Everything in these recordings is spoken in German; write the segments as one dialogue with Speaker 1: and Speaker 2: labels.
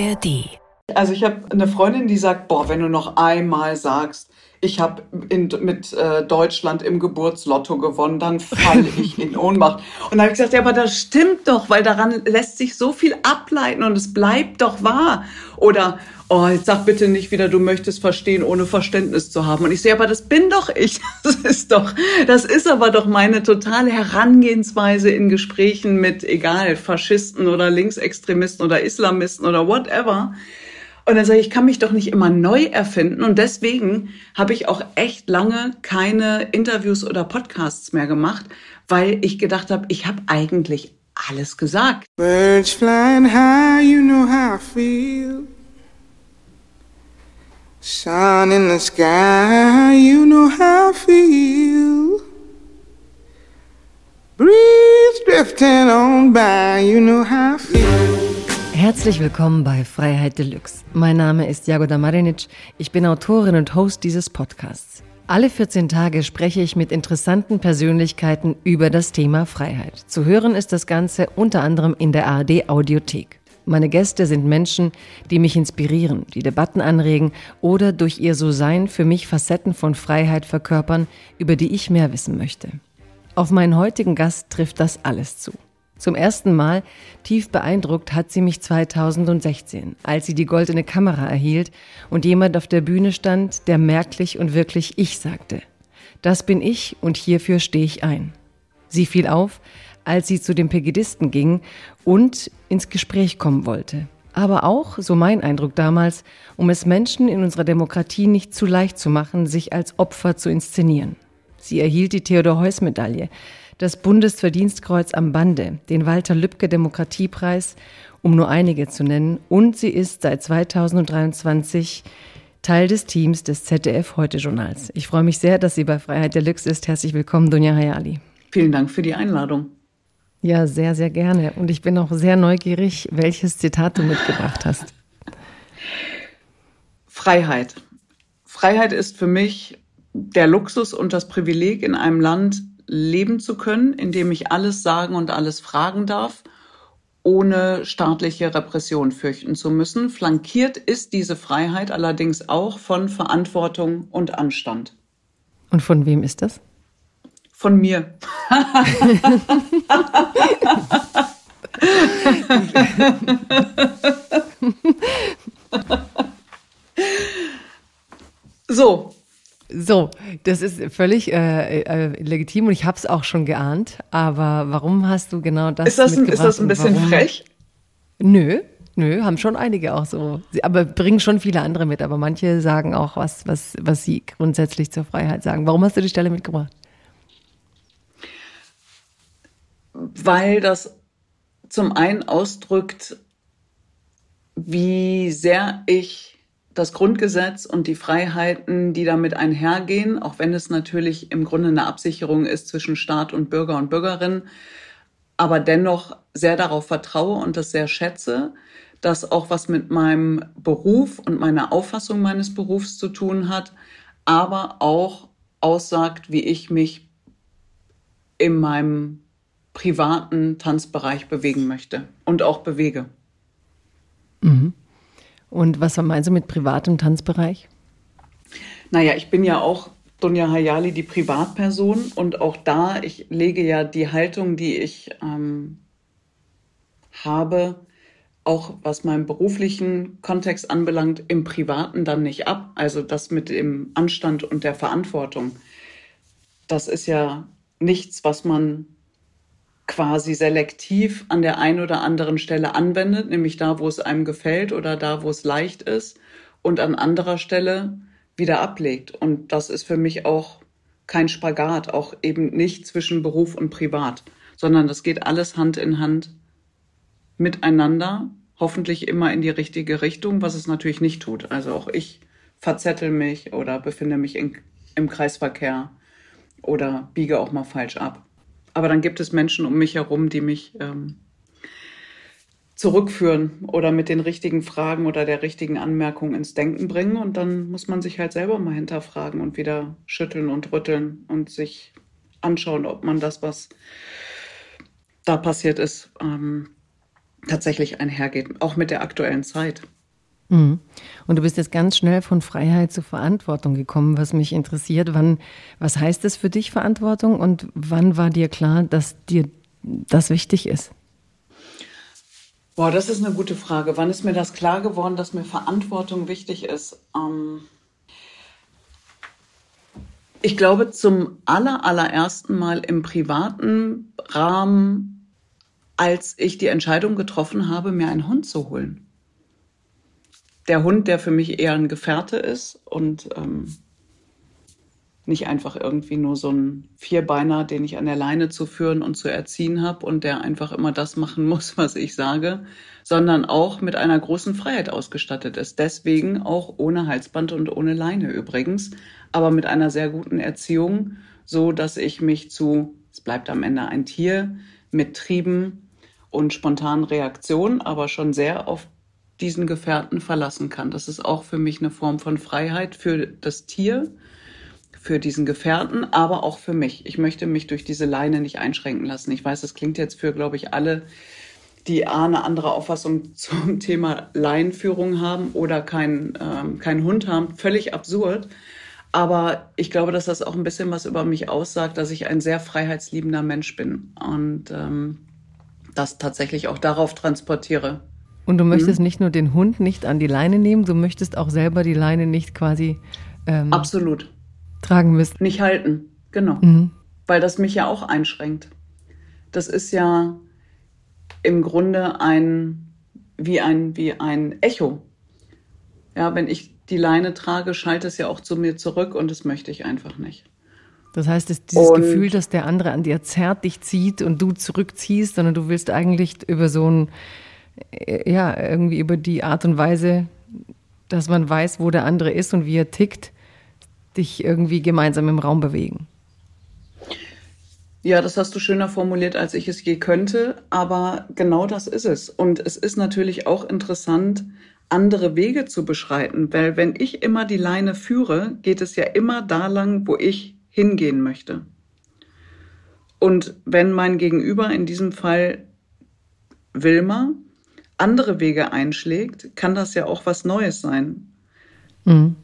Speaker 1: ARD.
Speaker 2: Also ich habe eine Freundin, die sagt, boah, wenn du noch einmal sagst, ich habe mit äh, Deutschland im Geburtslotto gewonnen, dann falle ich in Ohnmacht. Und da habe ich gesagt, ja, aber das stimmt doch, weil daran lässt sich so viel ableiten und es bleibt doch wahr. Oder, oh, jetzt sag bitte nicht wieder, du möchtest verstehen, ohne Verständnis zu haben. Und ich sehe, aber das bin doch ich. Das ist doch, das ist aber doch meine totale Herangehensweise in Gesprächen mit, egal, Faschisten oder Linksextremisten oder Islamisten oder whatever und dann sage ich, ich kann mich doch nicht immer neu erfinden. Und deswegen habe ich auch echt lange keine Interviews oder Podcasts mehr gemacht, weil ich gedacht habe, ich habe eigentlich alles gesagt. Birds flying high, you know how I feel. Sun in the sky, you know how I feel. Breeze drifting on by, you know how I feel.
Speaker 1: Herzlich willkommen bei Freiheit Deluxe. Mein Name ist Jagoda Marinic. Ich bin Autorin und Host dieses Podcasts. Alle 14 Tage spreche ich mit interessanten Persönlichkeiten über das Thema Freiheit. Zu hören ist das Ganze unter anderem in der ARD Audiothek. Meine Gäste sind Menschen, die mich inspirieren, die Debatten anregen oder durch ihr So-Sein für mich Facetten von Freiheit verkörpern, über die ich mehr wissen möchte. Auf meinen heutigen Gast trifft das alles zu. Zum ersten Mal tief beeindruckt hat sie mich 2016, als sie die goldene Kamera erhielt und jemand auf der Bühne stand, der merklich und wirklich ich sagte. Das bin ich und hierfür stehe ich ein. Sie fiel auf, als sie zu den Pegidisten ging und ins Gespräch kommen wollte. Aber auch, so mein Eindruck damals, um es Menschen in unserer Demokratie nicht zu leicht zu machen, sich als Opfer zu inszenieren. Sie erhielt die Theodor-Heuss-Medaille, das Bundesverdienstkreuz am Bande, den Walter Lübcke Demokratiepreis, um nur einige zu nennen. Und sie ist seit 2023 Teil des Teams des ZDF Heute Journals. Ich freue mich sehr, dass sie bei Freiheit Deluxe ist. Herzlich willkommen, Dunja Hayali.
Speaker 2: Vielen Dank für die Einladung.
Speaker 1: Ja, sehr, sehr gerne. Und ich bin auch sehr neugierig, welches Zitat du mitgebracht hast.
Speaker 2: Freiheit. Freiheit ist für mich der Luxus und das Privileg, in einem Land leben zu können, indem ich alles sagen und alles fragen darf, ohne staatliche Repression fürchten zu müssen. Flankiert ist diese Freiheit allerdings auch von Verantwortung und Anstand.
Speaker 1: Und von wem ist das?
Speaker 2: Von mir. so,
Speaker 1: so, das ist völlig äh, äh, legitim und ich habe es auch schon geahnt. Aber warum hast du genau das
Speaker 2: ist das, mitgebracht? Ist das ein bisschen frech?
Speaker 1: Nö, nö, haben schon einige auch so. Aber bringen schon viele andere mit. Aber manche sagen auch was, was, was sie grundsätzlich zur Freiheit sagen. Warum hast du die Stelle mitgebracht?
Speaker 2: Weil das zum einen ausdrückt, wie sehr ich das Grundgesetz und die Freiheiten, die damit einhergehen, auch wenn es natürlich im Grunde eine Absicherung ist zwischen Staat und Bürger und Bürgerin, aber dennoch sehr darauf vertraue und das sehr schätze, dass auch was mit meinem Beruf und meiner Auffassung meines Berufs zu tun hat, aber auch aussagt, wie ich mich in meinem privaten Tanzbereich bewegen möchte und auch bewege.
Speaker 1: Mhm. Und was meinst du mit privatem Tanzbereich?
Speaker 2: Naja, ich bin ja auch Dunja Hayali, die Privatperson. Und auch da, ich lege ja die Haltung, die ich ähm, habe, auch was meinen beruflichen Kontext anbelangt, im Privaten dann nicht ab. Also das mit dem Anstand und der Verantwortung. Das ist ja nichts, was man quasi selektiv an der einen oder anderen Stelle anwendet, nämlich da, wo es einem gefällt oder da, wo es leicht ist und an anderer Stelle wieder ablegt. Und das ist für mich auch kein Spagat, auch eben nicht zwischen Beruf und Privat, sondern das geht alles Hand in Hand miteinander, hoffentlich immer in die richtige Richtung, was es natürlich nicht tut. Also auch ich verzettel mich oder befinde mich in, im Kreisverkehr oder biege auch mal falsch ab. Aber dann gibt es Menschen um mich herum, die mich ähm, zurückführen oder mit den richtigen Fragen oder der richtigen Anmerkung ins Denken bringen. Und dann muss man sich halt selber mal hinterfragen und wieder schütteln und rütteln und sich anschauen, ob man das, was da passiert ist, ähm, tatsächlich einhergeht, auch mit der aktuellen Zeit.
Speaker 1: Mhm. Und du bist jetzt ganz schnell von Freiheit zu Verantwortung gekommen, was mich interessiert. Wann, was heißt es für dich Verantwortung und wann war dir klar, dass dir das wichtig ist?
Speaker 2: Boah, das ist eine gute Frage. Wann ist mir das klar geworden, dass mir Verantwortung wichtig ist? Ähm ich glaube, zum aller, allerersten Mal im privaten Rahmen, als ich die Entscheidung getroffen habe, mir einen Hund zu holen der Hund, der für mich eher ein Gefährte ist und ähm, nicht einfach irgendwie nur so ein Vierbeiner, den ich an der Leine zu führen und zu erziehen habe und der einfach immer das machen muss, was ich sage, sondern auch mit einer großen Freiheit ausgestattet ist. Deswegen auch ohne Halsband und ohne Leine übrigens, aber mit einer sehr guten Erziehung, so dass ich mich zu, es bleibt am Ende ein Tier, mit Trieben und spontanen Reaktionen, aber schon sehr auf diesen Gefährten verlassen kann. Das ist auch für mich eine Form von Freiheit für das Tier, für diesen Gefährten, aber auch für mich. Ich möchte mich durch diese Leine nicht einschränken lassen. Ich weiß, das klingt jetzt für, glaube ich, alle, die eine andere Auffassung zum Thema Leinenführung haben oder keinen ähm, kein Hund haben, völlig absurd. Aber ich glaube, dass das auch ein bisschen was über mich aussagt, dass ich ein sehr freiheitsliebender Mensch bin und ähm, das tatsächlich auch darauf transportiere.
Speaker 1: Und du möchtest mhm. nicht nur den Hund nicht an die Leine nehmen, du möchtest auch selber die Leine nicht quasi
Speaker 2: ähm, absolut
Speaker 1: tragen müssen.
Speaker 2: Nicht halten, genau. Mhm. Weil das mich ja auch einschränkt. Das ist ja im Grunde ein wie ein wie ein Echo. Ja, wenn ich die Leine trage, schaltet es ja auch zu mir zurück und das möchte ich einfach nicht.
Speaker 1: Das heißt, es, dieses und, Gefühl, dass der andere an dir zerrt, dich zieht und du zurückziehst, sondern du willst eigentlich über so ein ja, irgendwie über die Art und Weise, dass man weiß, wo der andere ist und wie er tickt, dich irgendwie gemeinsam im Raum bewegen.
Speaker 2: Ja, das hast du schöner formuliert, als ich es je könnte, aber genau das ist es. Und es ist natürlich auch interessant, andere Wege zu beschreiten, weil wenn ich immer die Leine führe, geht es ja immer da lang, wo ich hingehen möchte. Und wenn mein Gegenüber, in diesem Fall Wilma, andere Wege einschlägt, kann das ja auch was Neues sein. Mhm.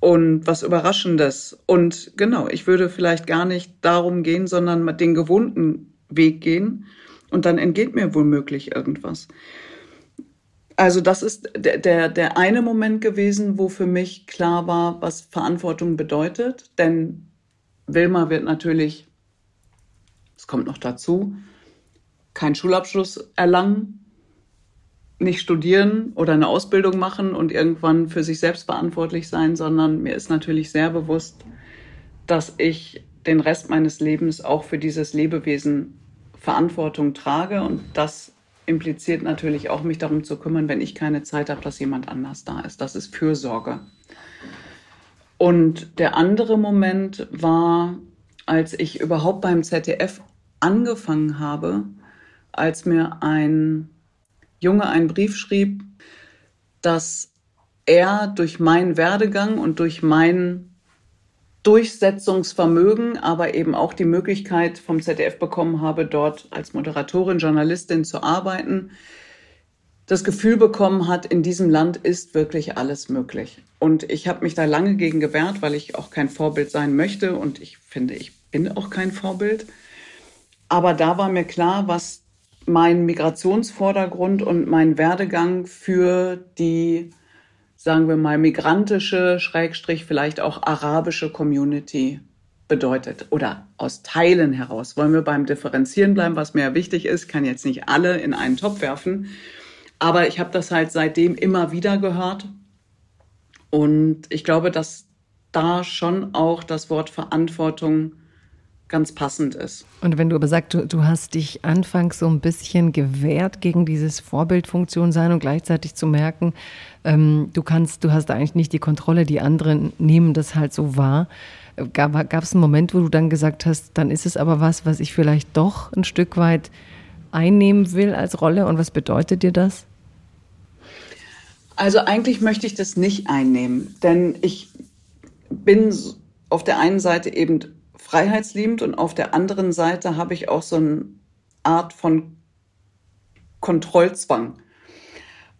Speaker 2: Und was Überraschendes. Und genau, ich würde vielleicht gar nicht darum gehen, sondern den gewohnten Weg gehen. Und dann entgeht mir womöglich irgendwas. Also das ist der, der, der eine Moment gewesen, wo für mich klar war, was Verantwortung bedeutet. Denn Wilma wird natürlich, es kommt noch dazu, keinen Schulabschluss erlangen nicht studieren oder eine Ausbildung machen und irgendwann für sich selbst verantwortlich sein, sondern mir ist natürlich sehr bewusst, dass ich den Rest meines Lebens auch für dieses Lebewesen Verantwortung trage und das impliziert natürlich auch, mich darum zu kümmern, wenn ich keine Zeit habe, dass jemand anders da ist. Das ist Fürsorge. Und der andere Moment war, als ich überhaupt beim ZDF angefangen habe, als mir ein Junge einen Brief schrieb, dass er durch meinen Werdegang und durch mein Durchsetzungsvermögen, aber eben auch die Möglichkeit vom ZDF bekommen habe, dort als Moderatorin, Journalistin zu arbeiten, das Gefühl bekommen hat, in diesem Land ist wirklich alles möglich. Und ich habe mich da lange gegen gewehrt, weil ich auch kein Vorbild sein möchte und ich finde, ich bin auch kein Vorbild. Aber da war mir klar, was mein Migrationsvordergrund und mein Werdegang für die, sagen wir mal, migrantische, Schrägstrich vielleicht auch arabische Community bedeutet oder aus Teilen heraus. Wollen wir beim Differenzieren bleiben, was mir ja wichtig ist, kann jetzt nicht alle in einen Topf werfen, aber ich habe das halt seitdem immer wieder gehört und ich glaube, dass da schon auch das Wort Verantwortung ganz passend ist.
Speaker 1: Und wenn du aber sagst, du, du hast dich anfangs so ein bisschen gewehrt gegen dieses Vorbildfunktion sein und gleichzeitig zu merken, ähm, du kannst, du hast eigentlich nicht die Kontrolle, die anderen nehmen das halt so wahr. Gab es einen Moment, wo du dann gesagt hast, dann ist es aber was, was ich vielleicht doch ein Stück weit einnehmen will als Rolle und was bedeutet dir das?
Speaker 2: Also eigentlich möchte ich das nicht einnehmen, denn ich bin auf der einen Seite eben freiheitsliebend und auf der anderen Seite habe ich auch so eine Art von Kontrollzwang.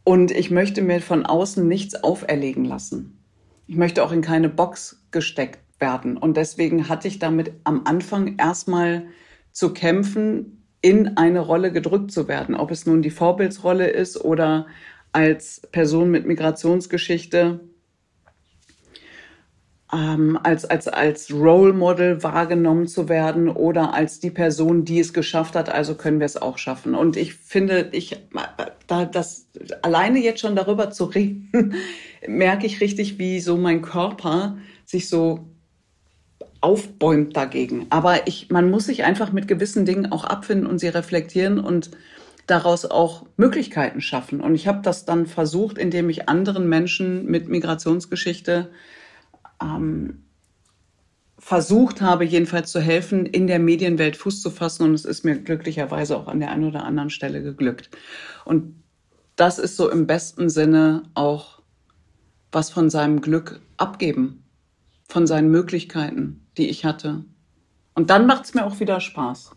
Speaker 2: Und ich möchte mir von außen nichts auferlegen lassen. Ich möchte auch in keine Box gesteckt werden. Und deswegen hatte ich damit am Anfang erstmal zu kämpfen, in eine Rolle gedrückt zu werden. Ob es nun die Vorbildsrolle ist oder als Person mit Migrationsgeschichte ähm, als, als, als Role Model wahrgenommen zu werden oder als die Person, die es geschafft hat, also können wir es auch schaffen. Und ich finde, ich, da, das, alleine jetzt schon darüber zu reden, merke ich richtig, wie so mein Körper sich so aufbäumt dagegen. Aber ich, man muss sich einfach mit gewissen Dingen auch abfinden und sie reflektieren und daraus auch Möglichkeiten schaffen. Und ich habe das dann versucht, indem ich anderen Menschen mit Migrationsgeschichte ähm, versucht habe, jedenfalls zu helfen, in der Medienwelt Fuß zu fassen. Und es ist mir glücklicherweise auch an der einen oder anderen Stelle geglückt. Und das ist so im besten Sinne auch was von seinem Glück abgeben, von seinen Möglichkeiten, die ich hatte. Und dann macht es mir auch wieder Spaß.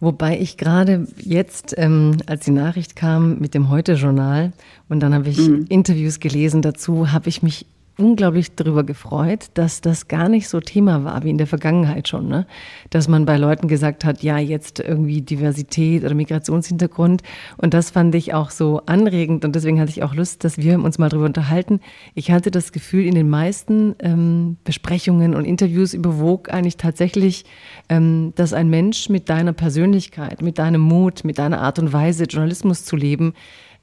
Speaker 1: Wobei ich gerade jetzt, ähm, als die Nachricht kam mit dem Heute-Journal und dann habe ich mhm. Interviews gelesen dazu, habe ich mich unglaublich darüber gefreut, dass das gar nicht so Thema war wie in der Vergangenheit schon. Ne? Dass man bei Leuten gesagt hat, ja, jetzt irgendwie Diversität oder Migrationshintergrund. Und das fand ich auch so anregend und deswegen hatte ich auch Lust, dass wir uns mal darüber unterhalten. Ich hatte das Gefühl, in den meisten ähm, Besprechungen und Interviews überwog eigentlich tatsächlich, ähm, dass ein Mensch mit deiner Persönlichkeit, mit deinem Mut, mit deiner Art und Weise, Journalismus zu leben,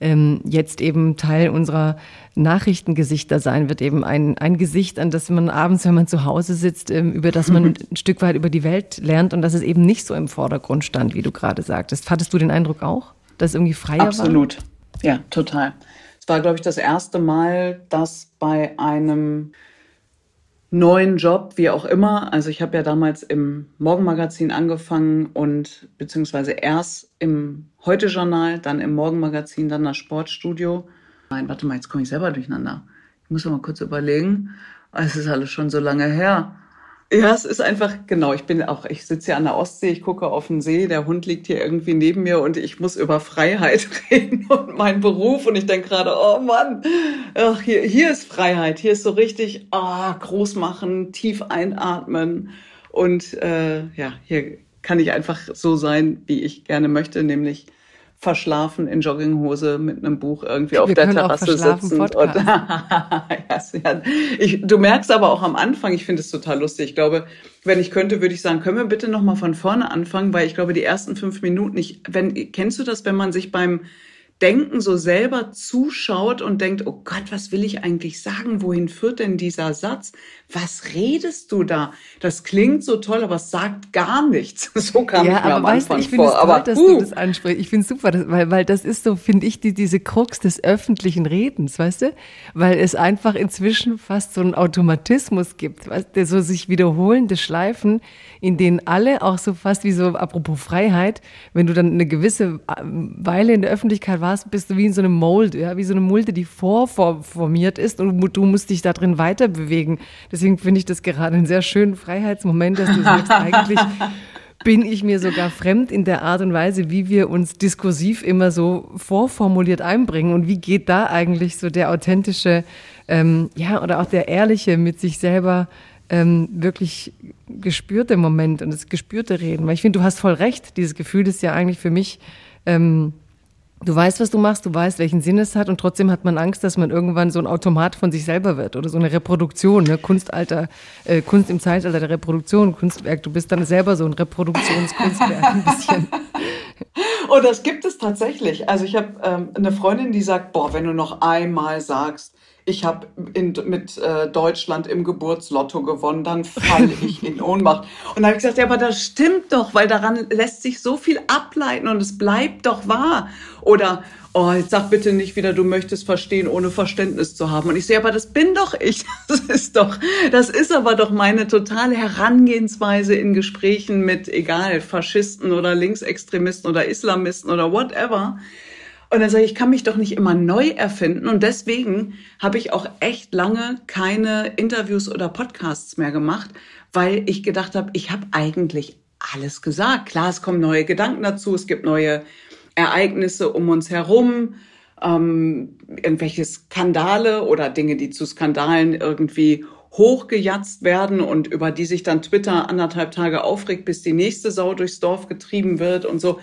Speaker 1: ähm, jetzt eben Teil unserer Nachrichtengesichter sein wird, eben ein, ein Gesicht, an das man abends, wenn man zu Hause sitzt, ähm, über das man ein Stück weit über die Welt lernt und dass es eben nicht so im Vordergrund stand, wie du gerade sagtest. Hattest du den Eindruck auch, dass es irgendwie freier
Speaker 2: Absolut. war? Absolut. Ja, total. Es war, glaube ich, das erste Mal, dass bei einem neuen Job, wie auch immer. Also ich habe ja damals im Morgenmagazin angefangen und beziehungsweise erst im Heute-Journal, dann im Morgenmagazin, dann das Sportstudio. Nein, warte mal, jetzt komme ich selber durcheinander. Ich muss mal kurz überlegen. Es ist alles schon so lange her. Ja, es ist einfach, genau, ich bin auch, ich sitze hier an der Ostsee, ich gucke auf den See, der Hund liegt hier irgendwie neben mir und ich muss über Freiheit reden und meinen Beruf und ich denke gerade, oh Mann, ach, hier, hier ist Freiheit, hier ist so richtig, ah, oh, groß machen, tief einatmen und äh, ja, hier kann ich einfach so sein, wie ich gerne möchte, nämlich verschlafen in Jogginghose mit einem Buch irgendwie auf Wir der Terrasse sitzen. Und, ich, du merkst aber auch am Anfang, ich finde es total lustig. Ich glaube, wenn ich könnte, würde ich sagen, können wir bitte noch mal von vorne anfangen, weil ich glaube, die ersten fünf Minuten, ich, wenn, kennst du das, wenn man sich beim Denken so selber zuschaut und denkt, oh Gott, was will ich eigentlich sagen? Wohin führt denn dieser Satz? Was redest du da? Das klingt so toll, aber es sagt gar nichts. So kam ja, ich mir aber am weißt Anfang
Speaker 1: du, ich finde es toll, aber, dass uh. du das ansprichst. Ich finde es super, dass, weil, weil das ist so, finde ich, die, diese Krux des öffentlichen Redens, weißt du? Weil es einfach inzwischen fast so einen Automatismus gibt, weißt, der so sich wiederholende Schleifen, in denen alle auch so fast wie so, apropos Freiheit, wenn du dann eine gewisse ähm, Weile in der Öffentlichkeit warst, bist du wie in so einem Mold, ja, wie so eine Mulde, die vorformiert ist und du musst dich da drin weiter bewegen. Deswegen finde ich das gerade einen sehr schönen Freiheitsmoment, dass du sagst, eigentlich bin ich mir sogar fremd in der Art und Weise, wie wir uns diskursiv immer so vorformuliert einbringen und wie geht da eigentlich so der authentische, ähm, ja, oder auch der ehrliche mit sich selber ähm, wirklich gespürte Moment und das gespürte Reden. Weil ich finde, du hast voll recht, dieses Gefühl ist ja eigentlich für mich ähm, Du weißt, was du machst, du weißt, welchen Sinn es hat und trotzdem hat man Angst, dass man irgendwann so ein Automat von sich selber wird oder so eine Reproduktion, ne? Kunstalter, äh, Kunst im Zeitalter der Reproduktion, Kunstwerk. Du bist dann selber so ein Reproduktionskunstwerk ein bisschen.
Speaker 2: Und das gibt es tatsächlich. Also ich habe ähm, eine Freundin, die sagt, boah, wenn du noch einmal sagst, ich habe mit äh, Deutschland im Geburtslotto gewonnen, dann falle ich in Ohnmacht. Und da habe ich gesagt, ja, aber das stimmt doch, weil daran lässt sich so viel ableiten und es bleibt doch wahr. Oder, oh, jetzt sag bitte nicht wieder, du möchtest verstehen, ohne Verständnis zu haben. Und ich sehe, aber das bin doch ich. Das ist doch, das ist aber doch meine totale Herangehensweise in Gesprächen mit, egal, Faschisten oder Linksextremisten oder Islamisten oder whatever und dann sage ich, ich kann mich doch nicht immer neu erfinden. Und deswegen habe ich auch echt lange keine Interviews oder Podcasts mehr gemacht, weil ich gedacht habe, ich habe eigentlich alles gesagt. Klar, es kommen neue Gedanken dazu, es gibt neue Ereignisse um uns herum, ähm, irgendwelche Skandale oder Dinge, die zu Skandalen irgendwie hochgejatzt werden und über die sich dann Twitter anderthalb Tage aufregt, bis die nächste Sau durchs Dorf getrieben wird und so.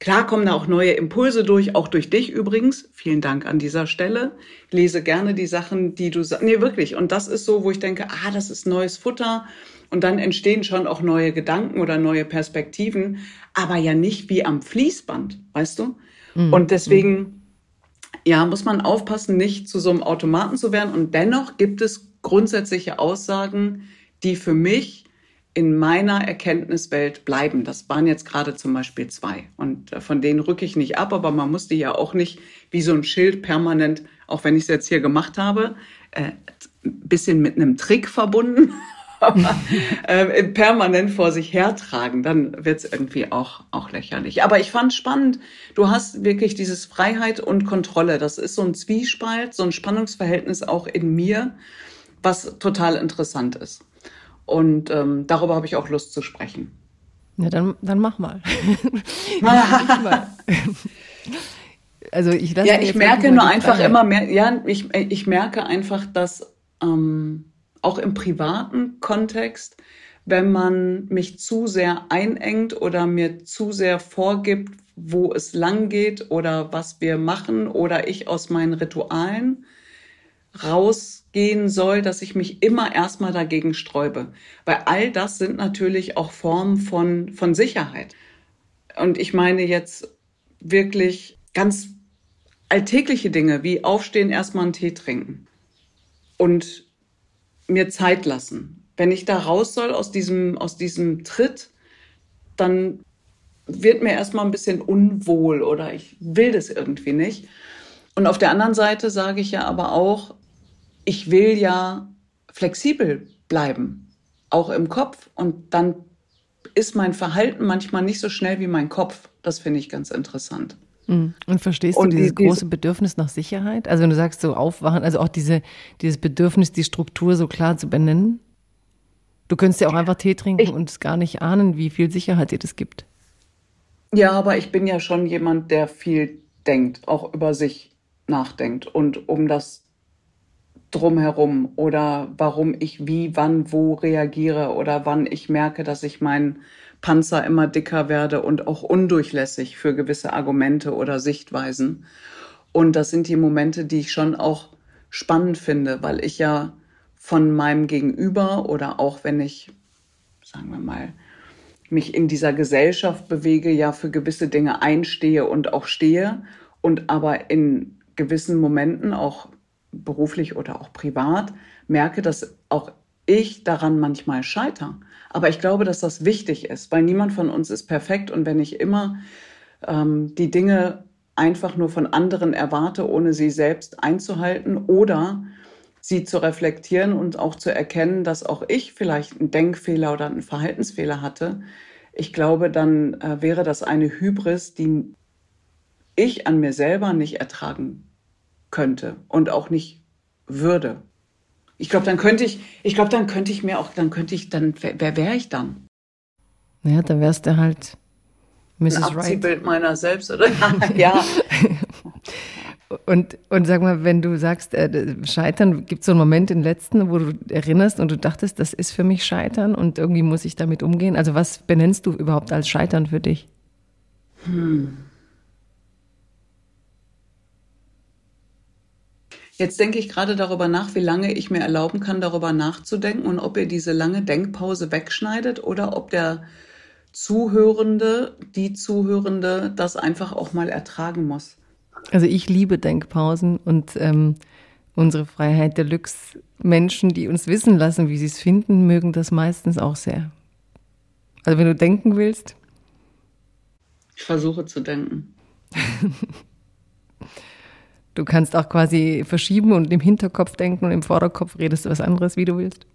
Speaker 2: Klar kommen da auch neue Impulse durch, auch durch dich übrigens. Vielen Dank an dieser Stelle. Ich lese gerne die Sachen, die du sagst. Nee, wirklich. Und das ist so, wo ich denke, ah, das ist neues Futter. Und dann entstehen schon auch neue Gedanken oder neue Perspektiven, aber ja nicht wie am Fließband, weißt du? Mhm. Und deswegen, ja, muss man aufpassen, nicht zu so einem Automaten zu werden. Und dennoch gibt es grundsätzliche Aussagen, die für mich in meiner Erkenntniswelt bleiben. Das waren jetzt gerade zum Beispiel zwei. Und äh, von denen rücke ich nicht ab, aber man muss die ja auch nicht wie so ein Schild permanent, auch wenn ich es jetzt hier gemacht habe, äh, bisschen mit einem Trick verbunden, aber äh, permanent vor sich hertragen, dann wird es irgendwie auch, auch lächerlich. Aber ich fand spannend, du hast wirklich dieses Freiheit und Kontrolle. Das ist so ein Zwiespalt, so ein Spannungsverhältnis auch in mir was total interessant ist. Und ähm, darüber habe ich auch Lust zu sprechen.
Speaker 1: Ja, dann, dann mach mal.
Speaker 2: also ich lasse Ja, ich merke nur einfach Frage. immer mehr, ja, ich, ich merke einfach, dass ähm, auch im privaten Kontext, wenn man mich zu sehr einengt oder mir zu sehr vorgibt, wo es lang geht oder was wir machen oder ich aus meinen Ritualen rausgehen soll, dass ich mich immer erstmal dagegen sträube. Weil all das sind natürlich auch Formen von, von Sicherheit. Und ich meine jetzt wirklich ganz alltägliche Dinge wie aufstehen, erstmal einen Tee trinken und mir Zeit lassen. Wenn ich da raus soll aus diesem, aus diesem Tritt, dann wird mir erstmal ein bisschen unwohl oder ich will das irgendwie nicht. Und auf der anderen Seite sage ich ja aber auch, ich will ja flexibel bleiben, auch im Kopf. Und dann ist mein Verhalten manchmal nicht so schnell wie mein Kopf. Das finde ich ganz interessant.
Speaker 1: Mhm. Und verstehst du und dieses die, große Bedürfnis nach Sicherheit? Also wenn du sagst so aufwachen, also auch diese, dieses Bedürfnis, die Struktur so klar zu benennen? Du könntest ja auch einfach Tee trinken ich, und es gar nicht ahnen, wie viel Sicherheit dir das gibt.
Speaker 2: Ja, aber ich bin ja schon jemand, der viel denkt, auch über sich nachdenkt. Und um das drumherum oder warum ich wie, wann, wo reagiere oder wann ich merke, dass ich mein Panzer immer dicker werde und auch undurchlässig für gewisse Argumente oder Sichtweisen. Und das sind die Momente, die ich schon auch spannend finde, weil ich ja von meinem Gegenüber oder auch wenn ich, sagen wir mal, mich in dieser Gesellschaft bewege, ja für gewisse Dinge einstehe und auch stehe und aber in gewissen Momenten auch beruflich oder auch privat, merke, dass auch ich daran manchmal scheitere. Aber ich glaube, dass das wichtig ist, weil niemand von uns ist perfekt. Und wenn ich immer ähm, die Dinge einfach nur von anderen erwarte, ohne sie selbst einzuhalten oder sie zu reflektieren und auch zu erkennen, dass auch ich vielleicht einen Denkfehler oder einen Verhaltensfehler hatte, ich glaube, dann äh, wäre das eine Hybris, die ich an mir selber nicht ertragen könnte und auch nicht würde. Ich glaube, dann könnte ich, ich glaube, dann könnte ich mir auch, dann könnte ich, dann, wer wäre ich dann?
Speaker 1: Naja, dann wärst du halt
Speaker 2: Mrs. Ein Abziehbild right. meiner selbst, oder? ja.
Speaker 1: Und, und sag mal, wenn du sagst, äh, Scheitern, gibt es so einen Moment, den letzten, wo du erinnerst und du dachtest, das ist für mich Scheitern und irgendwie muss ich damit umgehen? Also was benennst du überhaupt als Scheitern für dich? Hm.
Speaker 2: Jetzt denke ich gerade darüber nach, wie lange ich mir erlauben kann, darüber nachzudenken und ob ihr diese lange Denkpause wegschneidet oder ob der Zuhörende, die Zuhörende das einfach auch mal ertragen muss.
Speaker 1: Also ich liebe Denkpausen und ähm, unsere Freiheit Deluxe Menschen, die uns wissen lassen, wie sie es finden, mögen das meistens auch sehr. Also wenn du denken willst.
Speaker 2: Ich versuche zu denken.
Speaker 1: Du kannst auch quasi verschieben und im Hinterkopf denken und im Vorderkopf redest du was anderes, wie du willst.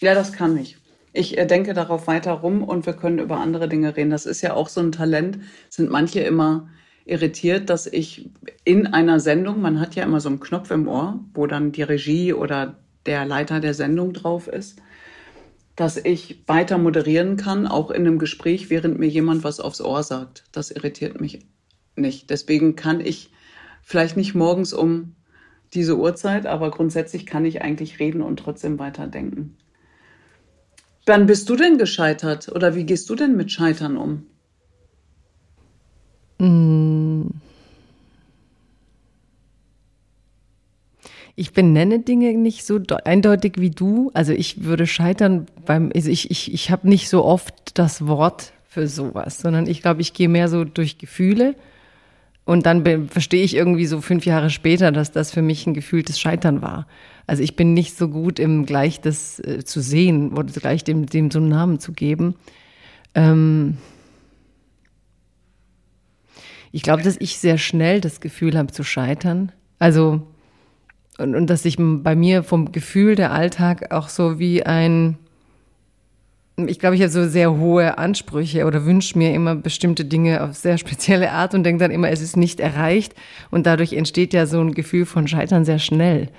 Speaker 2: Ja, das kann ich. Ich äh, denke darauf weiter rum und wir können über andere Dinge reden. Das ist ja auch so ein Talent. Sind manche immer irritiert, dass ich in einer Sendung, man hat ja immer so einen Knopf im Ohr, wo dann die Regie oder der Leiter der Sendung drauf ist, dass ich weiter moderieren kann, auch in einem Gespräch, während mir jemand was aufs Ohr sagt. Das irritiert mich nicht. Deswegen kann ich vielleicht nicht morgens um diese Uhrzeit, aber grundsätzlich kann ich eigentlich reden und trotzdem weiterdenken. Wann bist du denn gescheitert oder wie gehst du denn mit Scheitern um?
Speaker 1: Mm. Ich benenne Dinge nicht so eindeutig wie du. Also ich würde scheitern beim, also ich, ich, ich habe nicht so oft das Wort für sowas, sondern ich glaube, ich gehe mehr so durch Gefühle und dann verstehe ich irgendwie so fünf Jahre später, dass das für mich ein gefühltes Scheitern war. Also ich bin nicht so gut im gleich das äh, zu sehen oder gleich dem, dem so einen Namen zu geben. Ähm ich glaube, dass ich sehr schnell das Gefühl habe zu scheitern. Also und, und dass sich bei mir vom Gefühl der Alltag auch so wie ein ich glaube, ich habe so sehr hohe Ansprüche oder wünsche mir immer bestimmte Dinge auf sehr spezielle Art und denke dann immer, es ist nicht erreicht. Und dadurch entsteht ja so ein Gefühl von Scheitern sehr schnell.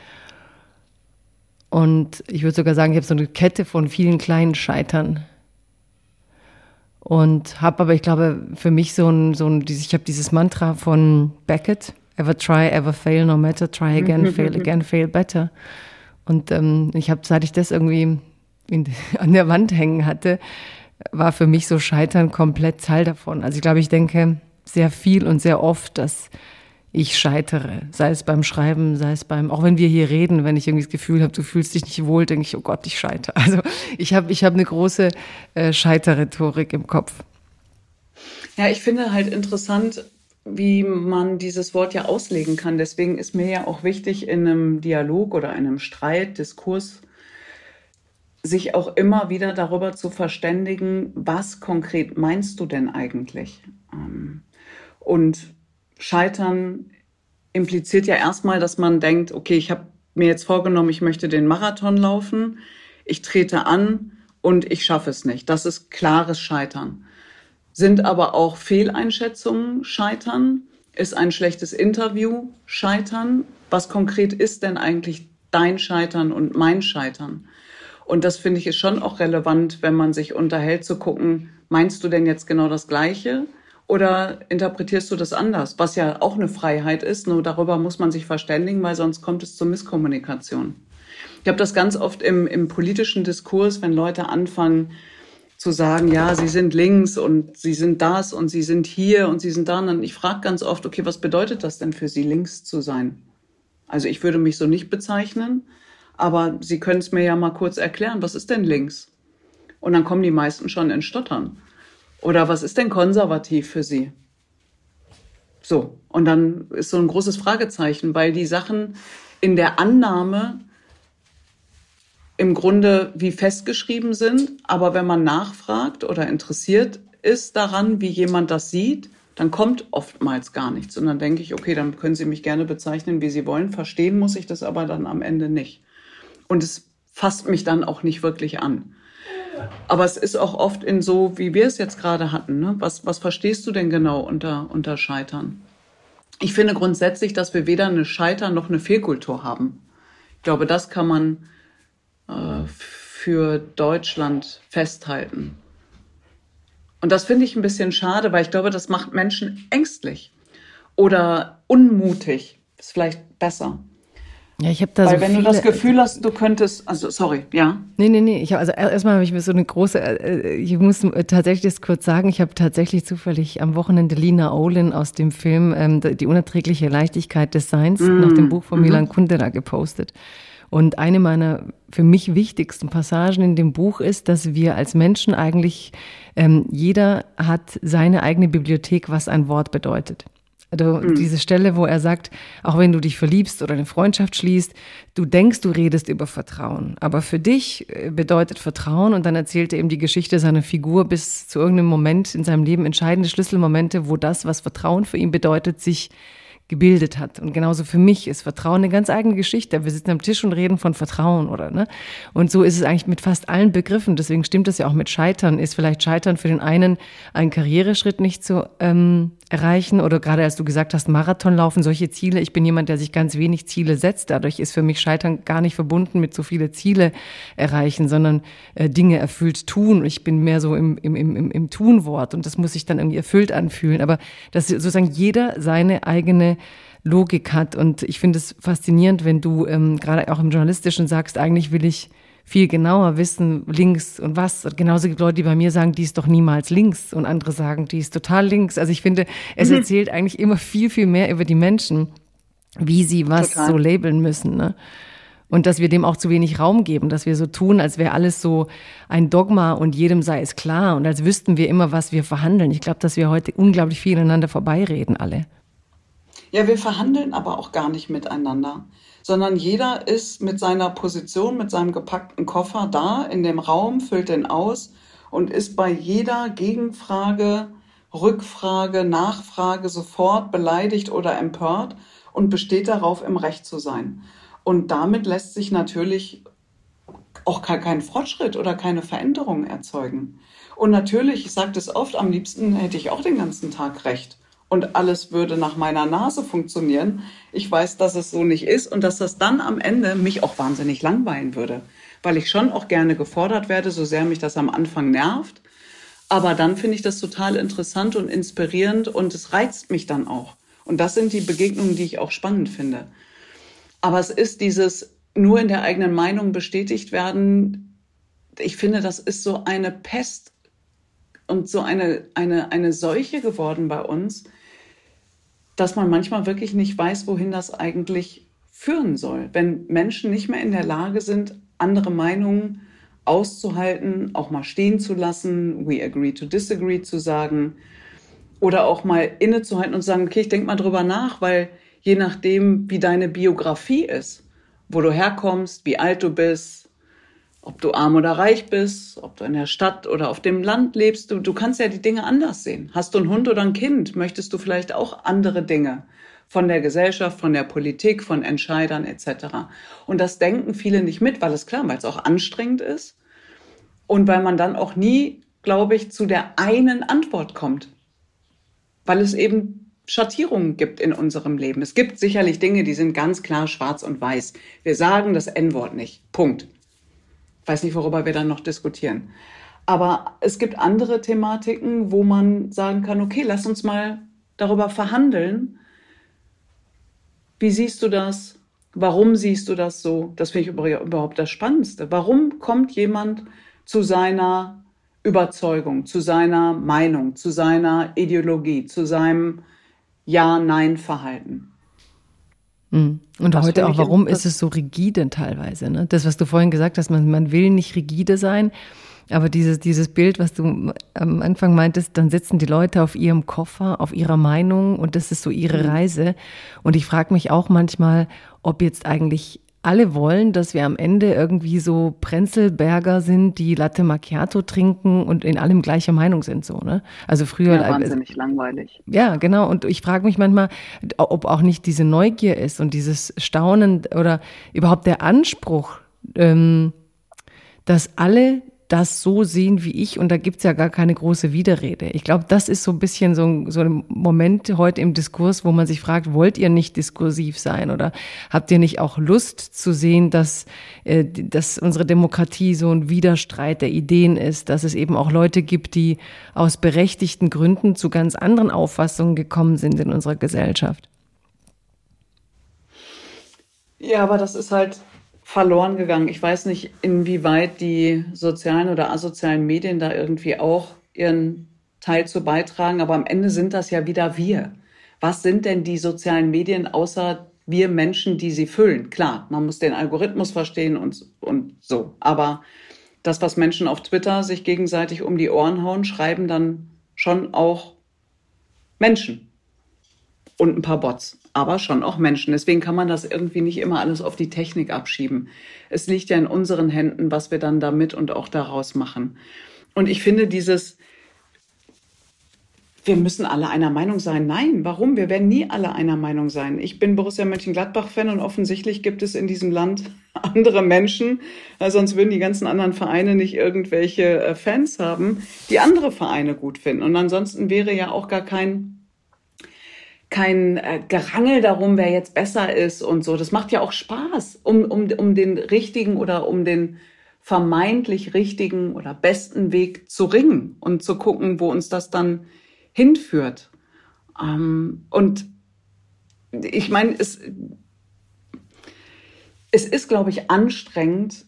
Speaker 1: Und ich würde sogar sagen, ich habe so eine Kette von vielen kleinen Scheitern. Und habe aber, ich glaube, für mich so ein, so ein ich habe dieses Mantra von Beckett, ever try, ever fail, no matter, try again, fail again, fail better. Und ähm, ich habe, seit ich das irgendwie an der Wand hängen hatte, war für mich so Scheitern komplett Teil davon. Also ich glaube, ich denke sehr viel und sehr oft, dass ich scheitere. Sei es beim Schreiben, sei es beim, auch wenn wir hier reden, wenn ich irgendwie das Gefühl habe, du fühlst dich nicht wohl, denke ich, oh Gott, ich scheitere. Also ich habe ich hab eine große äh, Scheiterrhetorik im Kopf.
Speaker 2: Ja, ich finde halt interessant, wie man dieses Wort ja auslegen kann. Deswegen ist mir ja auch wichtig, in einem Dialog oder einem Streit, Diskurs sich auch immer wieder darüber zu verständigen, was konkret meinst du denn eigentlich? Ähm, und Scheitern impliziert ja erstmal, dass man denkt, okay, ich habe mir jetzt vorgenommen, ich möchte den Marathon laufen, ich trete an und ich schaffe es nicht. Das ist klares Scheitern. Sind aber auch Fehleinschätzungen Scheitern? Ist ein schlechtes Interview Scheitern? Was konkret ist denn eigentlich dein Scheitern und mein Scheitern? Und das finde ich ist schon auch relevant, wenn man sich unterhält, zu gucken, meinst du denn jetzt genau das Gleiche? Oder interpretierst du das anders? Was ja auch eine Freiheit ist, nur darüber muss man sich verständigen, weil sonst kommt es zur Misskommunikation. Ich habe das ganz oft im, im politischen Diskurs, wenn Leute anfangen zu sagen, ja, sie sind links und sie sind das und sie sind hier und sie sind da. Und ich frage ganz oft, okay, was bedeutet das denn für sie, links zu sein? Also ich würde mich so nicht bezeichnen. Aber Sie können es mir ja mal kurz erklären, was ist denn links? Und dann kommen die meisten schon in Stottern. Oder was ist denn konservativ für Sie? So, und dann ist so ein großes Fragezeichen, weil die Sachen in der Annahme im Grunde wie festgeschrieben sind, aber wenn man nachfragt oder interessiert ist daran, wie jemand das sieht, dann kommt oftmals gar nichts. Und dann denke ich, okay, dann können Sie mich gerne bezeichnen, wie Sie wollen. Verstehen muss ich das aber dann am Ende nicht. Und es fasst mich dann auch nicht wirklich an. Aber es ist auch oft in so, wie wir es jetzt gerade hatten. Ne? Was, was verstehst du denn genau unter, unter Scheitern? Ich finde grundsätzlich, dass wir weder eine Scheitern noch eine Fehlkultur haben. Ich glaube, das kann man äh, für Deutschland festhalten. Und das finde ich ein bisschen schade, weil ich glaube, das macht Menschen ängstlich oder unmutig. Ist vielleicht besser.
Speaker 1: Ja, ich habe da
Speaker 2: Weil
Speaker 1: so
Speaker 2: wenn
Speaker 1: viele,
Speaker 2: du das Gefühl hast, du könntest, also sorry, ja.
Speaker 1: Nee, nee, nee. Ich hab, also erstmal habe ich mir so eine große, äh, ich muss tatsächlich das kurz sagen, ich habe tatsächlich zufällig am Wochenende Lina Olin aus dem Film ähm, Die unerträgliche Leichtigkeit des Seins mm. nach dem Buch von Milan mm. Kundera gepostet. Und eine meiner für mich wichtigsten Passagen in dem Buch ist, dass wir als Menschen eigentlich, ähm, jeder hat seine eigene Bibliothek, was ein Wort bedeutet. Also mhm. diese Stelle, wo er sagt, auch wenn du dich verliebst oder eine Freundschaft schließt, du denkst, du redest über Vertrauen. Aber für dich äh, bedeutet Vertrauen und dann erzählt er eben die Geschichte seiner Figur bis zu irgendeinem Moment in seinem Leben, entscheidende Schlüsselmomente, wo das, was Vertrauen für ihn bedeutet, sich gebildet hat. Und genauso für mich ist Vertrauen eine ganz eigene Geschichte. Wir sitzen am Tisch und reden von Vertrauen, oder? Ne? Und so ist es eigentlich mit fast allen Begriffen. Deswegen stimmt es ja auch mit Scheitern. Ist vielleicht Scheitern für den einen ein Karriereschritt nicht zu ähm, erreichen oder gerade als du gesagt hast, Marathon laufen, solche Ziele. Ich bin jemand, der sich ganz wenig Ziele setzt. Dadurch ist für mich Scheitern gar nicht verbunden mit so viele Ziele erreichen, sondern äh, Dinge erfüllt tun. Ich bin mehr so im, im, im, im Tunwort und das muss sich dann irgendwie erfüllt anfühlen. Aber dass sozusagen jeder seine eigene Logik hat. Und ich finde es faszinierend, wenn du ähm, gerade auch im Journalistischen sagst, eigentlich will ich viel genauer wissen, links und was. Genauso gibt Leute, die bei mir sagen, die ist doch niemals links und andere sagen, die ist total links. Also ich finde, es mhm. erzählt eigentlich immer viel, viel mehr über die Menschen, wie sie was total. so labeln müssen. Ne? Und dass wir dem auch zu wenig Raum geben, dass wir so tun, als wäre alles so ein Dogma und jedem sei es klar und als wüssten wir immer, was wir verhandeln. Ich glaube, dass wir heute unglaublich viel aneinander vorbeireden, alle.
Speaker 2: Ja, wir verhandeln aber auch gar nicht miteinander sondern jeder ist mit seiner Position, mit seinem gepackten Koffer da in dem Raum, füllt den aus und ist bei jeder Gegenfrage, Rückfrage, Nachfrage sofort beleidigt oder empört und besteht darauf, im Recht zu sein. Und damit lässt sich natürlich auch kein Fortschritt oder keine Veränderung erzeugen. Und natürlich, ich sage das oft, am liebsten hätte ich auch den ganzen Tag recht und alles würde nach meiner Nase funktionieren. Ich weiß, dass es so nicht ist und dass das dann am Ende mich auch wahnsinnig langweilen würde, weil ich schon auch gerne gefordert werde, so sehr mich das am Anfang nervt. Aber dann finde ich das total interessant und inspirierend und es reizt mich dann auch. Und das sind die Begegnungen, die ich auch spannend finde. Aber es ist dieses nur in der eigenen Meinung bestätigt werden. Ich finde, das ist so eine Pest und so eine, eine, eine Seuche geworden bei uns, dass man manchmal wirklich nicht weiß, wohin das eigentlich führen soll. Wenn Menschen nicht mehr in der Lage sind, andere Meinungen auszuhalten, auch mal stehen zu lassen, we agree to disagree zu sagen oder auch mal innezuhalten und zu sagen, okay, ich denke mal drüber nach, weil je nachdem, wie deine Biografie ist, wo du herkommst, wie alt du bist, ob du arm oder reich bist, ob du in der Stadt oder auf dem Land lebst, du, du kannst ja die Dinge anders sehen. Hast du einen Hund oder ein Kind, möchtest du vielleicht auch andere Dinge von der Gesellschaft, von der Politik, von Entscheidern etc. Und das denken viele nicht mit, weil es klar, weil es auch anstrengend ist und weil man dann auch nie, glaube ich, zu der einen Antwort kommt, weil es eben Schattierungen gibt in unserem Leben. Es gibt sicherlich Dinge, die sind ganz klar schwarz und weiß. Wir sagen das N-Wort nicht. Punkt weiß nicht, worüber wir dann noch diskutieren. Aber es gibt andere Thematiken, wo man sagen kann, okay, lass uns mal darüber verhandeln. Wie siehst du das? Warum siehst du das so? Das finde ich überhaupt das Spannendste. Warum kommt jemand zu seiner Überzeugung, zu seiner Meinung, zu seiner Ideologie, zu seinem Ja-Nein-Verhalten?
Speaker 1: Mhm. Und das heute auch, warum ist es so rigide teilweise? Ne? Das, was du vorhin gesagt hast, man, man will nicht rigide sein, aber dieses, dieses Bild, was du am Anfang meintest, dann sitzen die Leute auf ihrem Koffer, auf ihrer Meinung und das ist so ihre mhm. Reise. Und ich frage mich auch manchmal, ob jetzt eigentlich alle wollen, dass wir am Ende irgendwie so Prenzelberger sind, die Latte Macchiato trinken und in allem gleicher Meinung sind, so, ne? Also früher.
Speaker 2: Ja, wahnsinnig also, langweilig.
Speaker 1: Ja, genau. Und ich frage mich manchmal, ob auch nicht diese Neugier ist und dieses Staunen oder überhaupt der Anspruch, ähm, dass alle das so sehen wie ich und da gibt's ja gar keine große Widerrede. Ich glaube, das ist so ein bisschen so, so ein Moment heute im Diskurs, wo man sich fragt, wollt ihr nicht diskursiv sein oder habt ihr nicht auch Lust zu sehen, dass, äh, dass unsere Demokratie so ein Widerstreit der Ideen ist, dass es eben auch Leute gibt, die aus berechtigten Gründen zu ganz anderen Auffassungen gekommen sind in unserer Gesellschaft?
Speaker 2: Ja, aber das ist halt verloren gegangen. Ich weiß nicht, inwieweit die sozialen oder asozialen Medien da irgendwie auch ihren Teil zu beitragen, aber am Ende sind das ja wieder wir. Was sind denn die sozialen Medien außer wir Menschen, die sie füllen? Klar, man muss den Algorithmus verstehen und, und so. Aber das, was Menschen auf Twitter sich gegenseitig um die Ohren hauen, schreiben dann schon auch Menschen und ein paar Bots aber schon auch Menschen. Deswegen kann man das irgendwie nicht immer alles auf die Technik abschieben. Es liegt ja in unseren Händen, was wir dann damit und auch daraus machen. Und ich finde dieses, wir müssen alle einer Meinung sein. Nein, warum? Wir werden nie alle einer Meinung sein. Ich bin Borussia Mönchengladbach-Fan und offensichtlich gibt es in diesem Land andere Menschen, sonst würden die ganzen anderen Vereine nicht irgendwelche äh, Fans haben, die andere Vereine gut finden. Und ansonsten wäre ja auch gar kein kein äh, Gerangel darum, wer jetzt besser ist und so. Das macht ja auch Spaß, um, um, um den richtigen oder um den vermeintlich richtigen oder besten Weg zu ringen und zu gucken, wo uns das dann hinführt. Ähm, und ich meine, es, es ist, glaube ich, anstrengend,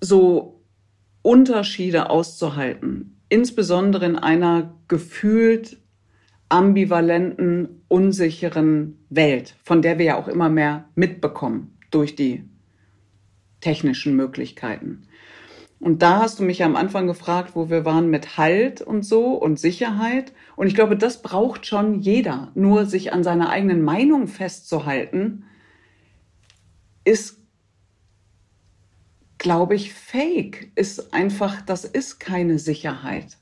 Speaker 2: so Unterschiede auszuhalten, insbesondere in einer gefühlt ambivalenten, unsicheren Welt, von der wir ja auch immer mehr mitbekommen durch die technischen Möglichkeiten. Und da hast du mich ja am Anfang gefragt, wo wir waren mit Halt und so und Sicherheit. Und ich glaube, das braucht schon jeder. Nur sich an seiner eigenen Meinung festzuhalten, ist, glaube ich, fake. Ist einfach, das ist keine Sicherheit.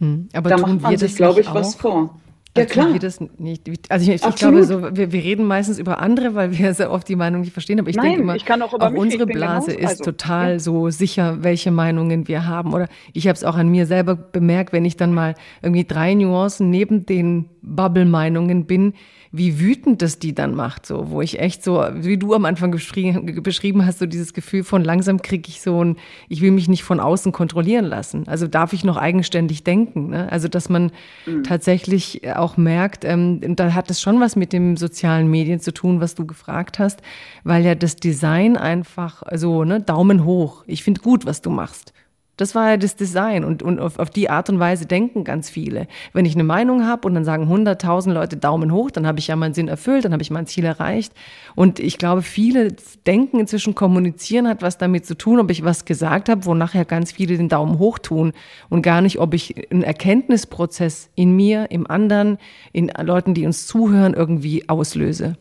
Speaker 1: Hm, aber da macht man sich, glaube ich, auch? was vor. Ja, klar. das nicht. Also ich, ich glaube, so, wir, wir, reden meistens über andere, weil wir sehr oft die Meinung nicht verstehen. Aber ich Nein, denke immer, ich auch, auch unsere Blase ist also, total ja. so sicher, welche Meinungen wir haben. Oder ich habe es auch an mir selber bemerkt, wenn ich dann mal irgendwie drei Nuancen neben den Bubble-Meinungen bin, wie wütend das die dann macht, so, wo ich echt so, wie du am Anfang beschrieben hast, so dieses Gefühl von langsam kriege ich so ein, ich will mich nicht von außen kontrollieren lassen. Also darf ich noch eigenständig denken. Ne? Also dass man mhm. tatsächlich auch merkt, ähm, da hat es schon was mit dem sozialen Medien zu tun, was du gefragt hast, weil ja das Design einfach so, ne, Daumen hoch. Ich finde gut, was du machst. Das war ja das Design und, und auf, auf die Art und Weise denken ganz viele. Wenn ich eine Meinung habe und dann sagen 100.000 Leute Daumen hoch, dann habe ich ja meinen Sinn erfüllt, dann habe ich mein Ziel erreicht. Und ich glaube, viele denken inzwischen, kommunizieren hat was damit zu tun, ob ich was gesagt habe, wo nachher ganz viele den Daumen hoch tun und gar nicht, ob ich einen Erkenntnisprozess in mir, im anderen, in Leuten, die uns zuhören, irgendwie auslöse.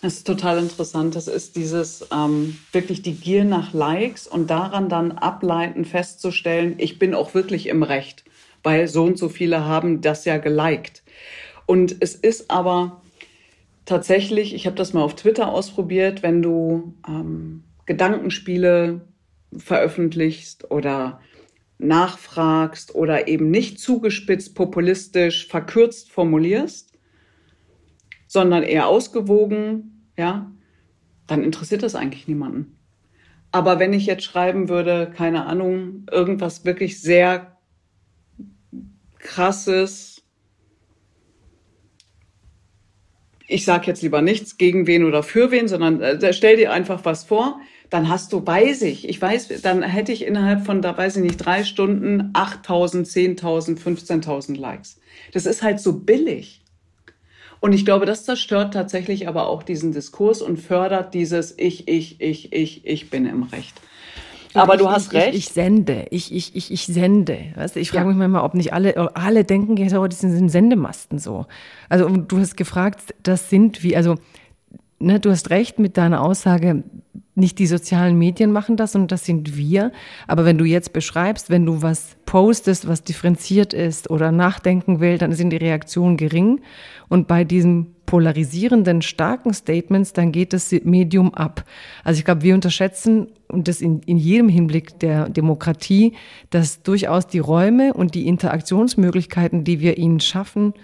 Speaker 2: Das ist total interessant. Das ist dieses ähm, wirklich die Gier nach Likes und daran dann ableiten, festzustellen, ich bin auch wirklich im Recht, weil so und so viele haben das ja geliked. Und es ist aber tatsächlich, ich habe das mal auf Twitter ausprobiert, wenn du ähm, Gedankenspiele veröffentlichst oder nachfragst oder eben nicht zugespitzt, populistisch, verkürzt formulierst, sondern eher ausgewogen, ja, dann interessiert das eigentlich niemanden. Aber wenn ich jetzt schreiben würde, keine Ahnung, irgendwas wirklich sehr krasses, ich sage jetzt lieber nichts gegen wen oder für wen, sondern äh, stell dir einfach was vor, dann hast du, weiß ich, ich weiß, dann hätte ich innerhalb von, da weiß ich nicht, drei Stunden 8.000, 10.000, 15.000 Likes. Das ist halt so billig. Und ich glaube, das zerstört tatsächlich aber auch diesen Diskurs und fördert dieses Ich, ich, ich, ich, ich bin im Recht. Aber ich, du hast
Speaker 1: ich,
Speaker 2: recht.
Speaker 1: Ich, ich, sende, ich, ich, ich, ich sende. Weißt du, ich frage ja. mich manchmal, ob nicht alle, alle denken, ja, das sind Sendemasten so. Also du hast gefragt, das sind wie, also ne, du hast recht mit deiner Aussage, nicht die sozialen Medien machen das, sondern das sind wir. Aber wenn du jetzt beschreibst, wenn du was postest, was differenziert ist oder nachdenken will, dann sind die Reaktionen gering. Und bei diesen polarisierenden, starken Statements, dann geht das Medium ab. Also ich glaube, wir unterschätzen, und das in, in jedem Hinblick der Demokratie, dass durchaus die Räume und die Interaktionsmöglichkeiten, die wir ihnen schaffen,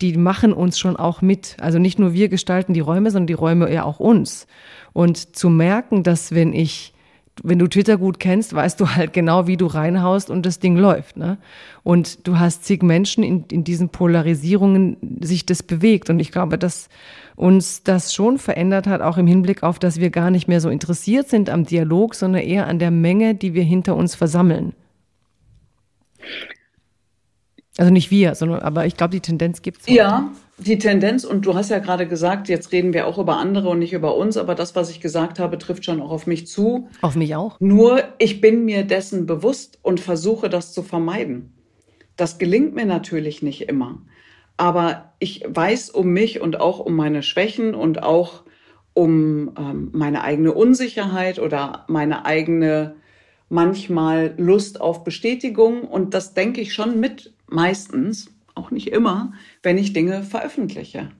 Speaker 1: die machen uns schon auch mit. Also nicht nur wir gestalten die Räume, sondern die Räume ja auch uns. Und zu merken, dass wenn ich wenn du Twitter gut kennst, weißt du halt genau, wie du reinhaust und das Ding läuft. Ne? Und du hast zig Menschen in, in diesen Polarisierungen sich das bewegt. Und ich glaube, dass uns das schon verändert hat, auch im Hinblick auf, dass wir gar nicht mehr so interessiert sind am Dialog, sondern eher an der Menge, die wir hinter uns versammeln. Also nicht wir, sondern aber ich glaube, die Tendenz gibt es.
Speaker 2: Ja, die Tendenz, und du hast ja gerade gesagt, jetzt reden wir auch über andere und nicht über uns, aber das, was ich gesagt habe, trifft schon auch auf mich zu.
Speaker 1: Auf mich auch.
Speaker 2: Nur ich bin mir dessen bewusst und versuche das zu vermeiden. Das gelingt mir natürlich nicht immer. Aber ich weiß um mich und auch um meine Schwächen und auch um ähm, meine eigene Unsicherheit oder meine eigene manchmal Lust auf Bestätigung. Und das denke ich schon mit meistens, auch nicht immer, wenn ich Dinge veröffentliche.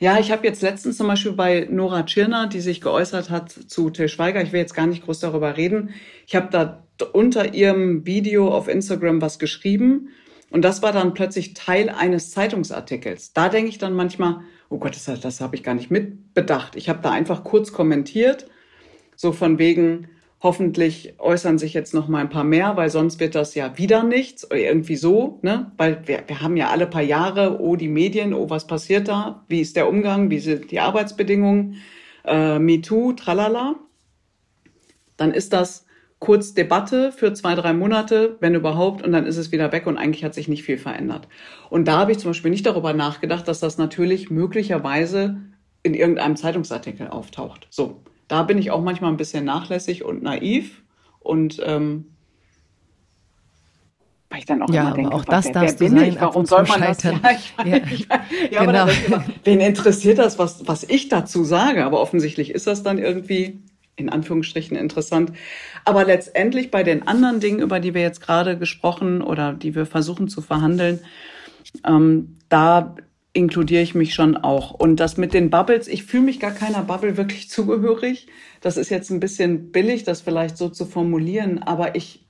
Speaker 2: Ja, ich habe jetzt letztens zum Beispiel bei Nora Tschirner, die sich geäußert hat zu Till Schweiger, ich will jetzt gar nicht groß darüber reden, ich habe da unter ihrem Video auf Instagram was geschrieben Und das war dann plötzlich Teil eines Zeitungsartikels. Da denke ich dann manchmal, oh Gott, das, das habe ich gar nicht mitbedacht. Ich habe da einfach kurz kommentiert, so von wegen, hoffentlich äußern sich jetzt noch mal ein paar mehr, weil sonst wird das ja wieder nichts oder irgendwie so, ne? Weil wir, wir haben ja alle paar Jahre, oh die Medien, oh was passiert da, wie ist der Umgang, wie sind die Arbeitsbedingungen, äh, MeToo, tralala. Dann ist das kurz Debatte für zwei, drei Monate, wenn überhaupt, und dann ist es wieder weg und eigentlich hat sich nicht viel verändert. Und da habe ich zum Beispiel nicht darüber nachgedacht, dass das natürlich möglicherweise in irgendeinem Zeitungsartikel auftaucht. So, da bin ich auch manchmal ein bisschen nachlässig und naiv und ähm, weil ich dann auch
Speaker 1: ja,
Speaker 2: immer denke,
Speaker 1: auch das
Speaker 2: wer,
Speaker 1: darfst
Speaker 2: wer bin
Speaker 1: sein,
Speaker 2: ich? Warum soll man das? Ja, ich, ja, ich, ja genau. aber immer, wen interessiert das, was, was ich dazu sage? Aber offensichtlich ist das dann irgendwie in Anführungsstrichen interessant. Aber letztendlich bei den anderen Dingen, über die wir jetzt gerade gesprochen oder die wir versuchen zu verhandeln, ähm, da inkludiere ich mich schon auch. Und das mit den Bubbles, ich fühle mich gar keiner Bubble wirklich zugehörig. Das ist jetzt ein bisschen billig, das vielleicht so zu formulieren, aber ich,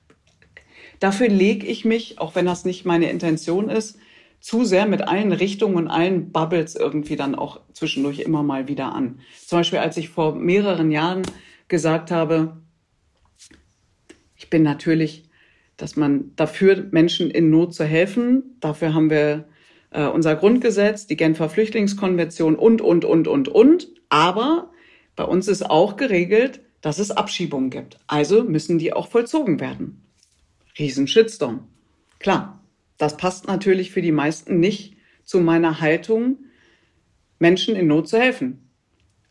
Speaker 2: dafür lege ich mich, auch wenn das nicht meine Intention ist, zu sehr mit allen Richtungen und allen Bubbles irgendwie dann auch zwischendurch immer mal wieder an. Zum Beispiel, als ich vor mehreren Jahren gesagt habe, ich bin natürlich, dass man dafür Menschen in Not zu helfen. Dafür haben wir äh, unser Grundgesetz, die Genfer Flüchtlingskonvention und, und, und, und, und. Aber bei uns ist auch geregelt, dass es Abschiebungen gibt. Also müssen die auch vollzogen werden. Riesen Shitstorm. Klar, das passt natürlich für die meisten nicht zu meiner Haltung, Menschen in Not zu helfen.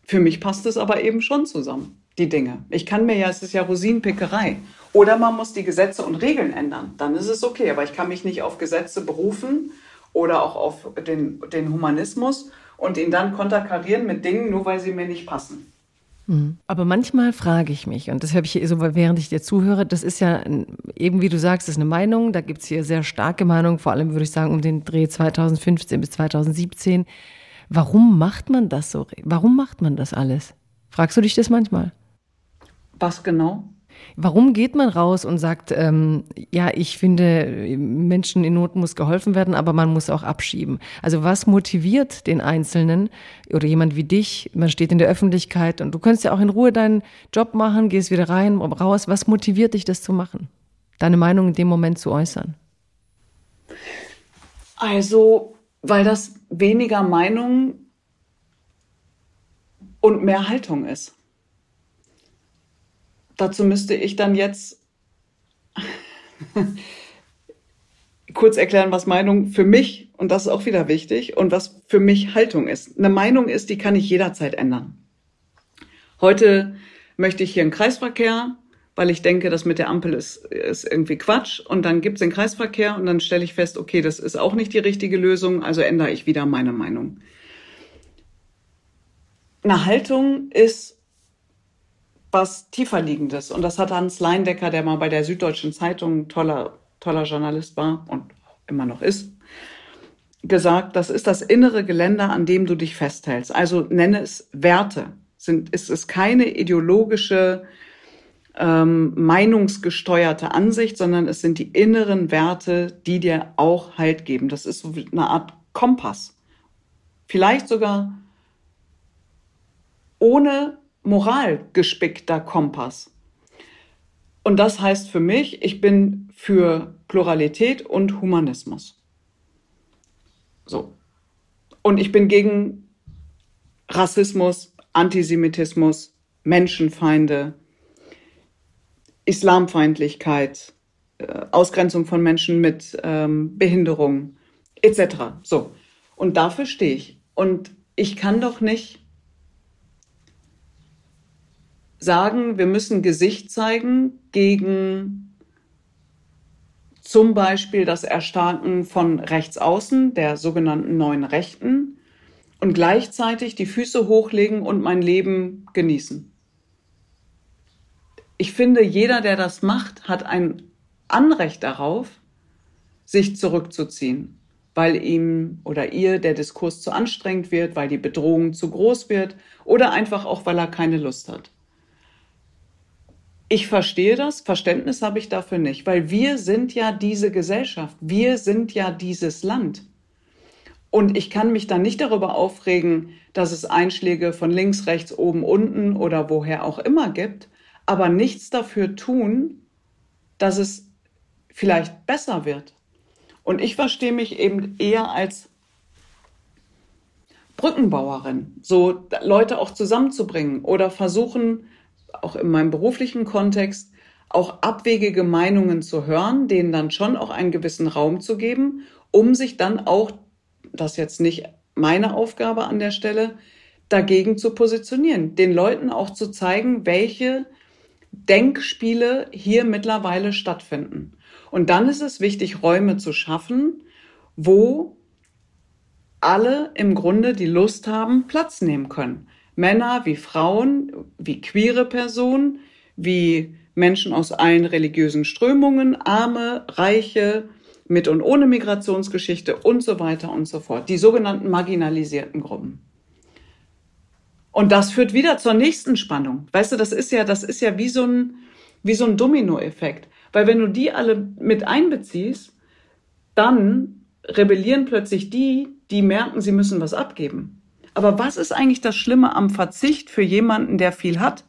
Speaker 2: Für mich passt es aber eben schon zusammen die Dinge. Ich kann mir ja, es ist ja Rosinenpickerei. Oder man muss die Gesetze und Regeln ändern. Dann ist es okay. Aber ich kann mich nicht auf Gesetze berufen oder auch auf den, den Humanismus und ihn dann konterkarieren mit Dingen, nur weil sie mir nicht passen.
Speaker 1: Mhm. Aber manchmal frage ich mich, und das habe ich so, während ich dir zuhöre, das ist ja eben, wie du sagst, das ist eine Meinung, da gibt es hier sehr starke Meinungen, vor allem würde ich sagen um den Dreh 2015 bis 2017. Warum macht man das so? Warum macht man das alles? Fragst du dich das manchmal?
Speaker 2: Was genau?
Speaker 1: Warum geht man raus und sagt, ähm, ja, ich finde, Menschen in Not muss geholfen werden, aber man muss auch abschieben? Also was motiviert den Einzelnen oder jemand wie dich? Man steht in der Öffentlichkeit und du kannst ja auch in Ruhe deinen Job machen, gehst wieder rein, raus. Was motiviert dich, das zu machen? Deine Meinung in dem Moment zu äußern?
Speaker 2: Also, weil das weniger Meinung und mehr Haltung ist dazu müsste ich dann jetzt kurz erklären, was Meinung für mich, und das ist auch wieder wichtig, und was für mich Haltung ist. Eine Meinung ist, die kann ich jederzeit ändern. Heute möchte ich hier einen Kreisverkehr, weil ich denke, das mit der Ampel ist, ist irgendwie Quatsch. Und dann gibt es den Kreisverkehr und dann stelle ich fest, okay, das ist auch nicht die richtige Lösung, also ändere ich wieder meine Meinung. Eine Haltung ist was tiefer liegendes. Und das hat Hans Leindecker, der mal bei der Süddeutschen Zeitung toller, toller Journalist war und immer noch ist, gesagt, das ist das innere Geländer, an dem du dich festhältst. Also nenne es Werte. Sind, es ist keine ideologische, ähm, meinungsgesteuerte Ansicht, sondern es sind die inneren Werte, die dir auch Halt geben. Das ist so eine Art Kompass. Vielleicht sogar ohne moralgespickter Kompass. Und das heißt für mich, ich bin für Pluralität und Humanismus. So. Und ich bin gegen Rassismus, Antisemitismus, Menschenfeinde, Islamfeindlichkeit, äh, Ausgrenzung von Menschen mit ähm, Behinderung etc. So. Und dafür stehe ich. Und ich kann doch nicht sagen, wir müssen Gesicht zeigen gegen zum Beispiel das Erstarken von Rechtsaußen, der sogenannten neuen Rechten, und gleichzeitig die Füße hochlegen und mein Leben genießen. Ich finde, jeder, der das macht, hat ein Anrecht darauf, sich zurückzuziehen, weil ihm oder ihr der Diskurs zu anstrengend wird, weil die Bedrohung zu groß wird oder einfach auch, weil er keine Lust hat Ich verstehe das, Verständnis habe ich dafür nicht, weil wir sind ja diese Gesellschaft, wir sind ja dieses Land. Und ich kann mich dann nicht darüber aufregen, dass es Einschläge von links, rechts, oben, unten oder woher auch immer gibt, aber nichts dafür tun, dass es vielleicht besser wird. Und ich verstehe mich eben eher als Brückenbauerin, so Leute auch zusammenzubringen oder versuchen, auch in meinem beruflichen Kontext, auch abwegige Meinungen zu hören, denen dann schon auch einen gewissen Raum zu geben, um sich dann auch, das jetzt nicht meine Aufgabe an der Stelle, dagegen zu positionieren, den Leuten auch zu zeigen, welche Denkspiele hier mittlerweile stattfinden. Und dann ist es wichtig, Räume zu schaffen, wo alle im Grunde die Lust haben, Platz nehmen können. Männer wie Frauen, wie queere Personen, wie Menschen aus allen religiösen Strömungen, Arme, Reiche, mit und ohne Migrationsgeschichte und so weiter und so fort. Die sogenannten marginalisierten Gruppen. Und das führt wieder zur nächsten Spannung. Weißt du, das ist ja, das ist ja wie so ein, wie so ein Dominoeffekt. Weil wenn du die alle mit einbeziehst, dann rebellieren plötzlich die, die merken, sie müssen was abgeben. Aber was ist eigentlich das Schlimme am Verzicht für jemanden, der viel hat?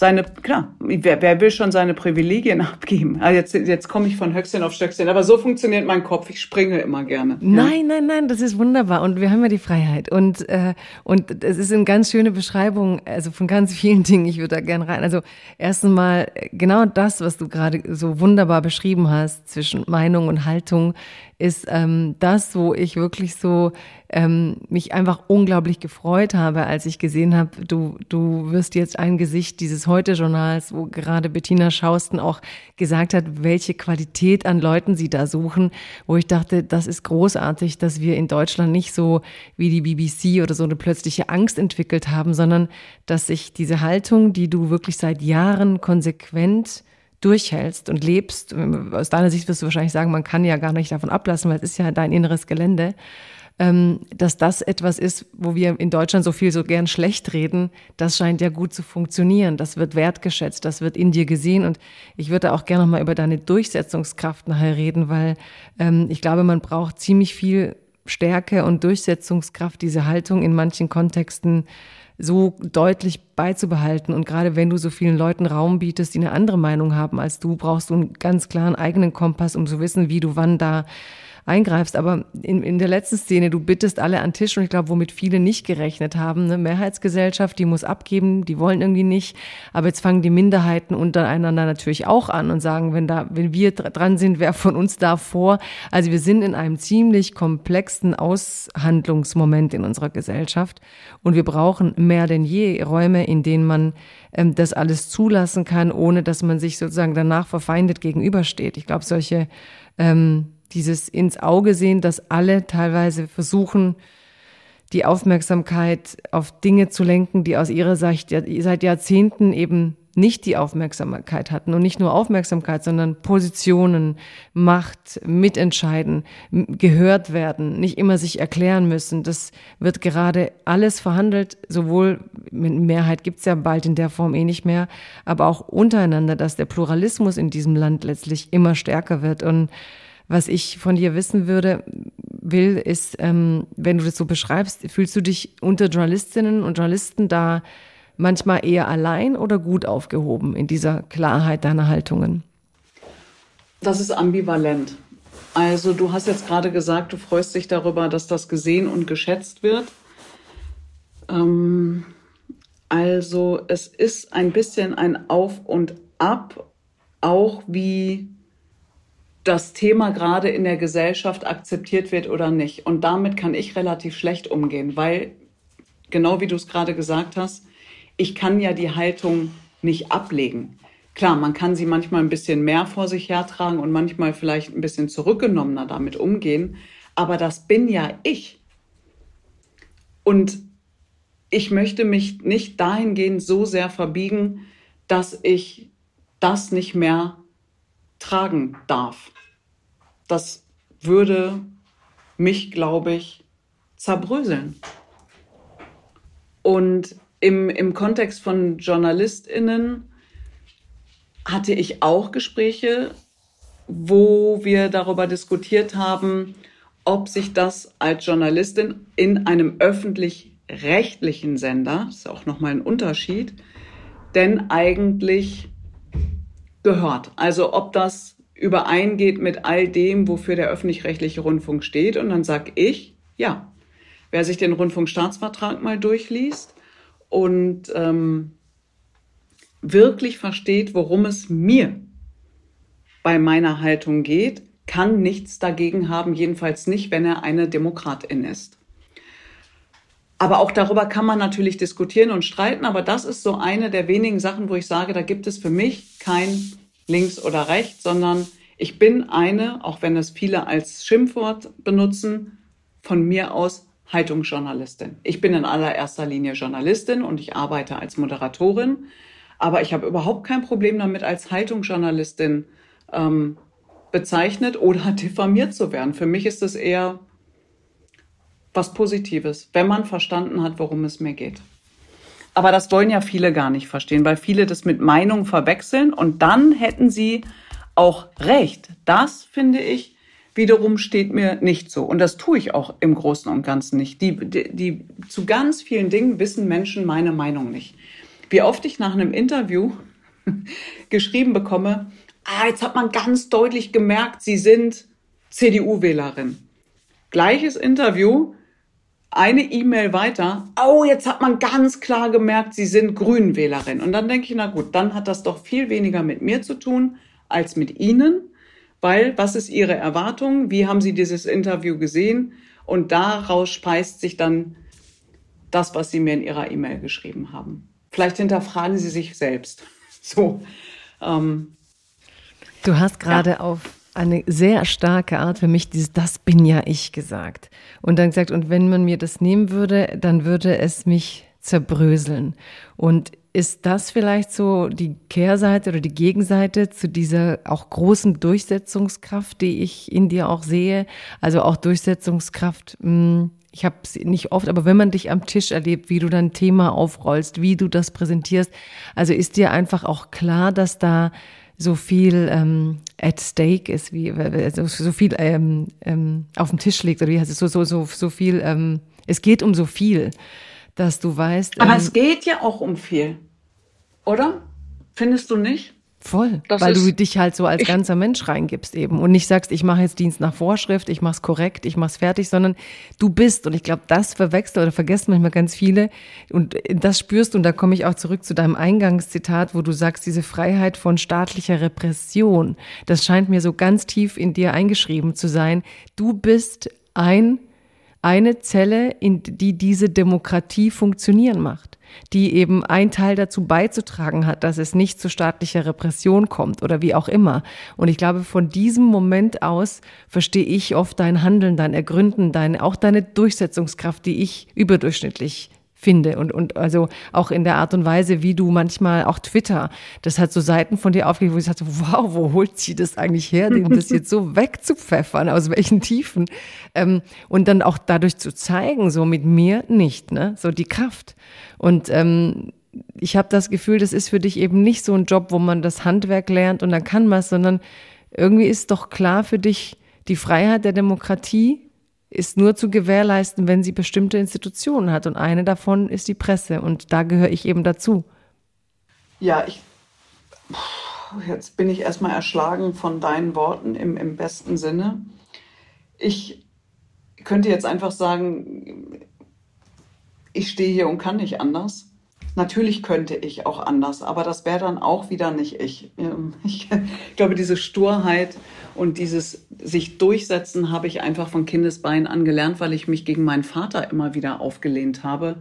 Speaker 2: seine, klar, wer, wer will schon seine Privilegien abgeben? Also jetzt, jetzt komme ich von Höchstchen auf Stöckchen, aber so funktioniert mein Kopf. Ich springe immer gerne.
Speaker 1: Nein, ja. nein, nein, das ist wunderbar und wir haben ja die Freiheit und äh, und es ist eine ganz schöne Beschreibung, also von ganz vielen Dingen. Ich würde da gerne rein. Also erstens mal genau das, was du gerade so wunderbar beschrieben hast zwischen Meinung und Haltung ist ähm, das, wo ich wirklich so ähm, mich einfach unglaublich gefreut habe, als ich gesehen habe, du, du wirst jetzt ein Gesicht dieses Heute-Journals, wo gerade Bettina Schausten auch gesagt hat, welche Qualität an Leuten sie da suchen, wo ich dachte, das ist großartig, dass wir in Deutschland nicht so wie die BBC oder so eine plötzliche Angst entwickelt haben, sondern dass sich diese Haltung, die du wirklich seit Jahren konsequent durchhältst und lebst, aus deiner Sicht wirst du wahrscheinlich sagen, man kann ja gar nicht davon ablassen, weil es ist ja dein inneres Gelände, ähm, dass das etwas ist, wo wir in Deutschland so viel so gern schlecht reden, das scheint ja gut zu funktionieren. Das wird wertgeschätzt, das wird in dir gesehen. Und ich würde auch gerne nochmal über deine Durchsetzungskraft nachher reden, weil ähm, ich glaube, man braucht ziemlich viel Stärke und Durchsetzungskraft, diese Haltung in manchen Kontexten so deutlich beizubehalten. Und gerade wenn du so vielen Leuten Raum bietest, die eine andere Meinung haben als du, brauchst du einen ganz klaren eigenen Kompass, um zu wissen, wie du wann da eingreifst. Aber in, in der letzten Szene, du bittest alle an Tisch und ich glaube, womit viele nicht gerechnet haben, eine Mehrheitsgesellschaft, die muss abgeben, die wollen irgendwie nicht. Aber jetzt fangen die Minderheiten untereinander natürlich auch an und sagen, wenn da, wenn wir dran sind, wer von uns da vor? Also wir sind in einem ziemlich komplexen Aushandlungsmoment in unserer Gesellschaft und wir brauchen mehr denn je Räume, in denen man ähm, das alles zulassen kann, ohne dass man sich sozusagen danach verfeindet gegenübersteht. Ich glaube, solche ähm, dieses ins Auge sehen, dass alle teilweise versuchen, die Aufmerksamkeit auf Dinge zu lenken, die aus ihrer Sicht seit Jahrzehnten eben nicht die Aufmerksamkeit hatten. Und nicht nur Aufmerksamkeit, sondern Positionen, Macht, Mitentscheiden, gehört werden, nicht immer sich erklären müssen. Das wird gerade alles verhandelt, sowohl mit Mehrheit gibt's ja bald in der Form eh nicht mehr, aber auch untereinander, dass der Pluralismus in diesem Land letztlich immer stärker wird. Und was ich von dir wissen würde, will, ist, ähm, wenn du das so beschreibst, fühlst du dich unter Journalistinnen und Journalisten da manchmal eher allein oder gut aufgehoben in dieser Klarheit deiner Haltungen?
Speaker 2: Das ist ambivalent. Also du hast jetzt gerade gesagt, du freust dich darüber, dass das gesehen und geschätzt wird. Ähm, also es ist ein bisschen ein Auf und Ab, auch wie das Thema gerade in der Gesellschaft akzeptiert wird oder nicht. Und damit kann ich relativ schlecht umgehen, weil, genau wie du es gerade gesagt hast, ich kann ja die Haltung nicht ablegen. Klar, man kann sie manchmal ein bisschen mehr vor sich hertragen und manchmal vielleicht ein bisschen zurückgenommener damit umgehen, aber das bin ja ich. Und ich möchte mich nicht dahingehend so sehr verbiegen, dass ich das nicht mehr tragen darf. Das würde mich, glaube ich, zerbröseln. Und im, im Kontext von JournalistInnen hatte ich auch Gespräche, wo wir darüber diskutiert haben, ob sich das als Journalistin in einem öffentlich-rechtlichen Sender, das ist auch nochmal ein Unterschied, denn eigentlich gehört. Also ob das übereingeht mit all dem, wofür der öffentlich-rechtliche Rundfunk steht. Und dann sage ich, ja, wer sich den Rundfunkstaatsvertrag mal durchliest und ähm, wirklich versteht, worum es mir bei meiner Haltung geht, kann nichts dagegen haben, jedenfalls nicht, wenn er eine Demokratin ist. Aber auch darüber kann man natürlich diskutieren und streiten, aber das ist so eine der wenigen Sachen, wo ich sage, da gibt es für mich kein links oder rechts, sondern ich bin eine, auch wenn es viele als Schimpfwort benutzen, von mir aus Haltungsjournalistin. Ich bin in allererster Linie Journalistin und ich arbeite als Moderatorin, aber ich habe überhaupt kein Problem damit, als Haltungsjournalistin ähm, bezeichnet oder diffamiert zu werden. Für mich ist es eher was Positives, wenn man verstanden hat, worum es mir geht. Aber das wollen ja viele gar nicht verstehen, weil viele das mit Meinung verwechseln und dann hätten sie auch recht. Das finde ich wiederum steht mir nicht so. Und das tue ich auch im Großen und Ganzen nicht. Die, die, die, zu ganz vielen Dingen wissen Menschen meine Meinung nicht. Wie oft ich nach einem Interview geschrieben bekomme, ah, jetzt hat man ganz deutlich gemerkt, Sie sind CDU-Wählerin. Gleiches Interview, eine E-Mail weiter, oh, jetzt hat man ganz klar gemerkt, Sie sind Grünwählerin. Und dann denke ich, na gut, dann hat das doch viel weniger mit mir zu tun als mit Ihnen, weil was ist Ihre Erwartung? Wie haben Sie dieses Interview gesehen? Und daraus speist sich dann das, was Sie mir in Ihrer E-Mail geschrieben haben. Vielleicht hinterfragen Sie sich selbst. So. Ähm,
Speaker 1: du hast gerade ja. auf eine sehr starke Art für mich dieses Das bin ja ich gesagt. Und dann gesagt, und wenn man mir das nehmen würde, dann würde es mich zerbröseln. Und ist das vielleicht so die Kehrseite oder die Gegenseite zu dieser auch großen Durchsetzungskraft, die ich in dir auch sehe? Also auch Durchsetzungskraft, hm, ich habe es nicht oft, aber wenn man dich am Tisch erlebt, wie du dein Thema aufrollst, wie du das präsentierst, also ist dir einfach auch klar, dass da so viel ähm, at stake ist, wie also so viel ähm, ähm, auf dem Tisch liegt oder wie heißt es so so so so viel. Ähm, es geht um so viel dass du weißt.
Speaker 2: Aber ähm, es geht ja auch um viel, oder? Findest du nicht?
Speaker 1: Voll, das weil du dich halt so als ganzer Mensch reingibst eben und nicht sagst, ich mache jetzt Dienst nach Vorschrift, ich mache es korrekt, ich mache es fertig, sondern du bist und ich glaube, das verwechselt oder vergessen manchmal ganz viele und das spürst du und da komme ich auch zurück zu deinem Eingangszitat, wo du sagst, diese Freiheit von staatlicher Repression, das scheint mir so ganz tief in dir eingeschrieben zu sein. Du bist ein eine Zelle, in die diese Demokratie funktionieren macht, die eben ein Teil dazu beizutragen hat, dass es nicht zu staatlicher Repression kommt oder wie auch immer. Und ich glaube, von diesem Moment aus verstehe ich oft dein Handeln, dein Ergründen, dein, auch deine Durchsetzungskraft, die ich überdurchschnittlich finde. Und, und also auch in der Art und Weise, wie du manchmal auch Twitter, das hat so Seiten von dir aufgelegt, wo ich sagte, wow, wo holt sie das eigentlich her, das jetzt so wegzupfeffern, aus welchen Tiefen? Ähm, und dann auch dadurch zu zeigen, so mit mir nicht, ne, so die Kraft. Und ähm, ich habe das Gefühl, das ist für dich eben nicht so ein Job, wo man das Handwerk lernt und dann kann man es, sondern irgendwie ist doch klar für dich die Freiheit der Demokratie ist nur zu gewährleisten, wenn sie bestimmte Institutionen hat. Und eine davon ist die Presse. Und da gehöre ich eben dazu.
Speaker 2: Ja, ich. Jetzt bin ich erstmal erschlagen von deinen Worten im, im besten Sinne. Ich könnte jetzt einfach sagen, ich stehe hier und kann nicht anders. Natürlich könnte ich auch anders, aber das wäre dann auch wieder nicht ich. Ähm, ich glaube, diese Sturheit und dieses sich durchsetzen habe ich einfach von Kindesbein an gelernt, weil ich mich gegen meinen Vater immer wieder aufgelehnt habe.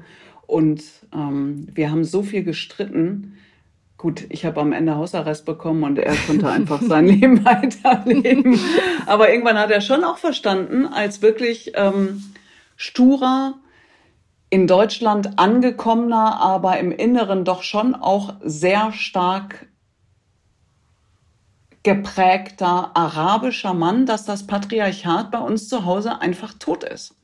Speaker 2: Und ähm, wir haben so viel gestritten. Gut, ich habe am Ende Hausarrest bekommen und er konnte einfach sein Leben weiterleben. Aber irgendwann hat er schon auch verstanden, als wirklich ähm, sturer, in Deutschland angekommener, aber im Inneren doch schon auch sehr stark geprägter arabischer Mann, dass das Patriarchat bei uns zu Hause einfach tot ist.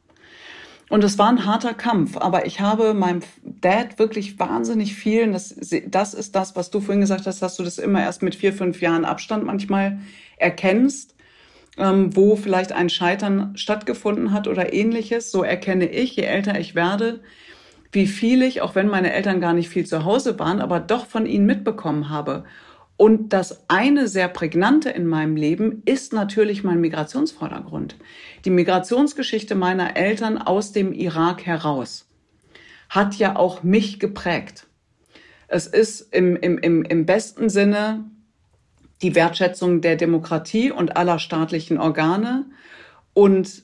Speaker 2: Und es war ein harter Kampf, aber ich habe meinem Dad wirklich wahnsinnig viel, das, das ist das, was du vorhin gesagt hast, dass du das immer erst mit vier, fünf Jahren Abstand manchmal erkennst, ähm, wo vielleicht ein Scheitern stattgefunden hat oder ähnliches. So erkenne ich, je älter ich werde, wie viel ich, auch wenn meine Eltern gar nicht viel zu Hause waren, aber doch von ihnen mitbekommen habe. Und das eine sehr prägnante in meinem Leben ist natürlich mein Migrationsvordergrund. Die Migrationsgeschichte meiner Eltern aus dem Irak heraus hat ja auch mich geprägt. Es ist im, im, im, im besten Sinne die Wertschätzung der Demokratie und aller staatlichen Organe und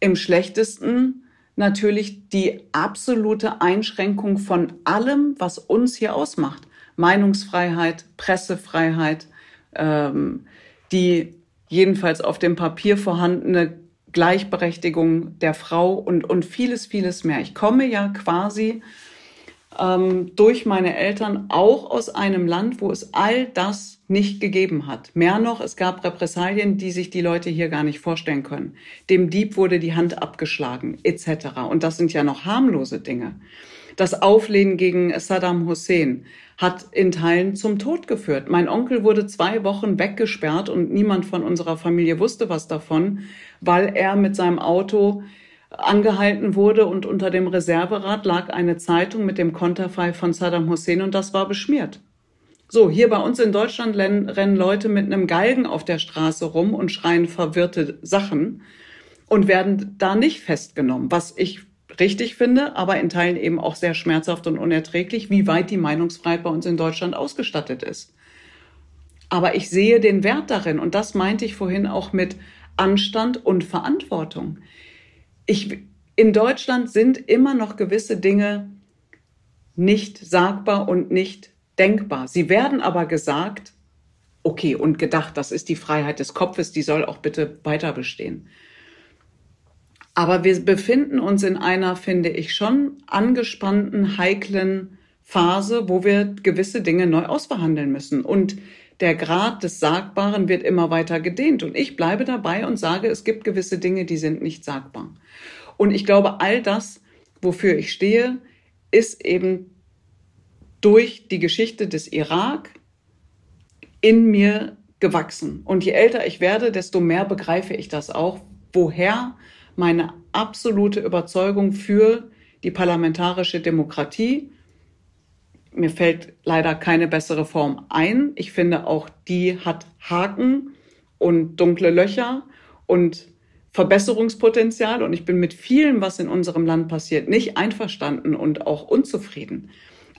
Speaker 2: im schlechtesten natürlich die absolute Einschränkung von allem, was uns hier ausmacht. Meinungsfreiheit, Pressefreiheit, ähm, die jedenfalls auf dem Papier vorhandene Gleichberechtigung der Frau und, und vieles, vieles mehr. Ich komme ja quasi ähm, durch meine Eltern auch aus einem Land, wo es all das nicht gegeben hat. Mehr noch, es gab Repressalien, die sich die Leute hier gar nicht vorstellen können. Dem Dieb wurde die Hand abgeschlagen, etc. Und das sind ja noch harmlose Dinge. Das Auflehnen gegen Saddam Hussein hat in Teilen zum Tod geführt. Mein Onkel wurde zwei Wochen weggesperrt und niemand von unserer Familie wusste was davon, weil er mit seinem Auto angehalten wurde und unter dem Reserverad lag eine Zeitung mit dem Konterfei von Saddam Hussein und das war beschmiert. So, hier bei uns in Deutschland rennen Leute mit einem Galgen auf der Straße rum und schreien verwirrte Sachen und werden da nicht festgenommen, was ich richtig finde, aber in Teilen eben auch sehr schmerzhaft und unerträglich, wie weit die Meinungsfreiheit bei uns in Deutschland ausgestattet ist. Aber ich sehe den Wert darin und das meinte ich vorhin auch mit Anstand und Verantwortung ich, in Deutschland sind immer noch gewisse Dinge nicht sagbar und nicht denkbar. Sie werden aber gesagt, okay, und gedacht, das ist die Freiheit des Kopfes, die soll auch bitte weiter bestehen. Aber wir befinden uns in einer, finde ich, schon angespannten, heiklen Phase, wo wir gewisse Dinge neu ausverhandeln müssen. Und der Grad des Sagbaren wird immer weiter gedehnt. Und ich bleibe dabei und sage, es gibt gewisse Dinge, die sind nicht sagbar. Und ich glaube, all das, wofür ich stehe, ist eben durch die Geschichte des Irak in mir gewachsen. Und je älter ich werde, desto mehr begreife ich das auch, woher meine absolute Überzeugung für die parlamentarische Demokratie mir fällt leider keine bessere Form ein. Ich finde auch, die hat Haken und dunkle Löcher und Verbesserungspotenzial. Und ich bin mit vielem, was in unserem Land passiert, nicht einverstanden und auch unzufrieden.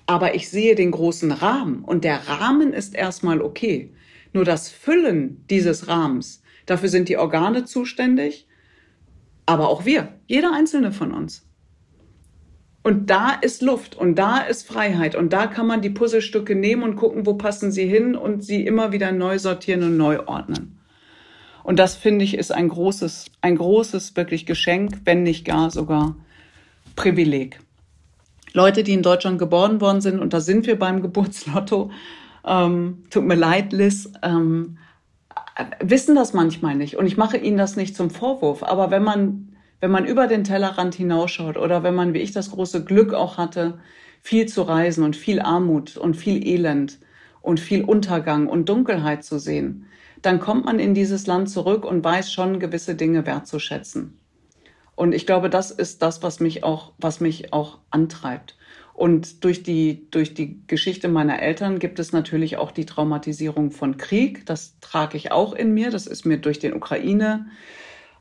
Speaker 2: Aber ich sehe den großen Rahmen und der Rahmen ist erstmal okay. Nur das Füllen dieses Rahmens, dafür sind die Organe zuständig, aber auch wir, jeder einzelne von uns. Und da ist Luft und da ist Freiheit und da kann man die Puzzlestücke nehmen und gucken, wo passen sie hin und sie immer wieder neu sortieren und neu ordnen. Und das finde ich ist ein großes, ein großes wirklich Geschenk, wenn nicht gar sogar Privileg. Leute, die in Deutschland geboren worden sind, und da sind wir beim Geburtslotto, ähm, tut mir leid, Liz, ähm, wissen das manchmal nicht. Und ich mache ihnen das nicht zum Vorwurf. Aber wenn man wenn man über den Tellerrand hinausschaut oder wenn man, wie ich das große Glück auch hatte, viel zu reisen und viel Armut und viel Elend und viel Untergang und Dunkelheit zu sehen, dann kommt man in dieses Land zurück und weiß schon gewisse Dinge wertzuschätzen. Und ich glaube, das ist das, was mich auch, was mich auch antreibt. Und durch die, durch die Geschichte meiner Eltern gibt es natürlich auch die Traumatisierung von Krieg. Das trage ich auch in mir. Das ist mir durch den Ukraine,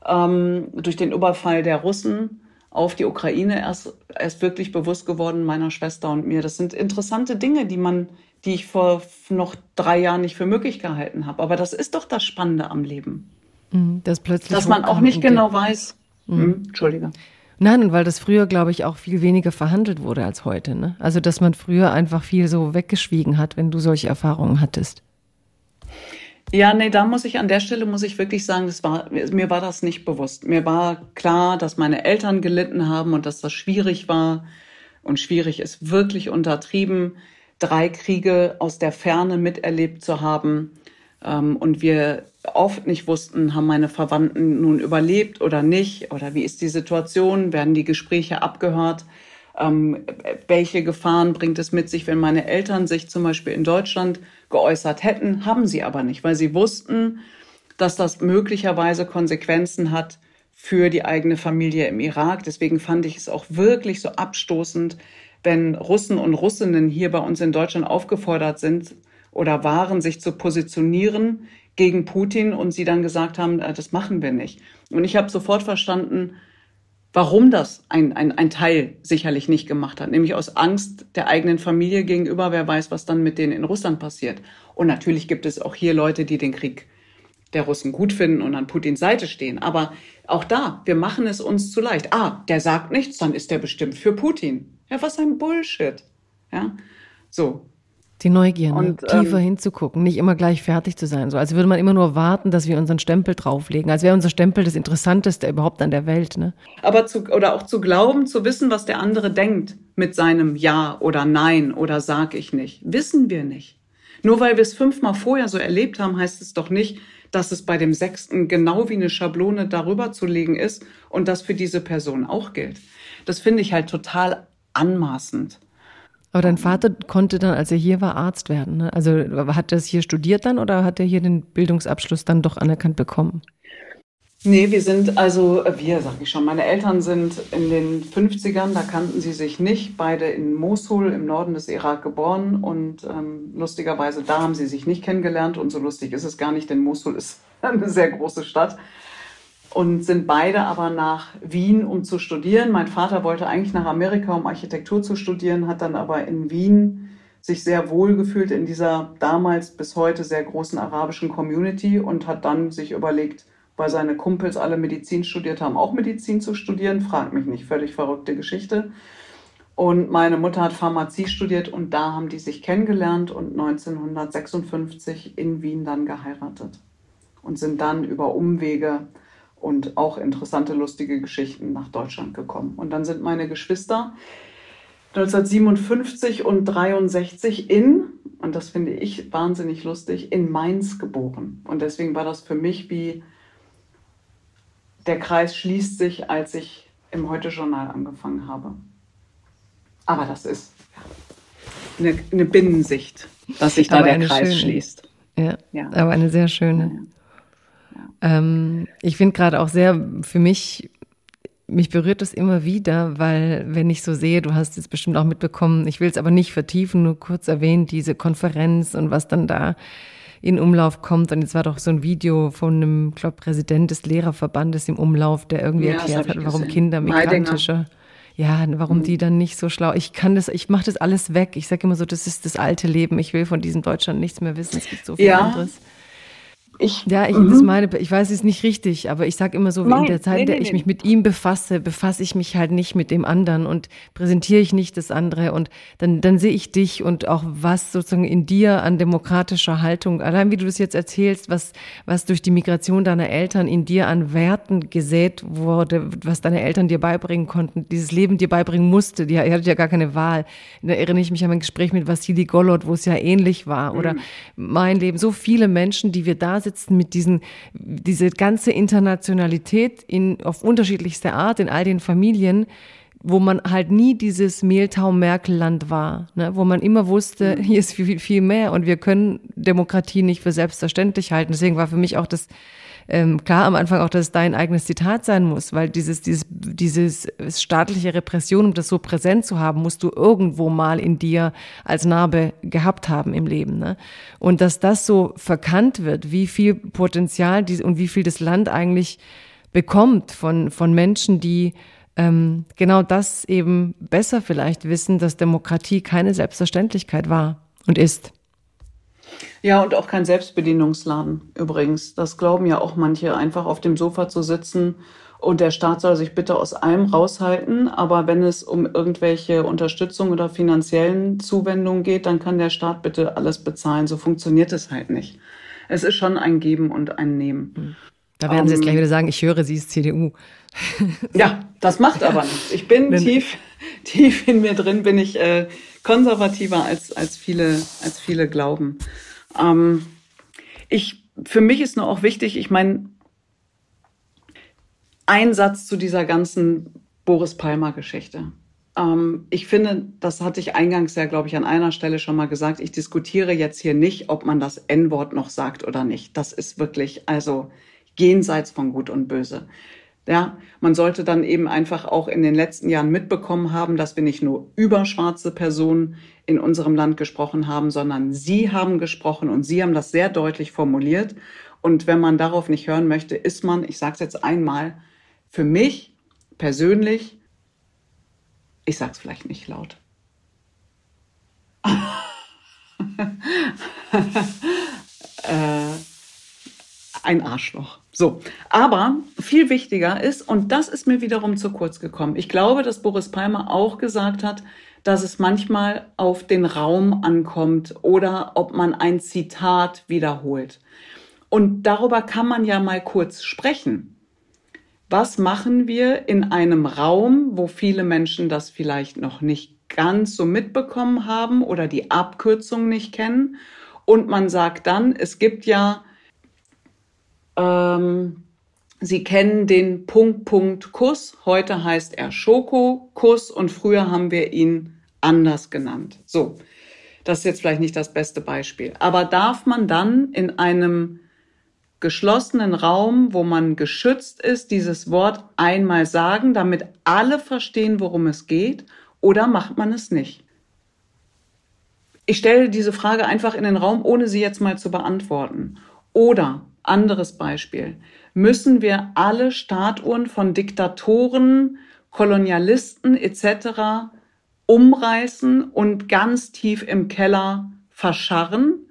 Speaker 2: ähm, durch den Überfall der Russen auf die Ukraine erst, erst wirklich bewusst geworden, meiner Schwester und mir. Das sind interessante Dinge, die man, die ich vor noch drei Jahren nicht für möglich gehalten habe. Aber das ist doch das Spannende am Leben.
Speaker 1: Mhm, das plötzlich
Speaker 2: Dass man auch nicht genau weiß. Mhm. Hm, Entschuldige.
Speaker 1: Nein, und weil das früher, glaube ich, auch viel weniger verhandelt wurde als heute. Ne? Also, dass man früher einfach viel so weggeschwiegen hat, wenn du solche Erfahrungen hattest.
Speaker 2: Ja, nee, da muss ich an der Stelle muss ich wirklich sagen, das war mir war das nicht bewusst. Mir war klar, dass meine Eltern gelitten haben und dass das schwierig war und schwierig ist wirklich untertrieben, drei Kriege aus der Ferne miterlebt zu haben, und wir oft nicht wussten, haben meine Verwandten nun überlebt oder nicht? Oder wie ist die Situation? Werden die Gespräche abgehört? Ähm, welche Gefahren bringt es mit sich, wenn meine Eltern sich zum Beispiel in Deutschland geäußert hätten? Haben sie aber nicht, weil sie wussten, dass das möglicherweise Konsequenzen hat für die eigene Familie im Irak. Deswegen fand ich es auch wirklich so abstoßend, wenn Russen und Russinnen hier bei uns in Deutschland aufgefordert sind oder waren, sich zu positionieren gegen Putin und sie dann gesagt haben, äh, das machen wir nicht. Und ich habe sofort verstanden, warum das ein, ein, ein Teil sicherlich nicht gemacht hat, nämlich aus Angst der eigenen Familie gegenüber, wer weiß, was dann mit denen in Russland passiert. Und natürlich gibt es auch hier Leute, die den Krieg der Russen gut finden und an Putins Seite stehen. Aber auch da, wir machen es uns zu leicht. Ah, der sagt nichts, dann ist der bestimmt für Putin. Ja, was ein Bullshit. Ja, so.
Speaker 1: Die Neugier, ne? und, tiefer ähm, hinzugucken, nicht immer gleich fertig zu sein. So als würde man immer nur warten, dass wir unseren Stempel drauflegen. Als wäre unser Stempel das Interessanteste überhaupt an der Welt. Ne?
Speaker 2: Aber zu, oder auch zu glauben, zu wissen, was der andere denkt mit seinem Ja oder Nein oder sag ich nicht. Wissen wir nicht. Nur weil wir es fünfmal vorher so erlebt haben, heißt es doch nicht, dass es bei dem sechsten genau wie eine Schablone darüber zu legen ist und das für diese Person auch gilt. Das finde ich halt total anmaßend.
Speaker 1: Aber dein Vater konnte dann, als er hier war, Arzt werden. Ne? Also hat er es hier studiert dann oder hat er hier den Bildungsabschluss dann doch anerkannt bekommen?
Speaker 2: Nee, wir sind, also wir, sag ich schon, meine Eltern sind in den 50ern, da kannten sie sich nicht, beide in Mosul im Norden des Irak geboren und ähm, lustigerweise da haben sie sich nicht kennengelernt und so lustig ist es gar nicht, denn Mosul ist eine sehr große Stadt und sind beide aber nach Wien, um zu studieren. Mein Vater wollte eigentlich nach Amerika, um Architektur zu studieren, hat dann aber in Wien sich sehr wohl gefühlt in dieser damals bis heute sehr großen arabischen Community und hat dann sich überlegt, weil seine Kumpels alle Medizin studiert haben, auch Medizin zu studieren. Fragt mich nicht, völlig verrückte Geschichte. Und meine Mutter hat Pharmazie studiert und da haben die sich kennengelernt und 1956 in Wien dann geheiratet und sind dann über Umwege und auch interessante, lustige Geschichten nach Deutschland gekommen. Und dann sind meine Geschwister 1957 und 63 in, und das finde ich wahnsinnig lustig, in Mainz geboren. Und deswegen war das für mich wie der Kreis schließt sich, als ich im Heute-Journal angefangen habe. Aber das ist eine, eine Binnensicht, dass sich da der Kreis schöne. schließt.
Speaker 1: Ja, ja, aber eine sehr schöne. Ähm, ich finde gerade auch sehr für mich, mich berührt das immer wieder, weil wenn ich so sehe, du hast es bestimmt auch mitbekommen, ich will es aber nicht vertiefen, nur kurz erwähnen, diese Konferenz und was dann da in Umlauf kommt. Und jetzt war doch so ein Video von einem, glaube Präsident des Lehrerverbandes im Umlauf, der irgendwie ja, erklärt hat, warum gesehen. Kinder migrantischer ja, warum mhm. die dann nicht so schlau. Ich kann das, ich mache das alles weg. Ich sage immer so, das ist das alte Leben. Ich will von diesem Deutschland nichts mehr wissen. Es gibt so viel ja. anderes. Ich, ja, ich, mhm. das meine, ich weiß, es nicht richtig, aber ich sage immer so, Nein, in der Zeit, nee, in der nee, ich mich mit ihm befasse, befasse ich mich halt nicht mit dem anderen und präsentiere ich nicht das andere und dann, dann sehe ich dich und auch was sozusagen in dir an demokratischer Haltung, allein wie du das jetzt erzählst, was, was durch die Migration deiner Eltern in dir an Werten gesät wurde, was deine Eltern dir beibringen konnten, dieses Leben dir beibringen musste, die, ihr hattet ja gar keine Wahl. Da erinnere ich mich an mein Gespräch mit Vassili Golod, wo es ja ähnlich war oder mhm. mein Leben, so viele Menschen, die wir da sitzen, sitzen mit diesen, diese ganze Internationalität in, auf unterschiedlichste Art in all den Familien, wo man halt nie dieses Mehltau-Merkel-Land war, ne? wo man immer wusste, mhm. hier ist viel, viel mehr und wir können Demokratie nicht für selbstverständlich halten. Deswegen war für mich auch das ähm, klar am Anfang auch, dass es dein eigenes Zitat sein muss, weil dieses, dieses, dieses staatliche Repression, um das so präsent zu haben, musst du irgendwo mal in dir als Narbe gehabt haben im Leben. Ne? Und dass das so verkannt wird, wie viel Potenzial dies und wie viel das Land eigentlich bekommt von, von Menschen, die ähm, genau das eben besser vielleicht wissen, dass Demokratie keine Selbstverständlichkeit war und ist.
Speaker 2: Ja, und auch kein Selbstbedienungsladen übrigens. Das glauben ja auch manche, einfach auf dem Sofa zu sitzen und der Staat soll sich bitte aus allem raushalten. Aber wenn es um irgendwelche Unterstützung oder finanziellen Zuwendungen geht, dann kann der Staat bitte alles bezahlen. So funktioniert es halt nicht. Es ist schon ein Geben und ein Nehmen. Hm.
Speaker 1: Da werden Sie jetzt gleich ähm, wieder sagen, ich höre, sie ist CDU.
Speaker 2: ja, das macht aber nichts. Ich bin tief, tief in mir drin, bin ich äh, konservativer als, als, viele, als viele glauben. Ähm, Ich, für mich ist nur auch wichtig, ich meine, ein Satz zu dieser ganzen Boris Palmer-Geschichte. Ähm, ich finde, das hatte ich eingangs ja, glaube ich, an einer Stelle schon mal gesagt. Ich diskutiere jetzt hier nicht, ob man das N-Wort noch sagt oder nicht. Das ist wirklich, also jenseits von Gut und Böse. Ja, man sollte dann eben einfach auch in den letzten Jahren mitbekommen haben, dass wir nicht nur über schwarze Personen in unserem Land gesprochen haben, sondern sie haben gesprochen und sie haben das sehr deutlich formuliert. Und wenn man darauf nicht hören möchte, ist man, ich sage es jetzt einmal, für mich persönlich, ich sage es vielleicht nicht laut. äh, ein Arschloch. So, aber viel wichtiger ist, und das ist mir wiederum zu kurz gekommen, ich glaube, dass Boris Palmer auch gesagt hat, dass es manchmal auf den Raum ankommt oder ob man ein Zitat wiederholt. Und darüber kann man ja mal kurz sprechen. Was machen wir in einem Raum, wo viele Menschen das vielleicht noch nicht ganz so mitbekommen haben oder die Abkürzung nicht kennen? Und man sagt dann, es gibt ja ähm, Sie kennen den Punkt, Punkt, Kuss. Heute heißt er Schokokuss und früher haben wir ihn anders genannt. So, das ist jetzt vielleicht nicht das beste Beispiel. Aber darf man dann in einem geschlossenen Raum, wo man geschützt ist, dieses Wort einmal sagen, damit alle verstehen, worum es geht, oder macht man es nicht? Ich stelle diese Frage einfach in den Raum, ohne sie jetzt mal zu beantworten. Oder anderes Beispiel. Müssen wir alle Statuen von Diktatoren, Kolonialisten etc. umreißen und ganz tief im Keller verscharren?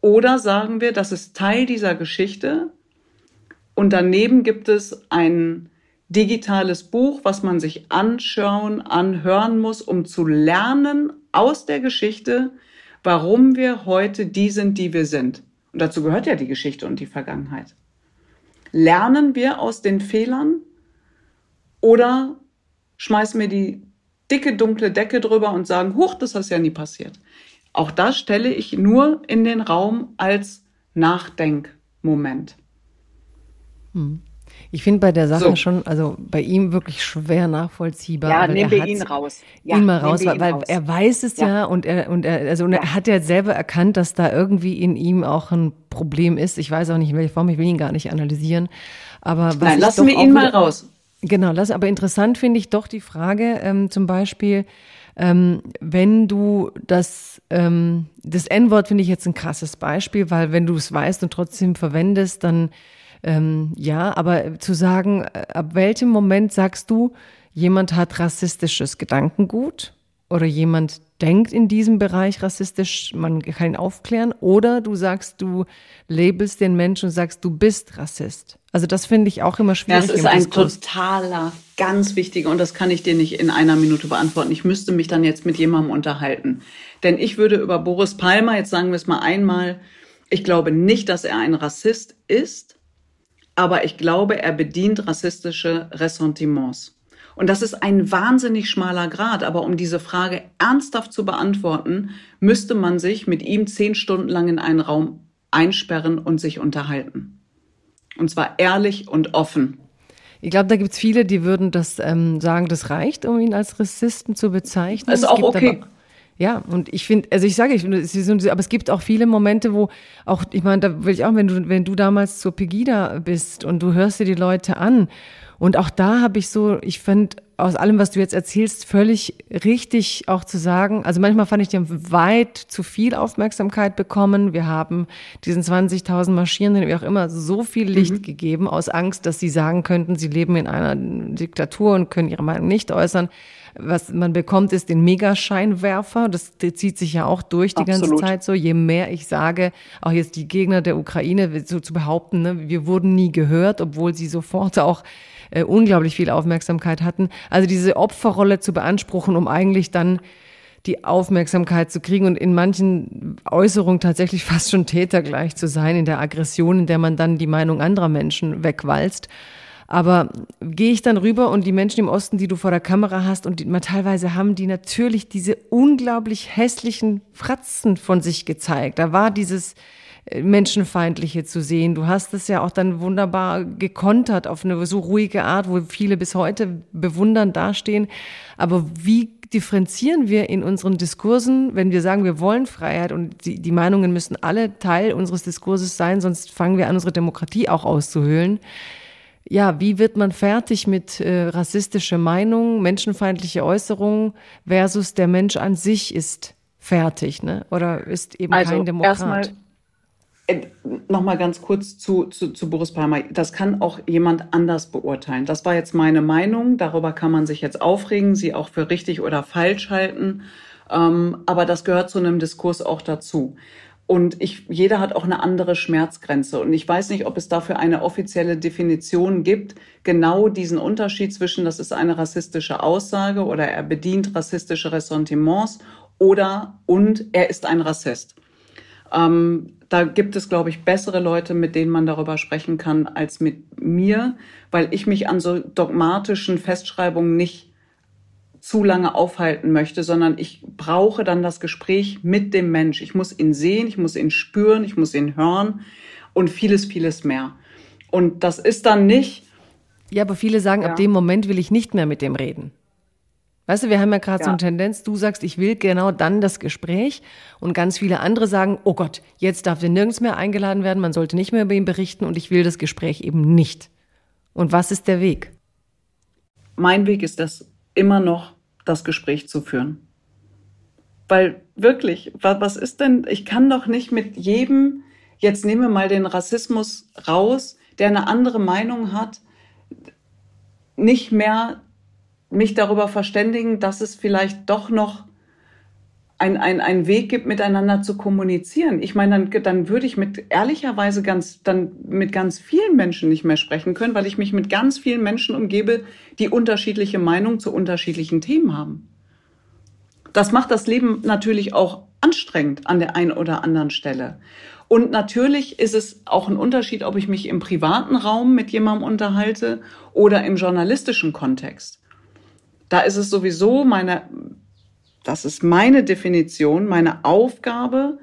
Speaker 2: Oder sagen wir, das ist Teil dieser Geschichte und daneben gibt es ein digitales Buch, was man sich anschauen, anhören muss, um zu lernen aus der Geschichte, warum wir heute die sind, die wir sind. Und dazu gehört ja die Geschichte und die Vergangenheit. Lernen wir aus den Fehlern oder schmeißen wir die dicke, dunkle Decke drüber und sagen, huch, das ist ja nie passiert. Auch das stelle ich nur in den Raum als Nachdenkmoment.
Speaker 1: Hm. Ich finde bei der Sache so. schon, also bei ihm wirklich schwer nachvollziehbar.
Speaker 3: Ja, nehmen wir ihn raus. Ja,
Speaker 1: ihn mal raus, weil, weil er weiß es ja, ja und er und er also und er hat ja selber erkannt, dass da irgendwie in ihm auch ein Problem ist. Ich weiß auch nicht in welcher Form, ich will ihn gar nicht analysieren. Aber was
Speaker 2: Nein, lassen wir ihn mal raus.
Speaker 1: Genau, lass, aber interessant finde ich doch die Frage, ähm, zum Beispiel, ähm, wenn du das, ähm, das N-Wort finde ich jetzt ein krasses Beispiel, weil wenn du es weißt und trotzdem verwendest, dann ähm, ja, aber zu sagen, äh, ab welchem Moment sagst du, jemand hat rassistisches Gedankengut oder jemand denkt in diesem Bereich rassistisch, man kann ihn aufklären, oder du sagst, du labelst den Menschen und sagst, du bist Rassist. Also das finde ich auch immer schwierig.
Speaker 2: Das ist ein Diskurs. totaler, ganz wichtiger und das kann ich dir nicht in einer Minute beantworten. Ich müsste mich dann jetzt mit jemandem unterhalten. Denn ich würde über Boris Palmer, jetzt sagen wir es mal einmal, ich glaube nicht, dass er ein Rassist ist aber ich glaube, er bedient rassistische Ressentiments. Und das ist ein wahnsinnig schmaler Grad. Aber um diese Frage ernsthaft zu beantworten, müsste man sich mit ihm zehn Stunden lang in einen Raum einsperren und sich unterhalten. Und zwar ehrlich und offen.
Speaker 1: Ich glaube, da gibt es viele, die würden das ähm, sagen, das reicht, um ihn als Rassisten zu bezeichnen.
Speaker 2: Das ist auch okay.
Speaker 1: Aber, ja, und ich finde, also ich sage, ich, aber es gibt auch viele Momente, wo auch, ich meine, da will ich auch, wenn du, wenn du damals zur Pegida bist und du hörst dir die Leute an und auch da habe ich so, ich finde aus allem, was du jetzt erzählst, völlig richtig auch zu sagen. Also manchmal fand ich, die haben weit zu viel Aufmerksamkeit bekommen. Wir haben diesen 20.000 Marschierenden, wie auch immer, so viel Licht mhm. gegeben aus Angst, dass sie sagen könnten, sie leben in einer Diktatur und können ihre Meinung nicht äußern. Was man bekommt, ist den Megascheinwerfer. Das zieht sich ja auch durch die Absolut. ganze Zeit so. Je mehr ich sage, auch jetzt die Gegner der Ukraine so zu behaupten, ne, wir wurden nie gehört, obwohl sie sofort auch äh, unglaublich viel Aufmerksamkeit hatten. Also diese Opferrolle zu beanspruchen, um eigentlich dann die Aufmerksamkeit zu kriegen und in manchen Äußerungen tatsächlich fast schon tätergleich zu sein, in der Aggression, in der man dann die Meinung anderer Menschen wegwalzt. Aber gehe ich dann rüber und die Menschen im Osten, die du vor der Kamera hast, und die, teilweise haben die natürlich diese unglaublich hässlichen Fratzen von sich gezeigt. Da war dieses äh, Menschenfeindliche zu sehen. Du hast es ja auch dann wunderbar gekontert auf eine so ruhige Art, wo viele bis heute bewundernd dastehen. Aber wie differenzieren wir in unseren Diskursen, wenn wir sagen, wir wollen Freiheit und die, die Meinungen müssen alle Teil unseres Diskurses sein, sonst fangen wir an, unsere Demokratie auch auszuhöhlen. Ja, wie wird man fertig mit äh, rassistische Meinungen, menschenfeindliche Äußerungen versus der Mensch an sich ist fertig, ne? Oder ist eben also kein Demokrat? Erstmal
Speaker 2: äh, Nochmal ganz kurz zu, zu, zu Boris Palmer. Das kann auch jemand anders beurteilen. Das war jetzt meine Meinung. Darüber kann man sich jetzt aufregen, sie auch für richtig oder falsch halten. Ähm, aber das gehört zu einem Diskurs auch dazu. Und ich, jeder hat auch eine andere Schmerzgrenze. Und ich weiß nicht, ob es dafür eine offizielle Definition gibt. Genau diesen Unterschied zwischen, das ist eine rassistische Aussage oder er bedient rassistische Ressentiments oder und er ist ein Rassist. Ähm, da gibt es, glaube ich, bessere Leute, mit denen man darüber sprechen kann, als mit mir, weil ich mich an so dogmatischen Festschreibungen nicht zu lange aufhalten möchte, sondern ich brauche dann das Gespräch mit dem Mensch. Ich muss ihn sehen, ich muss ihn spüren, ich muss ihn hören und vieles, vieles mehr. Und das ist dann nicht.
Speaker 1: Ja, aber viele sagen, ja. ab dem Moment will ich nicht mehr mit dem reden. Weißt du, wir haben ja gerade ja. so eine Tendenz, du sagst, ich will genau dann das Gespräch und ganz viele andere sagen, oh Gott, jetzt darf er nirgends mehr eingeladen werden, man sollte nicht mehr über ihn berichten und ich will das Gespräch eben nicht. Und was ist der Weg?
Speaker 2: Mein Weg ist das immer noch, das Gespräch zu führen. Weil wirklich, was ist denn, ich kann doch nicht mit jedem, jetzt nehmen wir mal den Rassismus raus, der eine andere Meinung hat, nicht mehr mich darüber verständigen, dass es vielleicht doch noch ein, ein, ein Weg gibt, miteinander zu kommunizieren. Ich meine, dann, dann würde ich mit ehrlicherweise ganz, dann mit ganz vielen Menschen nicht mehr sprechen können, weil ich mich mit ganz vielen Menschen umgebe, die unterschiedliche Meinungen zu unterschiedlichen Themen haben. Das macht das Leben natürlich auch anstrengend an der einen oder anderen Stelle. Und natürlich ist es auch ein Unterschied, ob ich mich im privaten Raum mit jemandem unterhalte oder im journalistischen Kontext. Da ist es sowieso meine, das ist meine Definition, meine Aufgabe,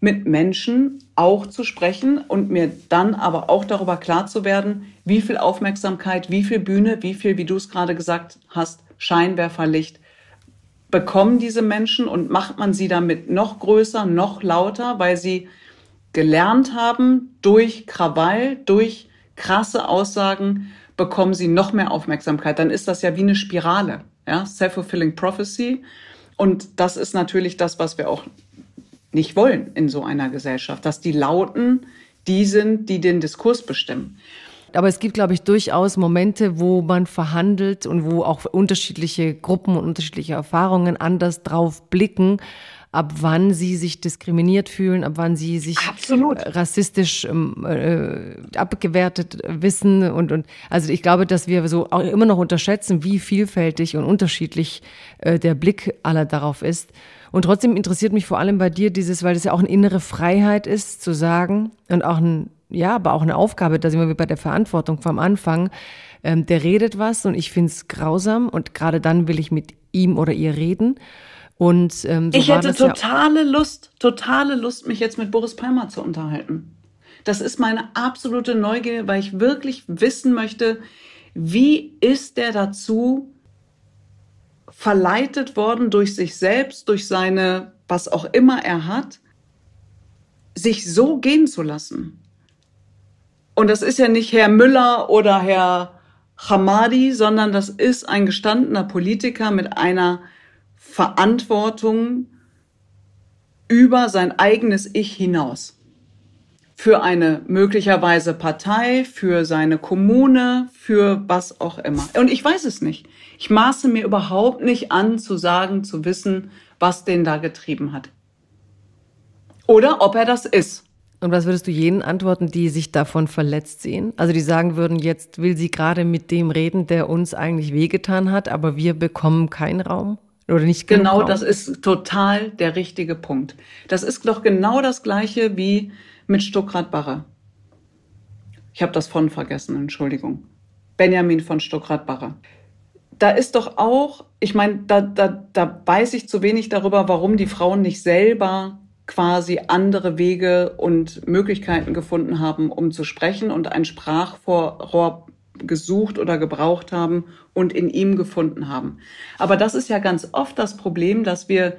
Speaker 2: mit Menschen auch zu sprechen und mir dann aber auch darüber klar zu werden, wie viel Aufmerksamkeit, wie viel Bühne, wie viel, wie du es gerade gesagt hast, Scheinwerferlicht bekommen diese Menschen und macht man sie damit noch größer, noch lauter, weil sie gelernt haben durch Krawall, durch krasse Aussagen, bekommen sie noch mehr Aufmerksamkeit. Dann ist das ja wie eine Spirale, ja, self-fulfilling prophecy. Und das ist natürlich das, was wir auch nicht wollen in so einer Gesellschaft, dass die Lauten die sind, die den Diskurs bestimmen.
Speaker 1: Aber es gibt, glaube ich, durchaus Momente, wo man verhandelt und wo auch unterschiedliche Gruppen und unterschiedliche Erfahrungen anders drauf blicken ab wann sie sich diskriminiert fühlen, ab wann sie sich Absolut. rassistisch ähm, äh, abgewertet wissen und und also ich glaube, dass wir so auch immer noch unterschätzen, wie vielfältig und unterschiedlich äh, der Blick aller darauf ist. Und trotzdem interessiert mich vor allem bei dir dieses, weil es ja auch eine innere Freiheit ist, zu sagen und auch ein ja, aber auch eine Aufgabe, da sind wir bei der Verantwortung vom Anfang. Ähm, der redet was und ich finde es grausam und gerade dann will ich mit ihm oder ihr reden. Und ähm,
Speaker 2: so ich hätte totale ja Lust, totale Lust, mich jetzt mit Boris Palmer zu unterhalten. Das ist meine absolute Neugier, weil ich wirklich wissen möchte, wie ist der dazu verleitet worden durch sich selbst, durch seine, was auch immer er hat, sich so gehen zu lassen. Und das ist ja nicht Herr Müller oder Herr Hamadi, sondern das ist ein gestandener Politiker mit einer Verantwortung über sein eigenes Ich hinaus. Für eine möglicherweise Partei, für seine Kommune, für was auch immer. Und ich weiß es nicht. Ich maße mir überhaupt nicht an zu sagen, zu wissen, was den da getrieben hat. Oder ob er das ist.
Speaker 1: Und was würdest du jenen antworten, die sich davon verletzt sehen? Also die sagen würden, jetzt will sie gerade mit dem reden, der uns eigentlich wehgetan hat, aber wir bekommen keinen Raum? Oder nicht
Speaker 2: genau, das ist total der richtige Punkt. Das ist doch genau das gleiche wie mit Stuckrad-Barre. Ich habe das von vergessen, Entschuldigung. Benjamin von Stuckrad-Barre. Da ist doch auch, ich meine, da, da, da weiß ich zu wenig darüber, warum die Frauen nicht selber quasi andere Wege und Möglichkeiten gefunden haben, um zu sprechen und ein Sprachrohr gesucht oder gebraucht haben und in ihm gefunden haben. Aber das ist ja ganz oft das Problem, dass wir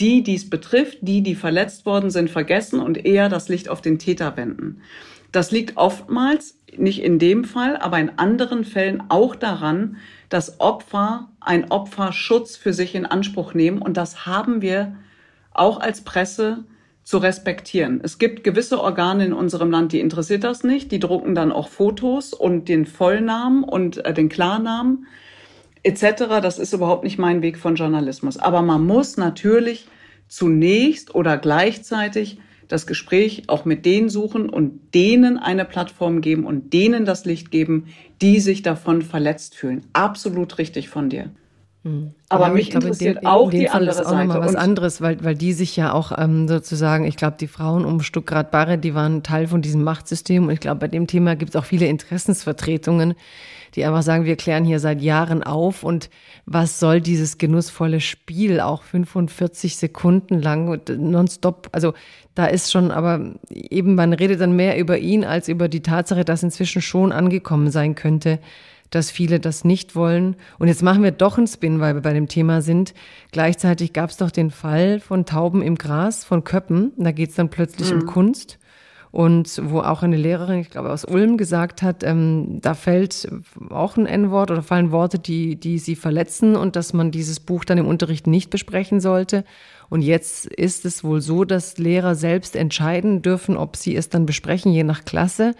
Speaker 2: die, die es betrifft, die, die verletzt worden sind, vergessen und eher das Licht auf den Täter wenden. Das liegt oftmals, nicht in dem Fall, aber in anderen Fällen auch daran, dass Opfer einen Opferschutz für sich in Anspruch nehmen. Und das haben wir auch als Presse zu respektieren. Es gibt gewisse Organe in unserem Land, die interessiert das nicht. Die drucken dann auch Fotos und den Vollnamen und äh, den Klarnamen etc. Das ist überhaupt nicht mein Weg von Journalismus. Aber man muss natürlich zunächst oder gleichzeitig das Gespräch auch mit denen suchen und denen eine Plattform geben und denen das Licht geben, die sich davon verletzt fühlen. Absolut richtig von dir.
Speaker 1: Mhm. Aber ja, mich interessiert in dem, auch in dem die Fall andere ist auch Seite. Noch mal was anderes, weil, weil die sich ja auch ähm, sozusagen, ich glaube, die Frauen um Stuttgart Barre, die waren Teil von diesem Machtsystem und ich glaube, bei dem Thema gibt es auch viele Interessensvertretungen, die einfach sagen, wir klären hier seit Jahren auf und was soll dieses genussvolle Spiel auch 45 Sekunden lang nonstop, also da ist schon, aber eben man redet dann mehr über ihn als über die Tatsache, dass inzwischen schon angekommen sein könnte, dass viele das nicht wollen. Und jetzt machen wir doch einen Spin, weil wir bei dem Thema sind. Gleichzeitig gab es doch den Fall von Tauben im Gras von Köppen. Da geht es dann plötzlich mhm. um Kunst. Und wo auch eine Lehrerin, ich glaube aus Ulm, gesagt hat, ähm, da fällt auch ein N-Wort oder fallen Worte, die, die sie verletzen und dass man dieses Buch dann im Unterricht nicht besprechen sollte. Und jetzt ist es wohl so, dass Lehrer selbst entscheiden dürfen, ob sie es dann besprechen, je nach Klasse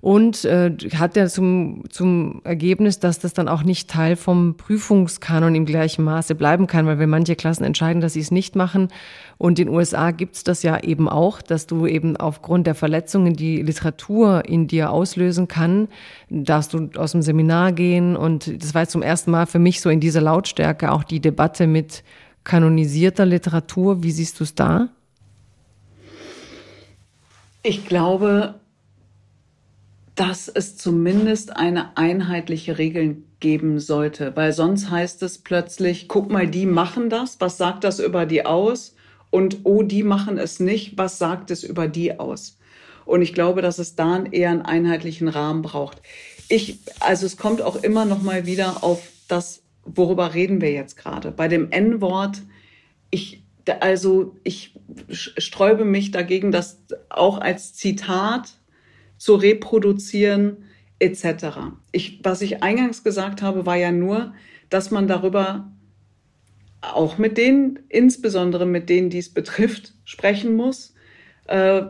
Speaker 1: und äh, hat ja zum, zum Ergebnis, dass das dann auch nicht Teil vom Prüfungskanon im gleichen Maße bleiben kann, weil wir manche Klassen entscheiden, dass sie es nicht machen. Und in den USA gibt's das ja eben auch, dass du eben aufgrund der Verletzungen, die Literatur in dir auslösen kann, darfst du aus dem Seminar gehen. Und das war jetzt zum ersten Mal für mich so in dieser Lautstärke auch die Debatte mit kanonisierter Literatur. Wie siehst du es da?
Speaker 2: Ich glaube, dass es zumindest eine einheitliche Regel geben sollte, weil sonst heißt es plötzlich, guck mal, die machen das, was sagt das über die aus? Und oh, die machen es nicht, was sagt es über die aus? Und ich glaube, dass es da eher einen einheitlichen Rahmen braucht. Ich, also es kommt auch immer noch mal wieder auf das, worüber reden wir jetzt gerade? Bei dem N-Wort, ich, also ich sträube mich dagegen, das auch als Zitat zu reproduzieren etc. Ich, was ich eingangs gesagt habe, war ja nur, dass man darüber auch mit denen, insbesondere mit denen, die es betrifft, sprechen muss, äh,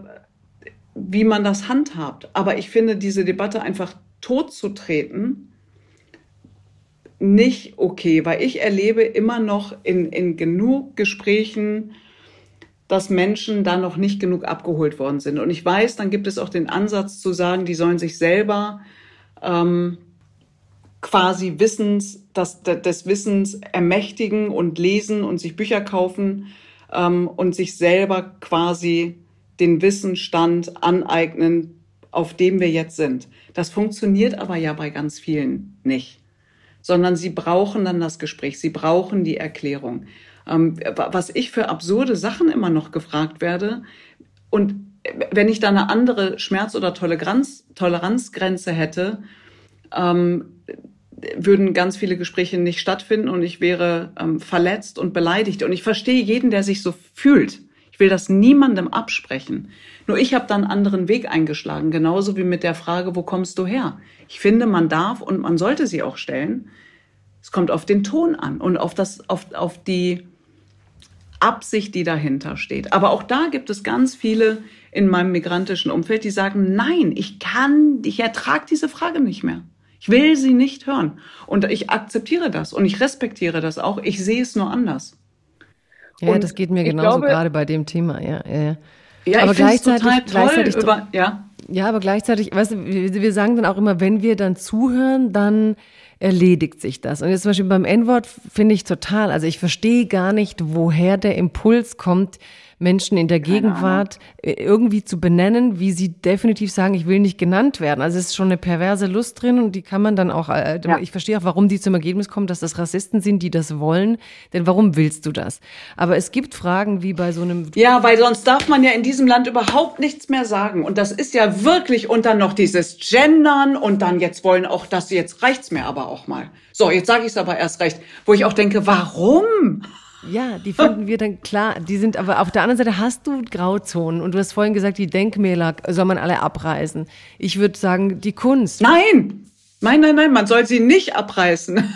Speaker 2: wie man das handhabt. Aber ich finde, diese Debatte einfach totzutreten, nicht okay, weil ich erlebe immer noch in, in genug Gesprächen, dass Menschen da noch nicht genug abgeholt worden sind. Und ich weiß, dann gibt es auch den Ansatz zu sagen, die sollen sich selber ähm, quasi Wissens, das, des Wissens ermächtigen und lesen und sich Bücher kaufen ähm, und sich selber quasi den Wissensstand aneignen, auf dem wir jetzt sind. Das funktioniert aber ja bei ganz vielen nicht, sondern sie brauchen dann das Gespräch, sie brauchen die Erklärung ähm, was ich für absurde Sachen immer noch gefragt werde. Und wenn ich da eine andere Schmerz- oder Toleranz, Toleranzgrenze hätte, ähm, würden ganz viele Gespräche nicht stattfinden und ich wäre ähm, verletzt und beleidigt. Und ich verstehe jeden, der sich so fühlt. Ich will das niemandem absprechen. Nur ich habe da einen anderen Weg eingeschlagen, genauso wie mit der Frage, wo kommst du her? Ich finde, man darf und man sollte sie auch stellen. Es kommt auf den Ton an und auf das, auf, auf die, Absicht, die dahinter steht. Aber auch da gibt es ganz viele in meinem migrantischen Umfeld, die sagen, nein, ich kann, ich ertrage diese Frage nicht mehr. Ich will sie nicht hören. Und ich akzeptiere das und ich respektiere das auch. Ich sehe es nur anders.
Speaker 1: Ja, und das geht mir genauso glaube, gerade bei dem Thema, ja. ja.
Speaker 2: Ja, aber ich gleichzeitig, total toll gleichzeitig über, ja.
Speaker 1: Ja, aber gleichzeitig, weißt du, wir, wir sagen dann auch immer, wenn wir dann zuhören, dann erledigt sich das. Und jetzt zum Beispiel beim N-Wort finde ich total, also ich verstehe gar nicht, woher der Impuls kommt, Menschen in der Gegenwart äh, irgendwie zu benennen, wie sie definitiv sagen, ich will nicht genannt werden. Also es ist schon eine perverse Lust drin und die kann man dann auch, äh, ja. ich verstehe auch, warum die zum Ergebnis kommen, dass das Rassisten sind, die das wollen. Denn warum willst du das? Aber es gibt Fragen wie bei so einem.
Speaker 2: Ja, weil sonst darf man ja in diesem Land überhaupt nichts mehr sagen. Und das ist ja wirklich und dann noch dieses Gendern und dann jetzt wollen auch das, jetzt reicht's mir aber auch mal. So, jetzt sage ich es aber erst recht, wo ich auch denke, warum?
Speaker 1: Ja, die finden wir dann klar. Die sind aber auf der anderen Seite hast du Grauzonen und du hast vorhin gesagt, die Denkmäler soll man alle abreißen. Ich würde sagen, die Kunst.
Speaker 2: Nein! Nein, nein, nein, man soll sie nicht abreißen.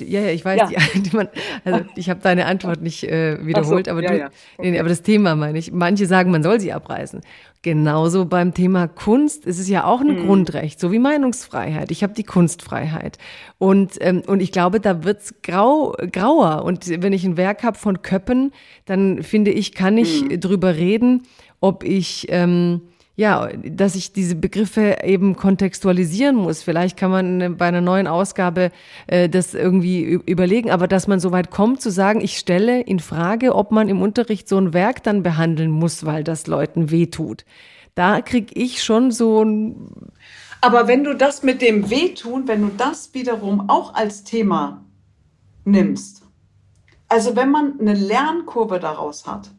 Speaker 1: Ja, ja, ich weiß, ja. Die, die man, also ich habe deine Antwort nicht äh, wiederholt, so, aber, ja, du, ja. Okay. nee, aber das Thema meine ich. Manche sagen, man soll sie abreißen. Genauso beim Thema Kunst ist es ja auch ein mhm. Grundrecht, so wie Meinungsfreiheit. Ich habe die Kunstfreiheit. Und, ähm, und ich glaube, da wird's grau, grauer. Und wenn ich ein Werk habe von Köppen, dann finde ich, kann ich mhm. drüber reden, ob ich ähm, ja, dass ich diese Begriffe eben kontextualisieren muss. Vielleicht kann man bei einer neuen Ausgabe äh, das irgendwie überlegen, aber dass man so weit kommt zu sagen, ich stelle in Frage, ob man im Unterricht so ein Werk dann behandeln muss, weil das Leuten wehtut. Da krieg ich schon so ein
Speaker 2: aber wenn du das mit dem Wehtun, wenn du das wiederum auch als Thema nimmst, also wenn man eine Lernkurve daraus hat,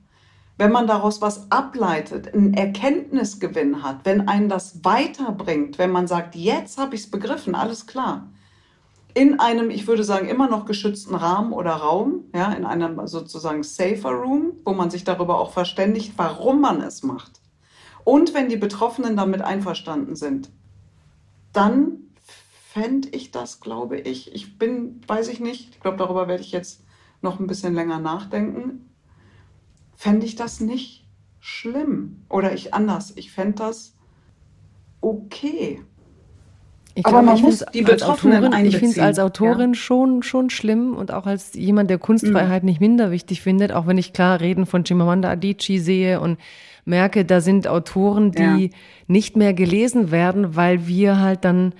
Speaker 2: wenn man daraus was ableitet, einen Erkenntnisgewinn hat, wenn einen das weiterbringt, wenn man sagt, jetzt habe ich es begriffen, alles klar. In einem, ich würde sagen, immer noch geschützten Rahmen oder Raum, ja, in einem sozusagen safer Room, wo man sich darüber auch verständigt, warum man es macht. Und wenn die Betroffenen damit einverstanden sind, dann fände ich das, glaube ich, ich bin, weiß ich nicht, ich glaube, darüber werde ich jetzt noch ein bisschen länger nachdenken, fände ich das nicht schlimm. Oder ich anders, ich fände das okay.
Speaker 1: Ich Aber man muss die Betroffenen Autorin, Ich finde es als Autorin ja. schon, schon schlimm und auch als jemand, der Kunstfreiheit mhm. nicht minder wichtig findet, auch wenn ich klar Reden von Chimamanda Adichie sehe und merke, da sind Autoren, die ja. nicht mehr gelesen werden, weil wir halt dann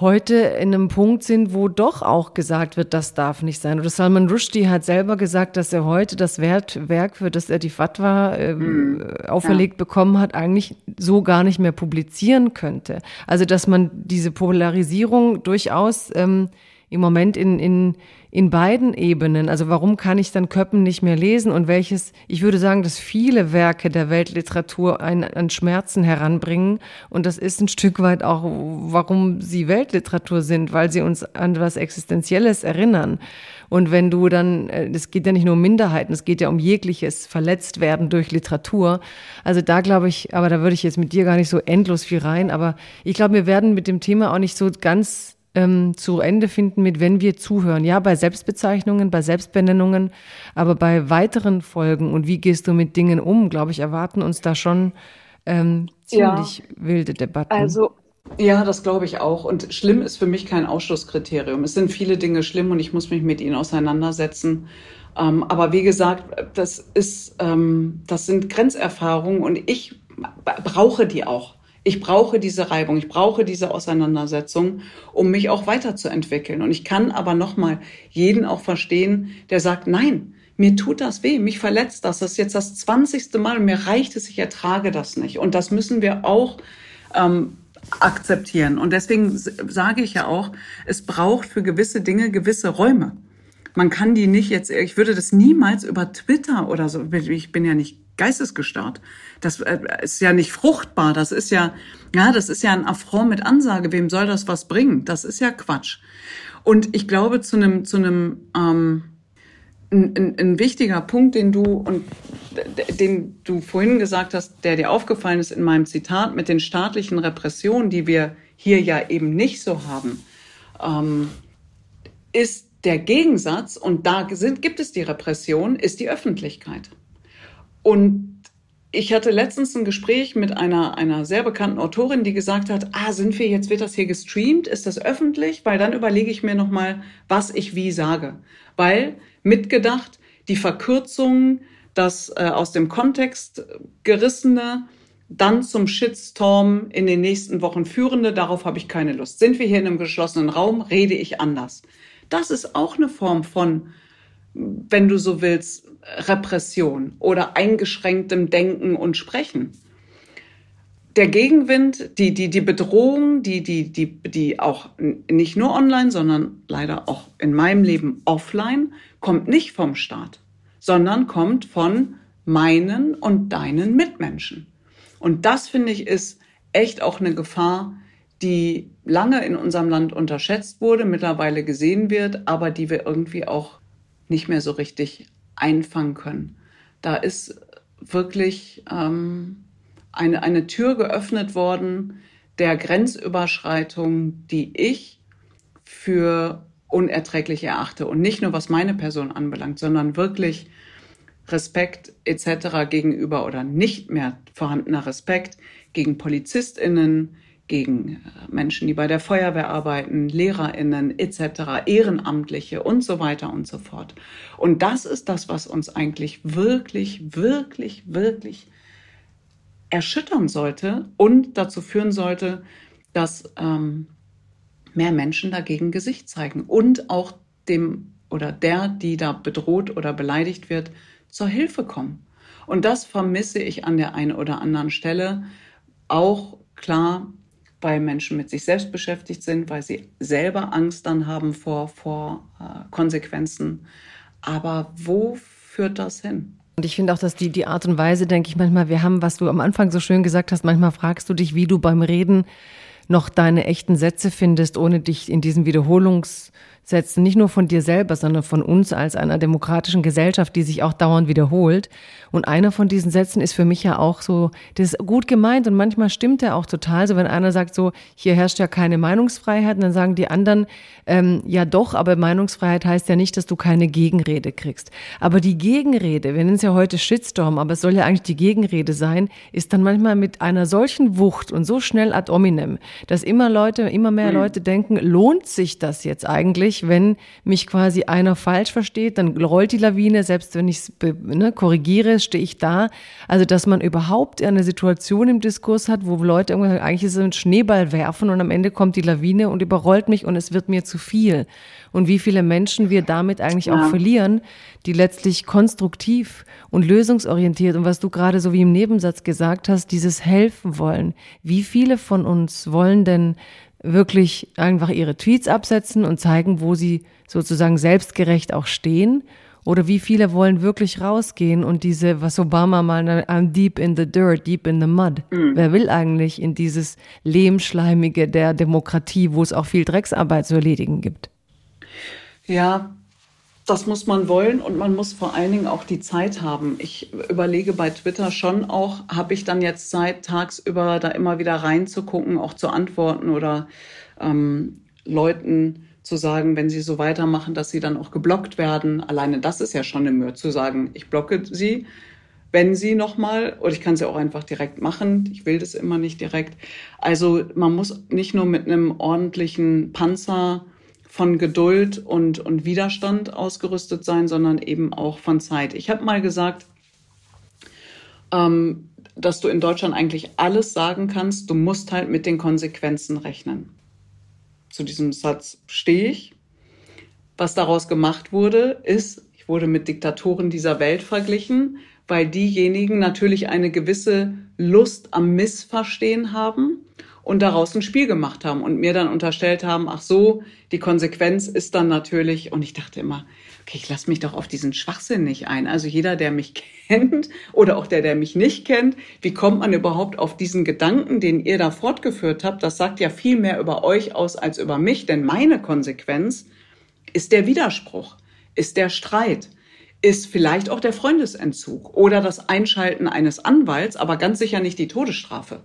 Speaker 1: heute in einem Punkt sind, wo doch auch gesagt wird, das darf nicht sein. Oder Salman Rushdie hat selber gesagt, dass er heute das Werk, für das er die Fatwa äh, mhm. auferlegt ja. bekommen hat, eigentlich so gar nicht mehr publizieren könnte. Also dass man diese Polarisierung durchaus ähm, im Moment in, in in beiden Ebenen. Also warum kann ich dann Köppen nicht mehr lesen und welches, ich würde sagen, dass viele Werke der Weltliteratur einen an Schmerzen heranbringen und das ist ein Stück weit auch, warum sie Weltliteratur sind, weil sie uns an was Existenzielles erinnern. Und wenn du dann, äh, es geht ja nicht nur um Minderheiten, es geht ja um jegliches Verletztwerden durch Literatur. Also da glaube ich, aber da würde ich jetzt mit dir gar nicht so endlos viel rein, aber ich glaube, wir werden mit dem Thema auch nicht so ganz ähm, zu Ende finden mit, wenn wir zuhören. Ja, bei Selbstbezeichnungen, bei Selbstbenennungen, aber bei weiteren Folgen und wie gehst du mit Dingen um, glaube ich, erwarten uns da schon ähm, ziemlich ja. wilde Debatten.
Speaker 2: Also ja, das glaube ich auch. Und schlimm ist für mich kein Ausschlusskriterium. Es sind viele Dinge schlimm und ich muss mich mit ihnen auseinandersetzen. Ähm, aber wie gesagt, das ist, ähm, das sind Grenzerfahrungen und ich brauche die auch. Ich brauche diese Reibung, ich brauche diese Auseinandersetzung, um mich auch weiterzuentwickeln. Und ich kann aber nochmal jeden auch verstehen, der sagt, nein, mir tut das weh, mich verletzt das. Das ist jetzt das zwanzigste Mal und mir reicht es, ich ertrage das nicht. Und das müssen wir auch ähm, akzeptieren. Und deswegen sage ich ja auch, es braucht für gewisse Dinge gewisse Räume. Man kann die nicht jetzt, ich würde das niemals über Twitter oder so, ich bin ja nicht geistesgestört. Das äh, ist ja nicht fruchtbar. Das ist ja, ja, das ist ja ein Affront mit Ansage. Wem soll das was bringen? Das ist ja Quatsch. Und ich glaube, zu einem, zu einem, ähm, ein, ein, ein wichtiger Punkt, den du und den du vorhin gesagt hast, der dir aufgefallen ist in meinem Zitat mit den staatlichen Repressionen, die wir hier ja eben nicht so haben, ähm, ist der Gegensatz, und da sind, gibt es die Repression, ist die Öffentlichkeit. Und ich hatte letztens ein Gespräch mit einer, einer sehr bekannten Autorin, die gesagt hat, ah, sind wir jetzt, wird das hier gestreamt? Ist das öffentlich? Weil dann überlege ich mir nochmal, was ich wie sage. Weil mitgedacht, die Verkürzung, das äh, aus dem Kontext gerissene, dann zum Shitstorm in den nächsten Wochen führende, darauf habe ich keine Lust. Sind wir hier in einem geschlossenen Raum, rede ich anders. Das ist auch eine Form von wenn du so willst, Repression oder eingeschränktem Denken und Sprechen. Der Gegenwind, die, die, die Bedrohung, die, die, die, die auch nicht nur online, sondern leider auch in meinem Leben offline, kommt nicht vom Staat, sondern kommt von meinen und deinen Mitmenschen. Und das finde ich ist echt auch eine Gefahr, die lange in unserem Land unterschätzt wurde, mittlerweile gesehen wird, aber die wir irgendwie auch nicht mehr so richtig einfangen können. Da ist wirklich ähm, eine, eine Tür geöffnet worden der Grenzüberschreitung, die ich für unerträglich erachte. Und nicht nur was meine Person anbelangt, sondern wirklich Respekt etc. gegenüber oder nicht mehr vorhandener Respekt gegen Polizistinnen, gegen äh, Menschen, die bei der Feuerwehr arbeiten, Lehrerinnen etc., Ehrenamtliche und so weiter und so fort. Und das ist das, was uns eigentlich wirklich, wirklich, wirklich erschüttern sollte und dazu führen sollte, dass ähm, mehr Menschen dagegen Gesicht zeigen und auch dem oder der, die da bedroht oder beleidigt wird, zur Hilfe kommen. Und das vermisse ich an der einen oder anderen Stelle auch klar bei Menschen mit sich selbst beschäftigt sind, weil sie selber Angst dann haben vor, vor äh, Konsequenzen. Aber wo führt das hin?
Speaker 1: Und ich finde auch, dass die, die Art und Weise, denke ich manchmal, wir haben, was du am Anfang so schön gesagt hast, manchmal fragst du dich, wie du beim Reden noch deine echten Sätze findest, ohne dich in diesen Wiederholungs- setzen, nicht nur von dir selber, sondern von uns als einer demokratischen Gesellschaft, die sich auch dauernd wiederholt. Und einer von diesen Sätzen ist für mich ja auch so, das ist gut gemeint und manchmal stimmt er auch total. So wenn einer sagt so, hier herrscht ja keine Meinungsfreiheit, dann sagen die anderen, ähm, ja doch, aber Meinungsfreiheit heißt ja nicht, dass du keine Gegenrede kriegst. Aber die Gegenrede, wir nennen es ja heute Shitstorm, aber es soll ja eigentlich die Gegenrede sein, ist dann manchmal mit einer solchen Wucht und so schnell ad hominem, dass immer Leute, immer mehr mhm. Leute denken, lohnt sich das jetzt eigentlich? Wenn mich quasi einer falsch versteht, dann rollt die Lawine, selbst wenn ich es ne, korrigiere, stehe ich da. Also, dass man überhaupt eine Situation im Diskurs hat, wo Leute irgendwann sagen, eigentlich ist es ein Schneeball werfen und am Ende kommt die Lawine und überrollt mich und es wird mir zu viel. Und wie viele Menschen wir damit eigentlich ja. auch verlieren, die letztlich konstruktiv und lösungsorientiert und was du gerade so wie im Nebensatz gesagt hast, dieses helfen wollen. Wie viele von uns wollen denn wirklich einfach ihre Tweets absetzen und zeigen, wo sie sozusagen selbstgerecht auch stehen? Oder wie viele wollen wirklich rausgehen und diese, was Obama mal, I'm deep in the dirt, deep in the mud. Mhm. Wer will eigentlich in dieses Lehmschleimige der Demokratie, wo es auch viel Drecksarbeit zu erledigen gibt?
Speaker 2: Ja, das muss man wollen und man muss vor allen Dingen auch die Zeit haben. Ich überlege bei Twitter schon auch, habe ich dann jetzt Zeit, tagsüber da immer wieder reinzugucken, auch zu antworten oder ähm, Leuten zu sagen, wenn sie so weitermachen, dass sie dann auch geblockt werden. Alleine das ist ja schon eine Mühe, zu sagen, ich blocke sie, wenn sie nochmal, oder ich kann sie auch einfach direkt machen. Ich will das immer nicht direkt. Also man muss nicht nur mit einem ordentlichen Panzer von Geduld und, und Widerstand ausgerüstet sein, sondern eben auch von Zeit. Ich habe mal gesagt, ähm, dass du in Deutschland eigentlich alles sagen kannst, du musst halt mit den Konsequenzen rechnen. Zu diesem Satz stehe ich. Was daraus gemacht wurde, ist, ich wurde mit Diktatoren dieser Welt verglichen, weil diejenigen natürlich eine gewisse Lust am Missverstehen haben und daraus ein Spiel gemacht haben und mir dann unterstellt haben, ach so, die Konsequenz ist dann natürlich, und ich dachte immer, okay, ich lasse mich doch auf diesen Schwachsinn nicht ein. Also jeder, der mich kennt oder auch der, der mich nicht kennt, wie kommt man überhaupt auf diesen Gedanken, den ihr da fortgeführt habt? Das sagt ja viel mehr über euch aus als über mich, denn meine Konsequenz ist der Widerspruch, ist der Streit ist vielleicht auch der Freundesentzug oder das Einschalten eines Anwalts, aber ganz sicher nicht die Todesstrafe.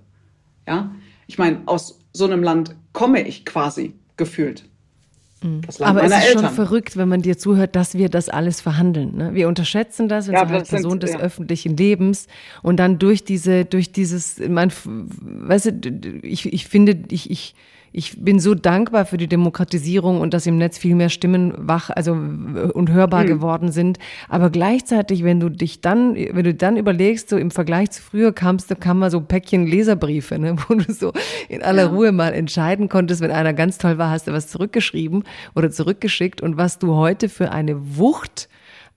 Speaker 2: Ja, ich meine, aus so einem Land komme ich quasi gefühlt.
Speaker 1: Mhm. Aber es ist Eltern. schon verrückt, wenn man dir zuhört, dass wir das alles verhandeln. Ne? Wir unterschätzen das, wenn ja, Person sind, des ja. öffentlichen Lebens und dann durch diese, durch dieses, mein, weißt du, ich, ich finde, ich, ich, ich bin so dankbar für die Demokratisierung und dass im Netz viel mehr Stimmen wach, also und hörbar mhm. geworden sind. Aber gleichzeitig, wenn du dich dann, wenn du dann überlegst, so im Vergleich zu früher kamst, da kam mal so Päckchen Leserbriefe, ne, wo du so in aller ja. Ruhe mal entscheiden konntest, wenn einer ganz toll war, hast du was zurückgeschrieben oder zurückgeschickt und was du heute für eine Wucht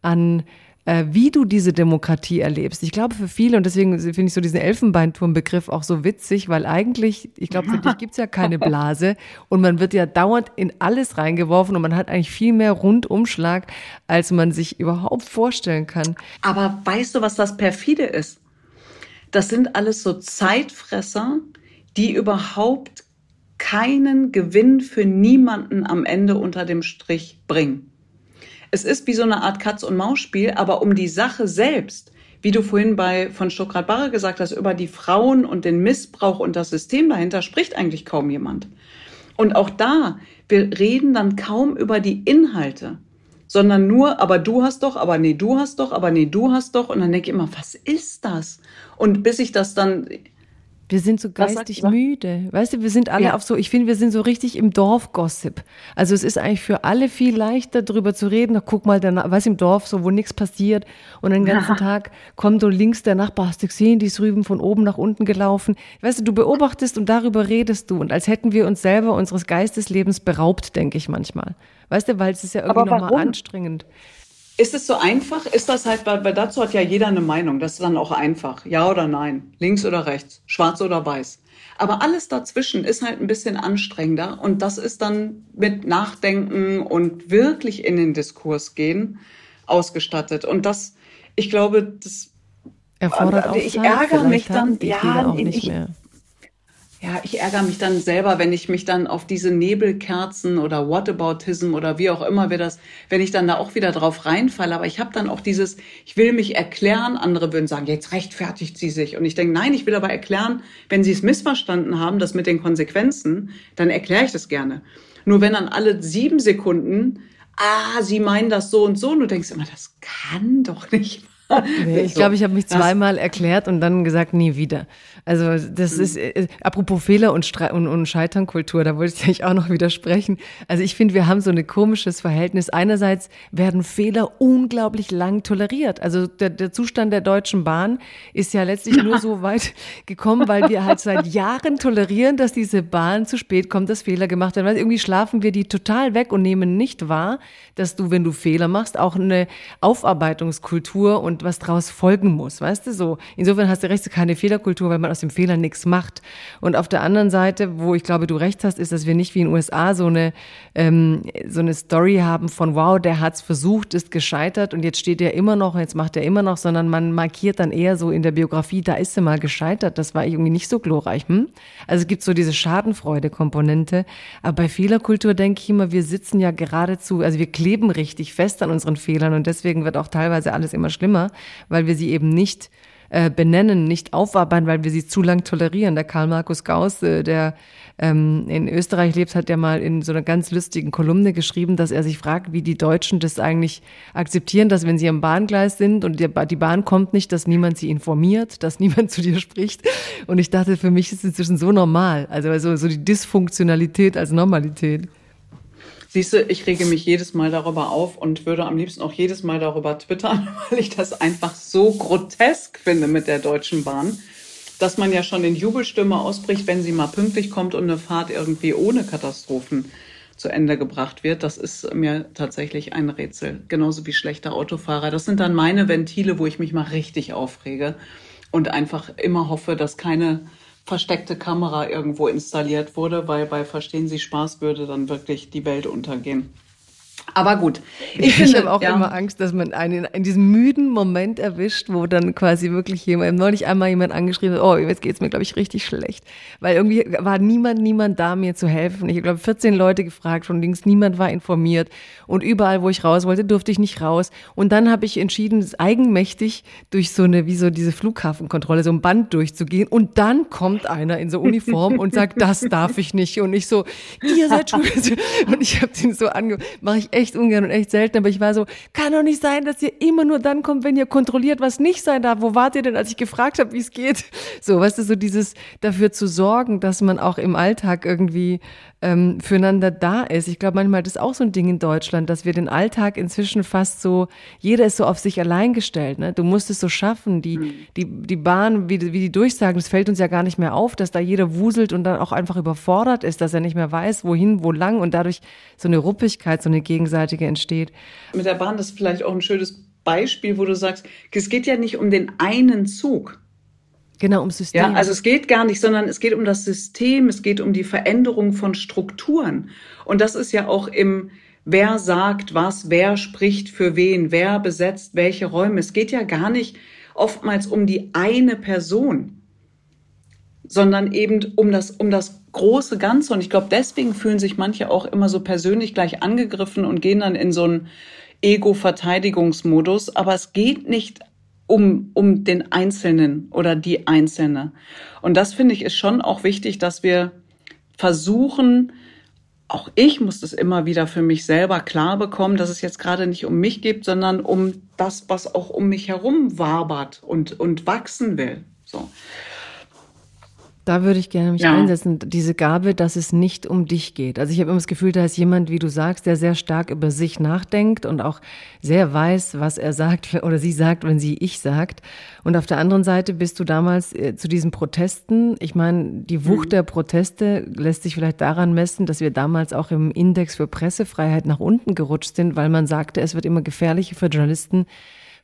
Speaker 1: an äh, wie du diese Demokratie erlebst. Ich glaube für viele, und deswegen finde ich so diesen Elfenbeinturm-Begriff auch so witzig, weil eigentlich, ich glaube, für dich gibt es ja keine Blase und man wird ja dauernd in alles reingeworfen und man hat eigentlich viel mehr Rundumschlag, als man sich überhaupt vorstellen kann.
Speaker 2: Aber weißt du, was das perfide ist? Das sind alles so Zeitfresser, die überhaupt keinen Gewinn für niemanden am Ende unter dem Strich bringen. Es ist wie so eine Art Katz-und-Maus-Spiel, aber um die Sache selbst, wie du vorhin bei von Stuckrad-Barre gesagt hast, über die Frauen und den Missbrauch und das System dahinter spricht eigentlich kaum jemand. Und auch da, wir reden dann kaum über die Inhalte, sondern nur, aber du hast doch, aber nee, du hast doch, aber nee, du hast doch. Und dann denke ich immer, was ist das? Und bis ich das dann,
Speaker 1: wir sind so geistig müde. Weißt du, wir sind alle ja. auf so, ich finde, wir sind so richtig im Dorfgossip. Also es ist eigentlich für alle viel leichter, darüber zu reden. Na, guck mal, der, was im Dorf, so wo nichts passiert. Und den ganzen ja. Tag kommt so links der Nachbar, hast du gesehen, die ist rüben von oben nach unten gelaufen. Weißt du, du beobachtest und darüber redest du. Und als hätten wir uns selber unseres Geisteslebens beraubt, denke ich manchmal. Weißt du, weil es ist ja irgendwie nochmal anstrengend.
Speaker 2: Ist es so einfach? Ist das halt, weil, weil dazu hat ja jeder eine Meinung. Das ist dann auch einfach. Ja oder nein. Links oder rechts. Schwarz oder weiß. Aber alles dazwischen ist halt ein bisschen anstrengender. Und das ist dann mit Nachdenken und wirklich in den Diskurs gehen ausgestattet. Und das, ich glaube, das
Speaker 1: erfordert auch
Speaker 2: ich Zeit. ärgere mich dann,
Speaker 1: ja, auch nicht ich, mehr.
Speaker 2: Ja, ich ärgere mich dann selber, wenn ich mich dann auf diese Nebelkerzen oder Whataboutism oder wie auch immer wir das, wenn ich dann da auch wieder drauf reinfalle. Aber ich habe dann auch dieses, ich will mich erklären. Andere würden sagen, jetzt rechtfertigt sie sich. Und ich denke, nein, ich will aber erklären, wenn sie es missverstanden haben, das mit den Konsequenzen, dann erkläre ich das gerne. Nur wenn dann alle sieben Sekunden, ah, sie meinen das so und so, und du denkst immer, das kann doch nicht
Speaker 1: Nee, ich glaube, ich habe mich zweimal erklärt und dann gesagt, nie wieder. Also das mhm. ist, äh, apropos Fehler und, Stre und, und Scheiternkultur, da wollte ich eigentlich auch noch widersprechen. Also ich finde, wir haben so ein komisches Verhältnis. Einerseits werden Fehler unglaublich lang toleriert. Also der, der Zustand der Deutschen Bahn ist ja letztlich nur so weit gekommen, weil wir halt seit Jahren tolerieren, dass diese Bahn zu spät kommt, dass Fehler gemacht werden. Weil irgendwie schlafen wir die total weg und nehmen nicht wahr, dass du, wenn du Fehler machst, auch eine Aufarbeitungskultur und was draus folgen muss, weißt du so. Insofern hast du recht, keine Fehlerkultur, weil man aus dem Fehler nichts macht. Und auf der anderen Seite, wo ich glaube, du recht hast, ist, dass wir nicht wie in den USA so eine, ähm, so eine Story haben von, wow, der hat's versucht, ist gescheitert und jetzt steht er immer noch, jetzt macht er immer noch, sondern man markiert dann eher so in der Biografie, da ist er mal gescheitert, das war irgendwie nicht so glorreich. Hm? Also es gibt so diese Schadenfreude-Komponente. Aber bei Fehlerkultur denke ich immer, wir sitzen ja geradezu, also wir kleben richtig fest an unseren Fehlern und deswegen wird auch teilweise alles immer schlimmer weil wir sie eben nicht äh, benennen, nicht aufarbeiten, weil wir sie zu lang tolerieren. Der Karl Markus Gauss, äh, der ähm, in Österreich lebt, hat ja mal in so einer ganz lustigen Kolumne geschrieben, dass er sich fragt, wie die Deutschen das eigentlich akzeptieren, dass wenn sie am Bahngleis sind und die, Bahn kommt nicht, dass niemand sie informiert, dass niemand zu dir spricht. Und ich dachte, für mich ist es inzwischen so normal. Also, also so die Dysfunktionalität als Normalität.
Speaker 2: Siehst du, ich rege mich jedes Mal darüber auf und würde am liebsten auch jedes Mal darüber twittern, weil ich das einfach so grotesk finde mit der Deutschen Bahn, dass man ja schon in Jubelstimme ausbricht, wenn sie mal pünktlich kommt und eine Fahrt irgendwie ohne Katastrophen zu Ende gebracht wird. Das ist mir tatsächlich ein Rätsel. Genauso wie schlechter Autofahrer. Das sind dann meine Ventile, wo ich mich mal richtig aufrege und einfach immer hoffe, dass keine versteckte Kamera irgendwo installiert wurde, weil bei Verstehen Sie Spaß würde dann wirklich die Welt untergehen. Aber gut.
Speaker 1: Ich, ich habe auch ja. immer Angst, dass man einen in diesem müden Moment erwischt, wo dann quasi wirklich jemand, neulich einmal jemand angeschrieben hat, oh, jetzt geht's mir, glaube ich, richtig schlecht. Weil irgendwie war niemand, niemand da, mir zu helfen. Ich habe, glaube 14 Leute gefragt, von links niemand war informiert. Und überall, wo ich raus wollte, durfte ich nicht raus. Und dann habe ich entschieden, eigenmächtig durch so eine, wie so diese Flughafenkontrolle, so ein Band durchzugehen. Und dann kommt einer in so Uniform und sagt, das darf ich nicht. Und ich so, ihr seid schon. Und ich habe den so ange, mache ich echt ungern und echt selten, aber ich war so, kann doch nicht sein, dass ihr immer nur dann kommt, wenn ihr kontrolliert, was nicht sein darf. Wo wart ihr denn, als ich gefragt habe, wie es geht? So, weißt du, so dieses dafür zu sorgen, dass man auch im Alltag irgendwie ähm, füreinander da ist. Ich glaube, manchmal das ist auch so ein Ding in Deutschland, dass wir den Alltag inzwischen fast so, jeder ist so auf sich allein gestellt. Ne? Du musst es so schaffen. Die, mhm. die, die Bahn, wie, wie die durchsagen, es fällt uns ja gar nicht mehr auf, dass da jeder wuselt und dann auch einfach überfordert ist, dass er nicht mehr weiß, wohin, wo lang und dadurch so eine Ruppigkeit, so eine gegenseitige entsteht.
Speaker 2: Mit der Bahn ist vielleicht auch ein schönes Beispiel, wo du sagst, es geht ja nicht um den einen Zug.
Speaker 1: Genau, um System.
Speaker 2: Ja, also es geht gar nicht, sondern es geht um das System, es geht um die Veränderung von Strukturen. Und das ist ja auch im, wer sagt was, wer spricht für wen, wer besetzt welche Räume. Es geht ja gar nicht oftmals um die eine Person, sondern eben um das, um das große Ganze. Und ich glaube, deswegen fühlen sich manche auch immer so persönlich gleich angegriffen und gehen dann in so einen Ego-Verteidigungsmodus. Aber es geht nicht um, um den Einzelnen oder die Einzelne. Und das finde ich ist schon auch wichtig, dass wir versuchen, auch ich muss das immer wieder für mich selber klar bekommen, dass es jetzt gerade nicht um mich geht, sondern um das, was auch um mich herum wabert und, und wachsen will. So.
Speaker 1: Da würde ich gerne mich ja. einsetzen, diese Gabe, dass es nicht um dich geht. Also ich habe immer das Gefühl, da ist jemand, wie du sagst, der sehr stark über sich nachdenkt und auch sehr weiß, was er sagt oder sie sagt, wenn sie ich sagt. Und auf der anderen Seite bist du damals äh, zu diesen Protesten. Ich meine, die Wucht mhm. der Proteste lässt sich vielleicht daran messen, dass wir damals auch im Index für Pressefreiheit nach unten gerutscht sind, weil man sagte, es wird immer gefährlicher für Journalisten,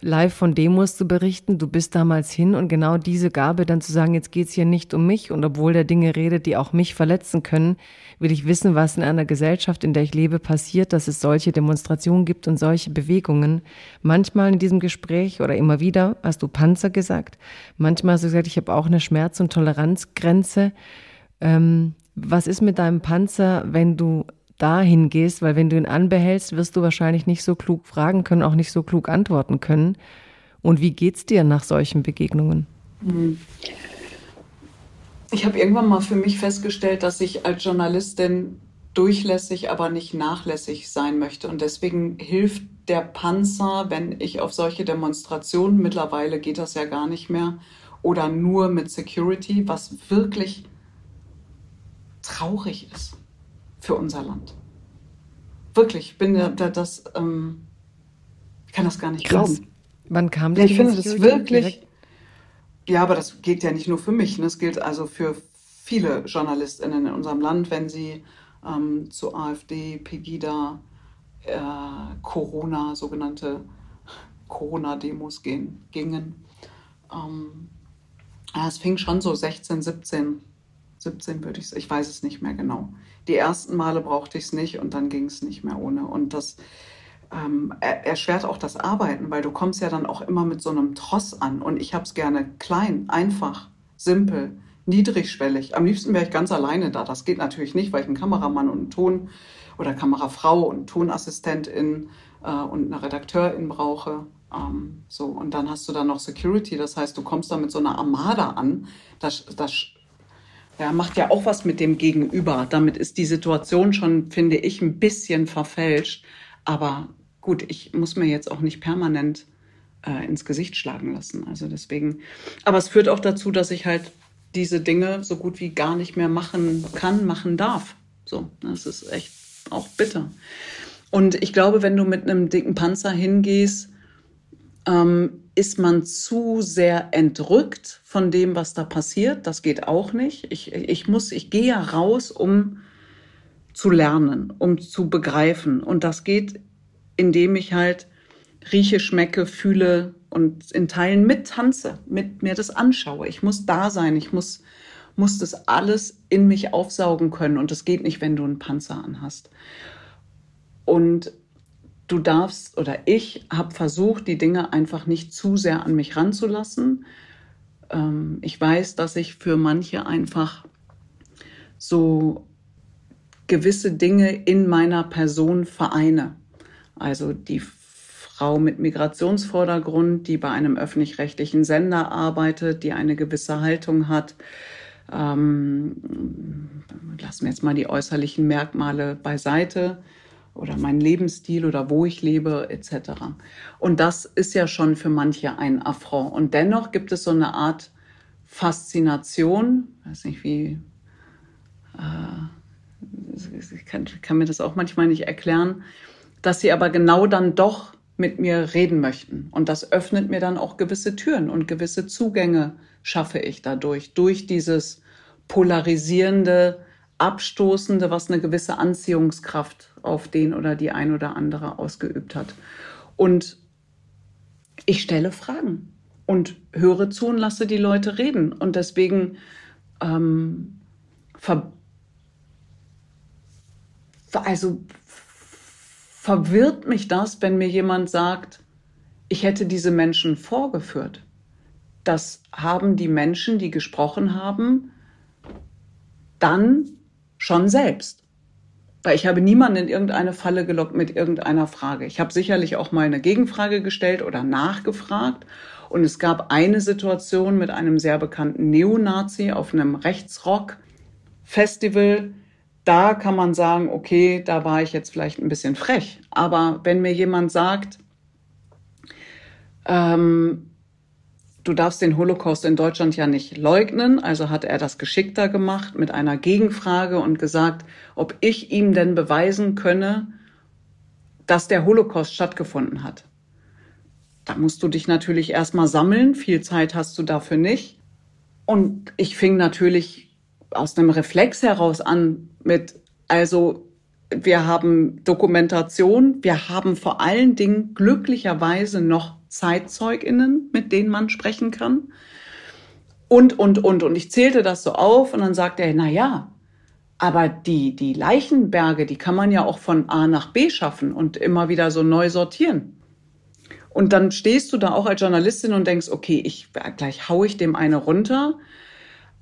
Speaker 1: live von Demos zu berichten. Du bist damals hin und genau diese Gabe dann zu sagen, jetzt geht's hier nicht um mich und obwohl der Dinge redet, die auch mich verletzen können, will ich wissen, was in einer Gesellschaft, in der ich lebe, passiert, dass es solche Demonstrationen gibt und solche Bewegungen. Manchmal in diesem Gespräch oder immer wieder hast du Panzer gesagt. Manchmal hast du gesagt, ich habe auch eine Schmerz- und Toleranzgrenze. Ähm, was ist mit deinem Panzer, wenn du dahin gehst, weil wenn du ihn anbehältst, wirst du wahrscheinlich nicht so klug fragen können, auch nicht so klug antworten können. Und wie geht's dir nach solchen Begegnungen? Hm.
Speaker 2: Ich habe irgendwann mal für mich festgestellt, dass ich als Journalistin durchlässig, aber nicht nachlässig sein möchte. Und deswegen hilft der Panzer, wenn ich auf solche Demonstrationen, mittlerweile geht das ja gar nicht mehr, oder nur mit Security, was wirklich traurig ist für unser Land. Wirklich, ich bin da, das, ähm, ich kann das gar nicht Krass. glauben.
Speaker 1: Wann kam
Speaker 2: das? Ja, ich finde das wirklich. Direkt? Ja, aber das gilt ja nicht nur für mich. Ne? Das gilt also für viele JournalistInnen in unserem Land, wenn sie ähm, zu AfD, Pegida, äh, Corona, sogenannte Corona-Demos gehen, gingen. Ähm, ja, es fing schon so 16, 17 17 würde ich sagen, ich weiß es nicht mehr genau. Die ersten Male brauchte ich es nicht und dann ging es nicht mehr ohne. Und das ähm, erschwert auch das Arbeiten, weil du kommst ja dann auch immer mit so einem Tross an. Und ich habe es gerne klein, einfach, simpel, niedrigschwellig. Am liebsten wäre ich ganz alleine da. Das geht natürlich nicht, weil ich einen Kameramann und einen Ton oder Kamerafrau und Tonassistentin äh, und eine Redakteurin brauche. Ähm, so, und dann hast du dann noch Security, das heißt, du kommst da mit so einer Armada an. Das, das ja, macht ja auch was mit dem Gegenüber. Damit ist die Situation schon, finde ich, ein bisschen verfälscht. Aber gut, ich muss mir jetzt auch nicht permanent äh, ins Gesicht schlagen lassen. Also deswegen. Aber es führt auch dazu, dass ich halt diese Dinge so gut wie gar nicht mehr machen kann, machen darf. So, das ist echt auch bitter. Und ich glaube, wenn du mit einem dicken Panzer hingehst, ähm, ist man zu sehr entrückt von dem, was da passiert. Das geht auch nicht. Ich, ich muss, ich gehe ja raus, um zu lernen, um zu begreifen. Und das geht, indem ich halt rieche, schmecke, fühle und in Teilen mittanze, mit mir das anschaue. Ich muss da sein. Ich muss, muss das alles in mich aufsaugen können. Und das geht nicht, wenn du einen Panzer anhast. Und du darfst oder ich habe versucht, die Dinge einfach nicht zu sehr an mich ranzulassen. Ähm, ich weiß, dass ich für manche einfach so gewisse Dinge in meiner Person vereine. Also die Frau mit Migrationsvordergrund, die bei einem öffentlich-rechtlichen Sender arbeitet, die eine gewisse Haltung hat. Ähm, lassen wir jetzt mal die äußerlichen Merkmale beiseite oder mein Lebensstil oder wo ich lebe etc. Und das ist ja schon für manche ein Affront. Und dennoch gibt es so eine Art Faszination, weiß nicht wie, äh, ich kann, kann mir das auch manchmal nicht erklären, dass sie aber genau dann doch mit mir reden möchten. Und das öffnet mir dann auch gewisse Türen und gewisse Zugänge schaffe ich dadurch, durch dieses polarisierende, abstoßende, was eine gewisse Anziehungskraft auf den oder die ein oder andere ausgeübt hat. Und ich stelle Fragen und höre zu und lasse die Leute reden. Und deswegen ähm, ver also verwirrt mich das, wenn mir jemand sagt, ich hätte diese Menschen vorgeführt. Das haben die Menschen, die gesprochen haben, dann schon selbst. Weil ich habe niemanden in irgendeine Falle gelockt mit irgendeiner Frage. Ich habe sicherlich auch mal eine Gegenfrage gestellt oder nachgefragt. Und es gab eine Situation mit einem sehr bekannten Neonazi auf einem Rechtsrock-Festival. Da kann man sagen, okay, da war ich jetzt vielleicht ein bisschen frech. Aber wenn mir jemand sagt, ähm, du darfst den Holocaust in Deutschland ja nicht leugnen. Also hat er das geschickter gemacht mit einer Gegenfrage und gesagt, ob ich ihm denn beweisen könne, dass der Holocaust stattgefunden hat. Da musst du dich natürlich erstmal sammeln. Viel Zeit hast du dafür nicht. Und ich fing natürlich aus einem Reflex heraus an mit, also wir haben Dokumentation, wir haben vor allen Dingen glücklicherweise noch ZeitzeugInnen, mit denen man sprechen kann. Und, und, und. Und ich zählte das so auf und dann sagte er, na ja, aber die, die Leichenberge, die kann man ja auch von A nach B schaffen und immer wieder so neu sortieren. Und dann stehst du da auch als Journalistin und denkst, okay, ich, gleich hau ich dem eine runter.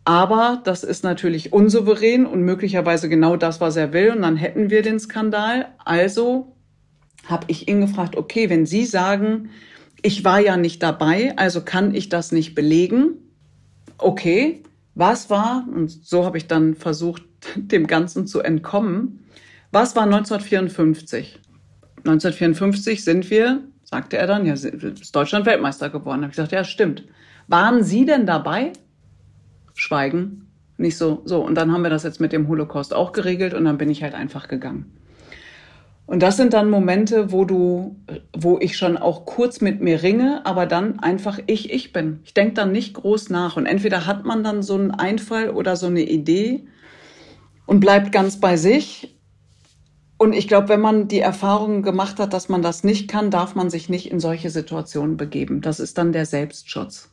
Speaker 2: Aber das ist natürlich unsouverän und möglicherweise genau das, was er will. Und dann hätten wir den Skandal. Also habe ich ihn gefragt, okay, wenn Sie sagen, ich war ja nicht dabei, also kann ich das nicht belegen. Okay, was war, und so habe ich dann versucht, dem Ganzen zu entkommen, was war 1954? 1954 sind wir, sagte er dann, ja, ist Deutschland Weltmeister geworden. Habe ich gesagt, ja, stimmt. Waren Sie denn dabei? Schweigen. Nicht so, so. Und dann haben wir das jetzt mit dem Holocaust auch geregelt und dann bin ich halt einfach gegangen. Und das sind dann Momente, wo du, wo ich schon auch kurz mit mir ringe, aber dann einfach ich, ich bin. Ich denke dann nicht groß nach. Und entweder hat man dann so einen Einfall oder so eine Idee und bleibt ganz bei sich. Und ich glaube, wenn man die Erfahrung gemacht hat, dass man das nicht kann, darf man sich nicht in solche Situationen begeben. Das ist dann der Selbstschutz.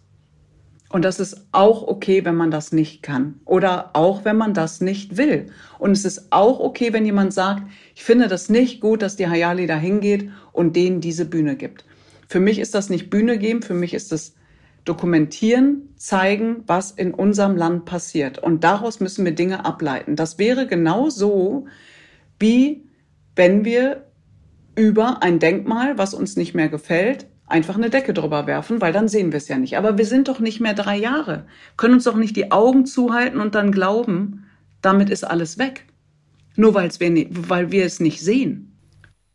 Speaker 2: Und das ist auch okay, wenn man das nicht kann oder auch wenn man das nicht will. Und es ist auch okay, wenn jemand sagt, ich finde das nicht gut, dass die Hayali da hingeht und denen diese Bühne gibt. Für mich ist das nicht Bühne geben, für mich ist es dokumentieren, zeigen, was in unserem Land passiert. Und daraus müssen wir Dinge ableiten. Das wäre genau so, wie wenn wir über ein Denkmal, was uns nicht mehr gefällt, einfach eine Decke drüber werfen, weil dann sehen wir es ja nicht. Aber wir sind doch nicht mehr drei Jahre, können uns doch nicht die Augen zuhalten und dann glauben, damit ist alles weg. Nur weil's wir, weil wir es nicht sehen.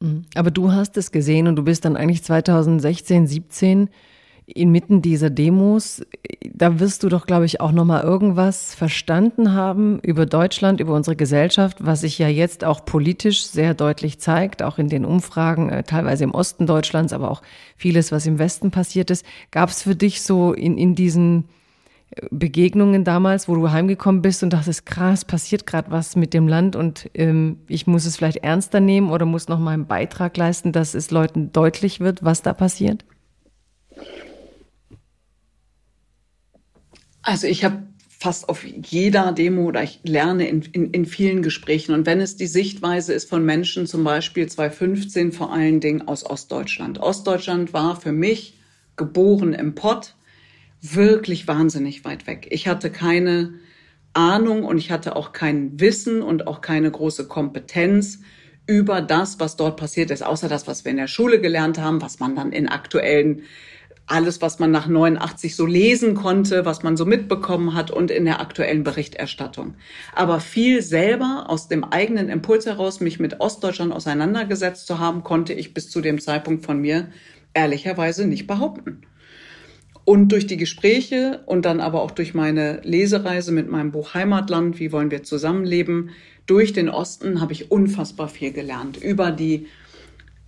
Speaker 1: Mhm. Aber du hast es gesehen und du bist dann eigentlich 2016, 17 inmitten dieser Demos, da wirst du doch, glaube ich, auch nochmal irgendwas verstanden haben über Deutschland, über unsere Gesellschaft, was sich ja jetzt auch politisch sehr deutlich zeigt, auch in den Umfragen, äh, teilweise im Osten Deutschlands, aber auch vieles, was im Westen passiert ist. Gab es für dich so in, in diesen äh, Begegnungen damals, wo du heimgekommen bist und dachtest, krass, passiert gerade was mit dem Land und ähm, ich muss es vielleicht ernster nehmen oder muss noch mal einen Beitrag leisten, dass es Leuten deutlich wird, was da passiert?
Speaker 2: Also ich habe fast auf jeder Demo oder ich lerne in, in, in vielen Gesprächen. Und wenn es die Sichtweise ist von Menschen, zum Beispiel 2015 vor allen Dingen aus Ostdeutschland. Ostdeutschland war für mich geboren im Pott, wirklich wahnsinnig weit weg. Ich hatte keine Ahnung und ich hatte auch kein Wissen und auch keine große Kompetenz über das, was dort passiert ist, außer das, was wir in der Schule gelernt haben, was man dann in aktuellen alles, was man nach 89 so lesen konnte, was man so mitbekommen hat und in der aktuellen Berichterstattung. Aber viel selber aus dem eigenen Impuls heraus, mich mit Ostdeutschland auseinandergesetzt zu haben, konnte ich bis zu dem Zeitpunkt von mir ehrlicherweise nicht behaupten. Und durch die Gespräche und dann aber auch durch meine Lesereise mit meinem Buch Heimatland, wie wollen wir zusammenleben, durch den Osten habe ich unfassbar viel gelernt über die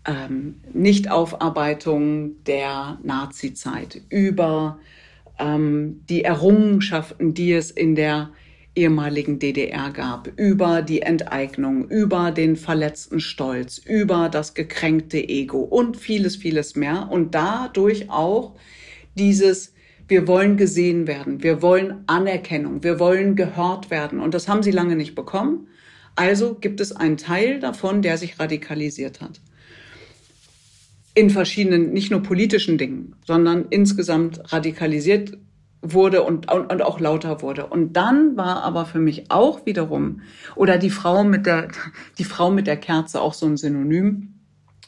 Speaker 2: ähm, Nichtaufarbeitung der Nazizeit, über ähm, die Errungenschaften, die es in der ehemaligen DDR gab, über die Enteignung, über den verletzten Stolz, über das gekränkte Ego und vieles, vieles mehr. Und dadurch auch dieses, wir wollen gesehen werden, wir wollen Anerkennung, wir wollen gehört werden. Und das haben sie lange nicht bekommen. Also gibt es einen Teil davon, der sich radikalisiert hat. In verschiedenen, nicht nur politischen Dingen, sondern insgesamt radikalisiert wurde und, und, und auch lauter wurde. Und dann war aber für mich auch wiederum, oder die Frau mit der, die Frau mit der Kerze auch so ein Synonym,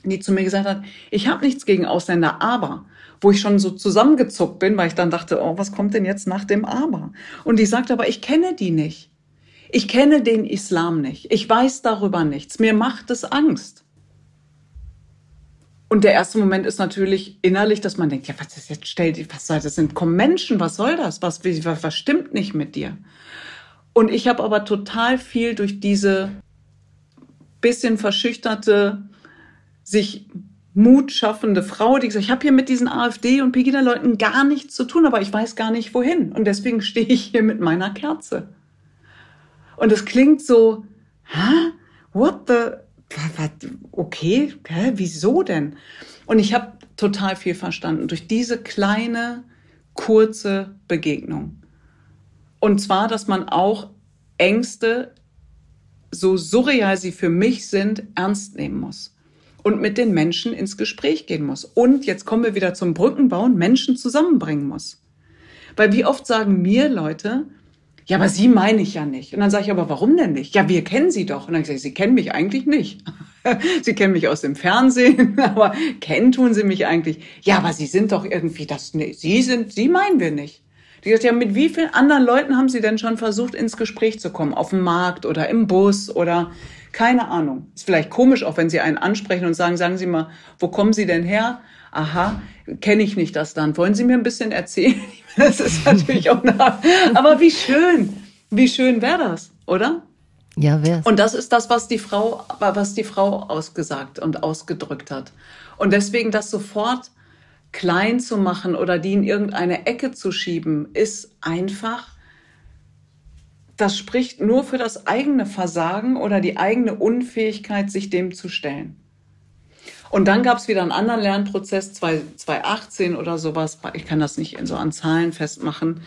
Speaker 2: die zu mir gesagt hat, ich habe nichts gegen Ausländer, aber wo ich schon so zusammengezuckt bin, weil ich dann dachte, oh, was kommt denn jetzt nach dem Aber? Und die sagt aber, ich kenne die nicht. Ich kenne den Islam nicht. Ich weiß darüber nichts. Mir macht es Angst. Und der erste Moment ist natürlich innerlich, dass man denkt, ja, was ist jetzt, stell dir, was soll das sind, kommen Menschen, was soll das? Was, was, was stimmt nicht mit dir? Und ich habe aber total viel durch diese bisschen verschüchterte, sich Mut schaffende Frau, die gesagt, ich habe hier mit diesen AfD und Pegida-Leuten gar nichts zu tun, aber ich weiß gar nicht wohin. Und deswegen stehe ich hier mit meiner Kerze. Und es klingt so, hä? What the? Okay, hä, wieso denn? Und ich habe total viel verstanden durch diese kleine, kurze Begegnung. Und zwar, dass man auch Ängste, so surreal sie für mich sind, ernst nehmen muss und mit den Menschen ins Gespräch gehen muss. Und jetzt kommen wir wieder zum Brückenbauen, Menschen zusammenbringen muss. Weil wie oft sagen mir Leute, ja, aber Sie meine ich ja nicht. Und dann sage ich, aber warum denn nicht? Ja, wir kennen Sie doch. Und dann sage ich, Sie kennen mich eigentlich nicht. Sie kennen mich aus dem Fernsehen, aber kennen tun Sie mich eigentlich. Ja, aber Sie sind doch irgendwie das, nee, Sie sind, Sie meinen wir nicht. Die sagt, ja, mit wie vielen anderen Leuten haben Sie denn schon versucht, ins Gespräch zu kommen? Auf dem Markt oder im Bus oder keine Ahnung. Ist vielleicht komisch, auch wenn Sie einen ansprechen und sagen, sagen Sie mal, wo kommen Sie denn her? Aha, kenne ich nicht das Land. Wollen Sie mir ein bisschen erzählen? Das ist natürlich auch nah. Aber wie schön, wie schön wäre das, oder?
Speaker 1: Ja, wär's.
Speaker 2: Und das ist das, was die Frau, was die Frau ausgesagt und ausgedrückt hat. Und deswegen das sofort klein zu machen oder die in irgendeine Ecke zu schieben, ist einfach, das spricht nur für das eigene Versagen oder die eigene Unfähigkeit, sich dem zu stellen. Und dann gab es wieder einen anderen Lernprozess, 2018 oder sowas, ich kann das nicht in so an Zahlen festmachen,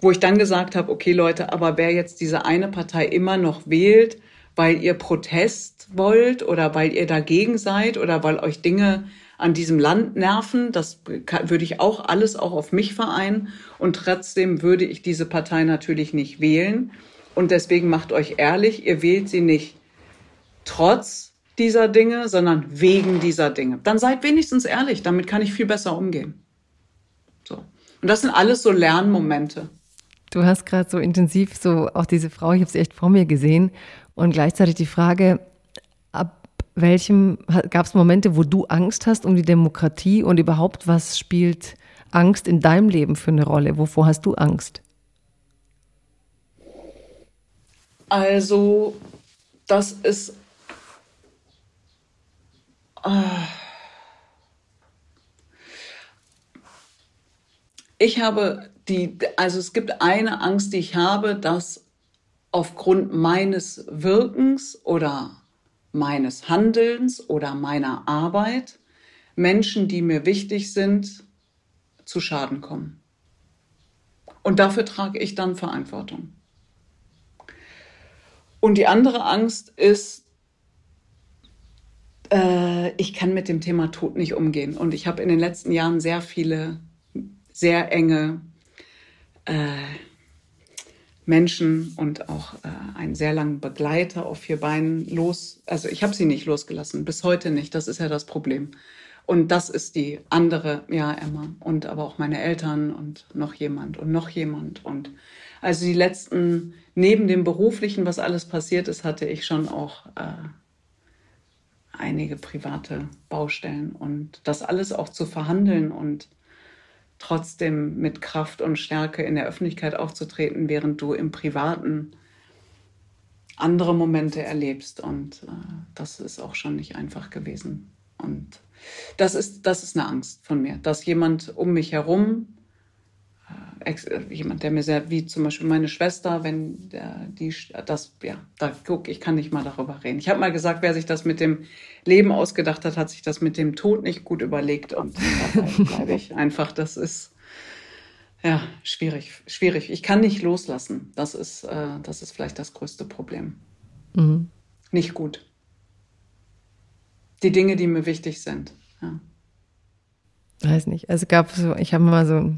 Speaker 2: wo ich dann gesagt habe, okay Leute, aber wer jetzt diese eine Partei immer noch wählt, weil ihr Protest wollt oder weil ihr dagegen seid oder weil euch Dinge an diesem Land nerven, das würde ich auch alles auch auf mich vereinen. Und trotzdem würde ich diese Partei natürlich nicht wählen. Und deswegen macht euch ehrlich, ihr wählt sie nicht. Trotz dieser Dinge, sondern wegen dieser Dinge. Dann seid wenigstens ehrlich, damit kann ich viel besser umgehen. So. Und das sind alles so Lernmomente.
Speaker 1: Du hast gerade so intensiv so auch diese Frau, ich habe sie echt vor mir gesehen und gleichzeitig die Frage, ab welchem gab es Momente, wo du Angst hast um die Demokratie und überhaupt was spielt Angst in deinem Leben für eine Rolle? Wovor hast du Angst?
Speaker 2: Also, das ist ich habe die, also es gibt eine Angst, die ich habe, dass aufgrund meines Wirkens oder meines Handelns oder meiner Arbeit Menschen, die mir wichtig sind, zu Schaden kommen. Und dafür trage ich dann Verantwortung. Und die andere Angst ist, äh, ich kann mit dem Thema Tod nicht umgehen. Und ich habe in den letzten Jahren sehr viele, sehr enge äh, Menschen und auch äh, einen sehr langen Begleiter auf vier Beinen los. Also ich habe sie nicht losgelassen, bis heute nicht. Das ist ja das Problem. Und das ist die andere, ja, Emma. Und aber auch meine Eltern und noch jemand und noch jemand. Und also die letzten, neben dem beruflichen, was alles passiert ist, hatte ich schon auch äh, einige private Baustellen und das alles auch zu verhandeln und trotzdem mit Kraft und Stärke in der Öffentlichkeit aufzutreten, während du im Privaten andere Momente erlebst. Und äh, das ist auch schon nicht einfach gewesen. Und das ist, das ist eine Angst von mir, dass jemand um mich herum, jemand, der mir sehr, wie zum Beispiel meine Schwester, wenn der, die, das, ja, da guck, ich kann nicht mal darüber reden. Ich habe mal gesagt, wer sich das mit dem Leben ausgedacht hat, hat sich das mit dem Tod nicht gut überlegt und bleibe ich einfach. Das ist ja schwierig, schwierig. Ich kann nicht loslassen. Das ist, äh, das ist vielleicht das größte Problem. Mhm. Nicht gut. Die Dinge, die mir wichtig sind. Ja.
Speaker 1: Weiß nicht. Also gab so, ich habe mal so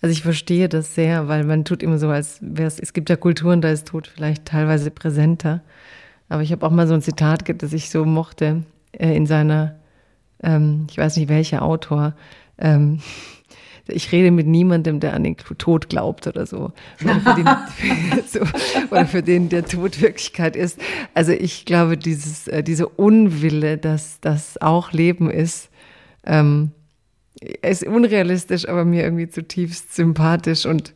Speaker 1: also ich verstehe das sehr, weil man tut immer so, als wäre es, es gibt ja Kulturen, da ist Tod vielleicht teilweise präsenter. Aber ich habe auch mal so ein Zitat, das ich so mochte, äh, in seiner, ähm, ich weiß nicht welcher Autor, ähm, ich rede mit niemandem, der an den Tod glaubt oder so. Oder für, den, so, oder für den der Tod Wirklichkeit ist. Also ich glaube, dieses, äh, diese Unwille, dass das auch Leben ist, ähm, er ist unrealistisch, aber mir irgendwie zutiefst sympathisch und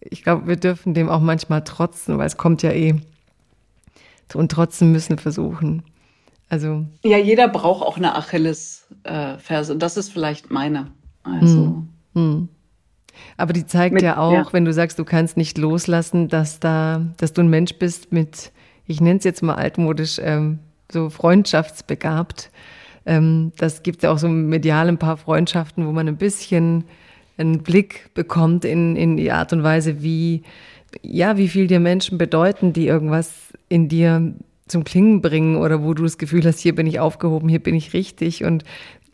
Speaker 1: ich glaube, wir dürfen dem auch manchmal trotzen, weil es kommt ja eh. Und trotzdem müssen versuchen. Also.
Speaker 2: Ja, jeder braucht auch eine Achillesferse. Und das ist vielleicht meine. Also. Hm, hm.
Speaker 1: Aber die zeigt mit, ja auch, ja. wenn du sagst, du kannst nicht loslassen, dass da, dass du ein Mensch bist mit, ich nenne es jetzt mal altmodisch, ähm, so freundschaftsbegabt ähm, das gibt ja auch so medial ein paar Freundschaften, wo man ein bisschen einen Blick bekommt in, in die Art und Weise, wie, ja, wie viel dir Menschen bedeuten, die irgendwas in dir zum Klingen bringen oder wo du das Gefühl hast, hier bin ich aufgehoben, hier bin ich richtig. Und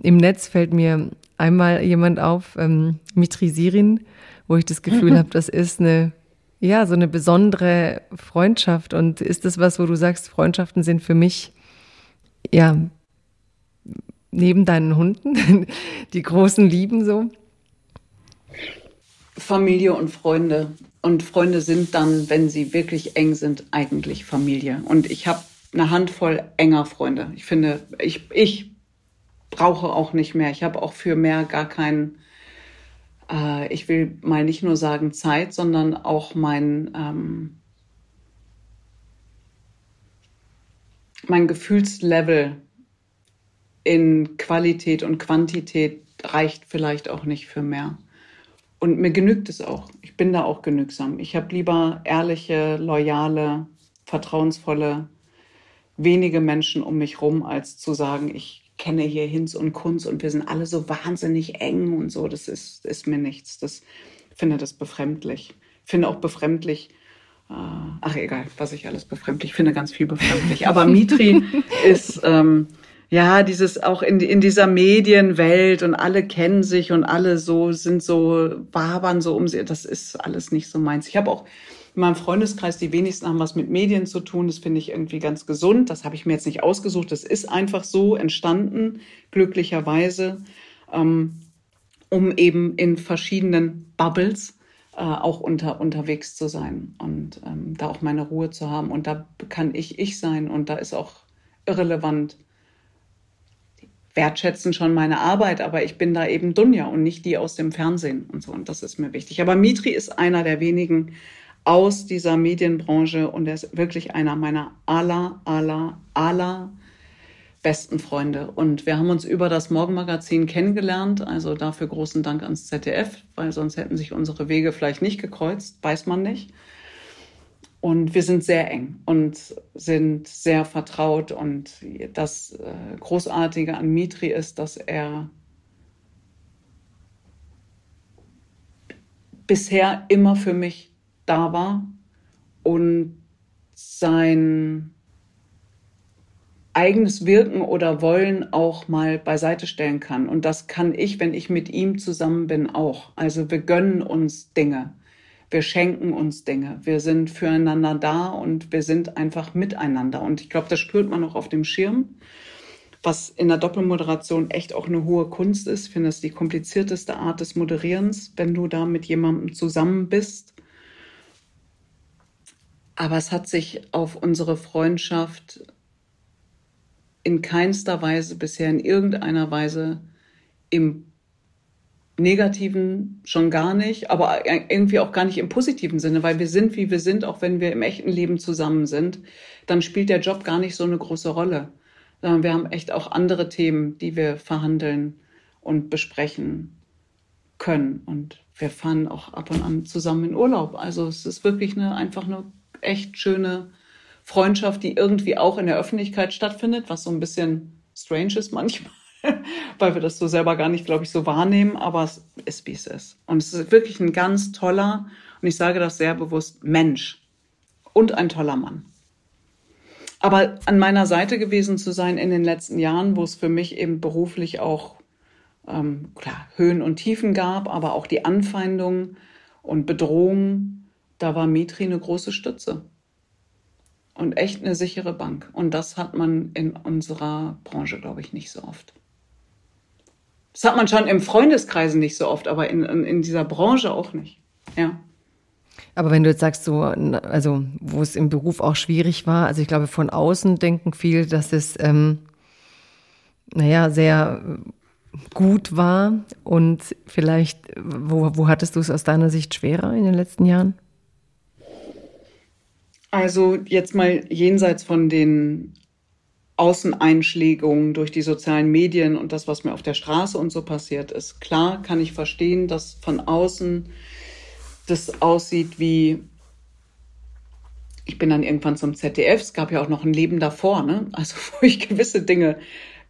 Speaker 1: im Netz fällt mir einmal jemand auf, ähm, Mitri Sirin, wo ich das Gefühl habe, das ist eine, ja, so eine besondere Freundschaft. Und ist das was, wo du sagst, Freundschaften sind für mich, ja, neben deinen Hunden, die großen Lieben so?
Speaker 2: Familie und Freunde. Und Freunde sind dann, wenn sie wirklich eng sind, eigentlich Familie. Und ich habe eine Handvoll enger Freunde. Ich finde, ich, ich brauche auch nicht mehr. Ich habe auch für mehr gar keinen, äh, ich will mal nicht nur sagen Zeit, sondern auch mein, ähm, mein Gefühlslevel in Qualität und Quantität reicht vielleicht auch nicht für mehr. Und mir genügt es auch. Ich bin da auch genügsam. Ich habe lieber ehrliche, loyale, vertrauensvolle, wenige Menschen um mich rum, als zu sagen, ich kenne hier Hinz und Kunz und wir sind alle so wahnsinnig eng und so. Das ist, ist mir nichts. Das ich finde das befremdlich. Ich finde auch befremdlich, äh, ach egal, was ich alles befremdlich finde, ganz viel befremdlich. Aber Mitri ist, ähm, ja, dieses auch in, in dieser Medienwelt und alle kennen sich und alle so sind so wabern so um sie. Das ist alles nicht so meins. Ich habe auch in meinem Freundeskreis, die wenigsten haben was mit Medien zu tun. Das finde ich irgendwie ganz gesund. Das habe ich mir jetzt nicht ausgesucht. Das ist einfach so entstanden, glücklicherweise, ähm, um eben in verschiedenen Bubbles äh, auch unter, unterwegs zu sein und ähm, da auch meine Ruhe zu haben. Und da kann ich ich sein und da ist auch irrelevant, wertschätzen schon meine Arbeit, aber ich bin da eben Dunja und nicht die aus dem Fernsehen und so. Und das ist mir wichtig. Aber Mitri ist einer der wenigen aus dieser Medienbranche und er ist wirklich einer meiner aller, aller, aller besten Freunde. Und wir haben uns über das Morgenmagazin kennengelernt. Also dafür großen Dank ans ZDF, weil sonst hätten sich unsere Wege vielleicht nicht gekreuzt, weiß man nicht. Und wir sind sehr eng und sind sehr vertraut. Und das äh, Großartige an Mitri ist, dass er bisher immer für mich da war und sein eigenes Wirken oder Wollen auch mal beiseite stellen kann. Und das kann ich, wenn ich mit ihm zusammen bin, auch. Also wir gönnen uns Dinge wir schenken uns Dinge, wir sind füreinander da und wir sind einfach miteinander. Und ich glaube, das spürt man auch auf dem Schirm, was in der Doppelmoderation echt auch eine hohe Kunst ist. Ich finde es die komplizierteste Art des Moderierens, wenn du da mit jemandem zusammen bist. Aber es hat sich auf unsere Freundschaft in keinster Weise bisher in irgendeiner Weise im negativen schon gar nicht, aber irgendwie auch gar nicht im positiven Sinne, weil wir sind, wie wir sind, auch wenn wir im echten Leben zusammen sind, dann spielt der Job gar nicht so eine große Rolle. Wir haben echt auch andere Themen, die wir verhandeln und besprechen. können. Und wir fahren auch ab und an zusammen in Urlaub. Also es ist wirklich eine, einfach eine echt schöne Freundschaft, die irgendwie auch in der Öffentlichkeit stattfindet, was so ein bisschen strange ist manchmal, weil wir das so selber gar nicht, glaube ich, so wahrnehmen. Aber es ist, wie es ist. Und es ist wirklich ein ganz toller, und ich sage das sehr bewusst, Mensch und ein toller Mann. Aber an meiner Seite gewesen zu sein in den letzten Jahren, wo es für mich eben beruflich auch ähm, klar, Höhen und Tiefen gab, aber auch die Anfeindungen und Bedrohungen, da war Mitri eine große Stütze und echt eine sichere Bank. Und das hat man in unserer Branche, glaube ich, nicht so oft. Das hat man schon im Freundeskreisen nicht so oft, aber in, in, in dieser Branche auch nicht. Ja.
Speaker 1: Aber wenn du jetzt sagst, so, also wo es im Beruf auch schwierig war, also ich glaube, von außen denken viel, dass es, ähm, naja, sehr gut war und vielleicht, wo, wo hattest du es aus deiner Sicht schwerer in den letzten Jahren?
Speaker 2: Also jetzt mal jenseits von den Außeneinschlägungen durch die sozialen Medien und das, was mir auf der Straße und so passiert ist. Klar kann ich verstehen, dass von außen das aussieht wie, ich bin dann irgendwann zum ZDF, es gab ja auch noch ein Leben davor, ne? also wo ich gewisse Dinge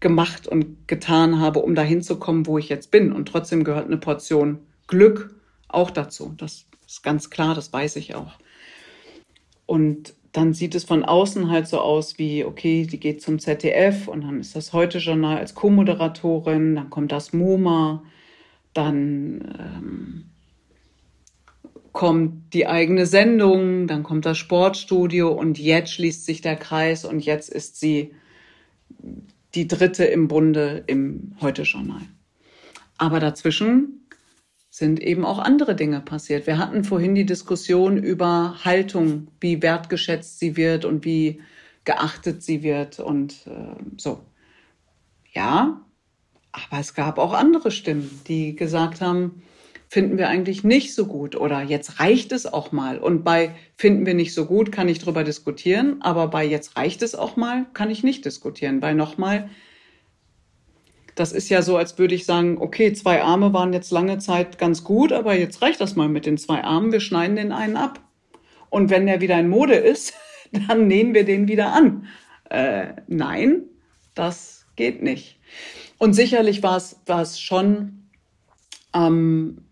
Speaker 2: gemacht und getan habe, um dahin zu kommen, wo ich jetzt bin. Und trotzdem gehört eine Portion Glück auch dazu. Das ist ganz klar, das weiß ich auch. Und dann sieht es von außen halt so aus wie, okay, die geht zum ZDF und dann ist das Heute-Journal als Co-Moderatorin, dann kommt das MoMA, dann ähm, kommt die eigene Sendung, dann kommt das Sportstudio und jetzt schließt sich der Kreis und jetzt ist sie die dritte im Bunde im Heute-Journal. Aber dazwischen sind eben auch andere Dinge passiert. Wir hatten vorhin die Diskussion über Haltung, wie wertgeschätzt sie wird und wie geachtet sie wird und äh, so. Ja, aber es gab auch andere Stimmen, die gesagt haben, finden wir eigentlich nicht so gut oder jetzt reicht es auch mal. Und bei finden wir nicht so gut kann ich drüber diskutieren, aber bei jetzt reicht es auch mal kann ich nicht diskutieren, weil nochmal, das ist ja so, als würde ich sagen, okay, zwei Arme waren jetzt lange Zeit ganz gut, aber jetzt reicht das mal mit den zwei Armen, wir schneiden den einen ab. Und wenn der wieder in Mode ist, dann nähen wir den wieder an. Äh, nein, das geht nicht. Und sicherlich war es, war es schon ähm,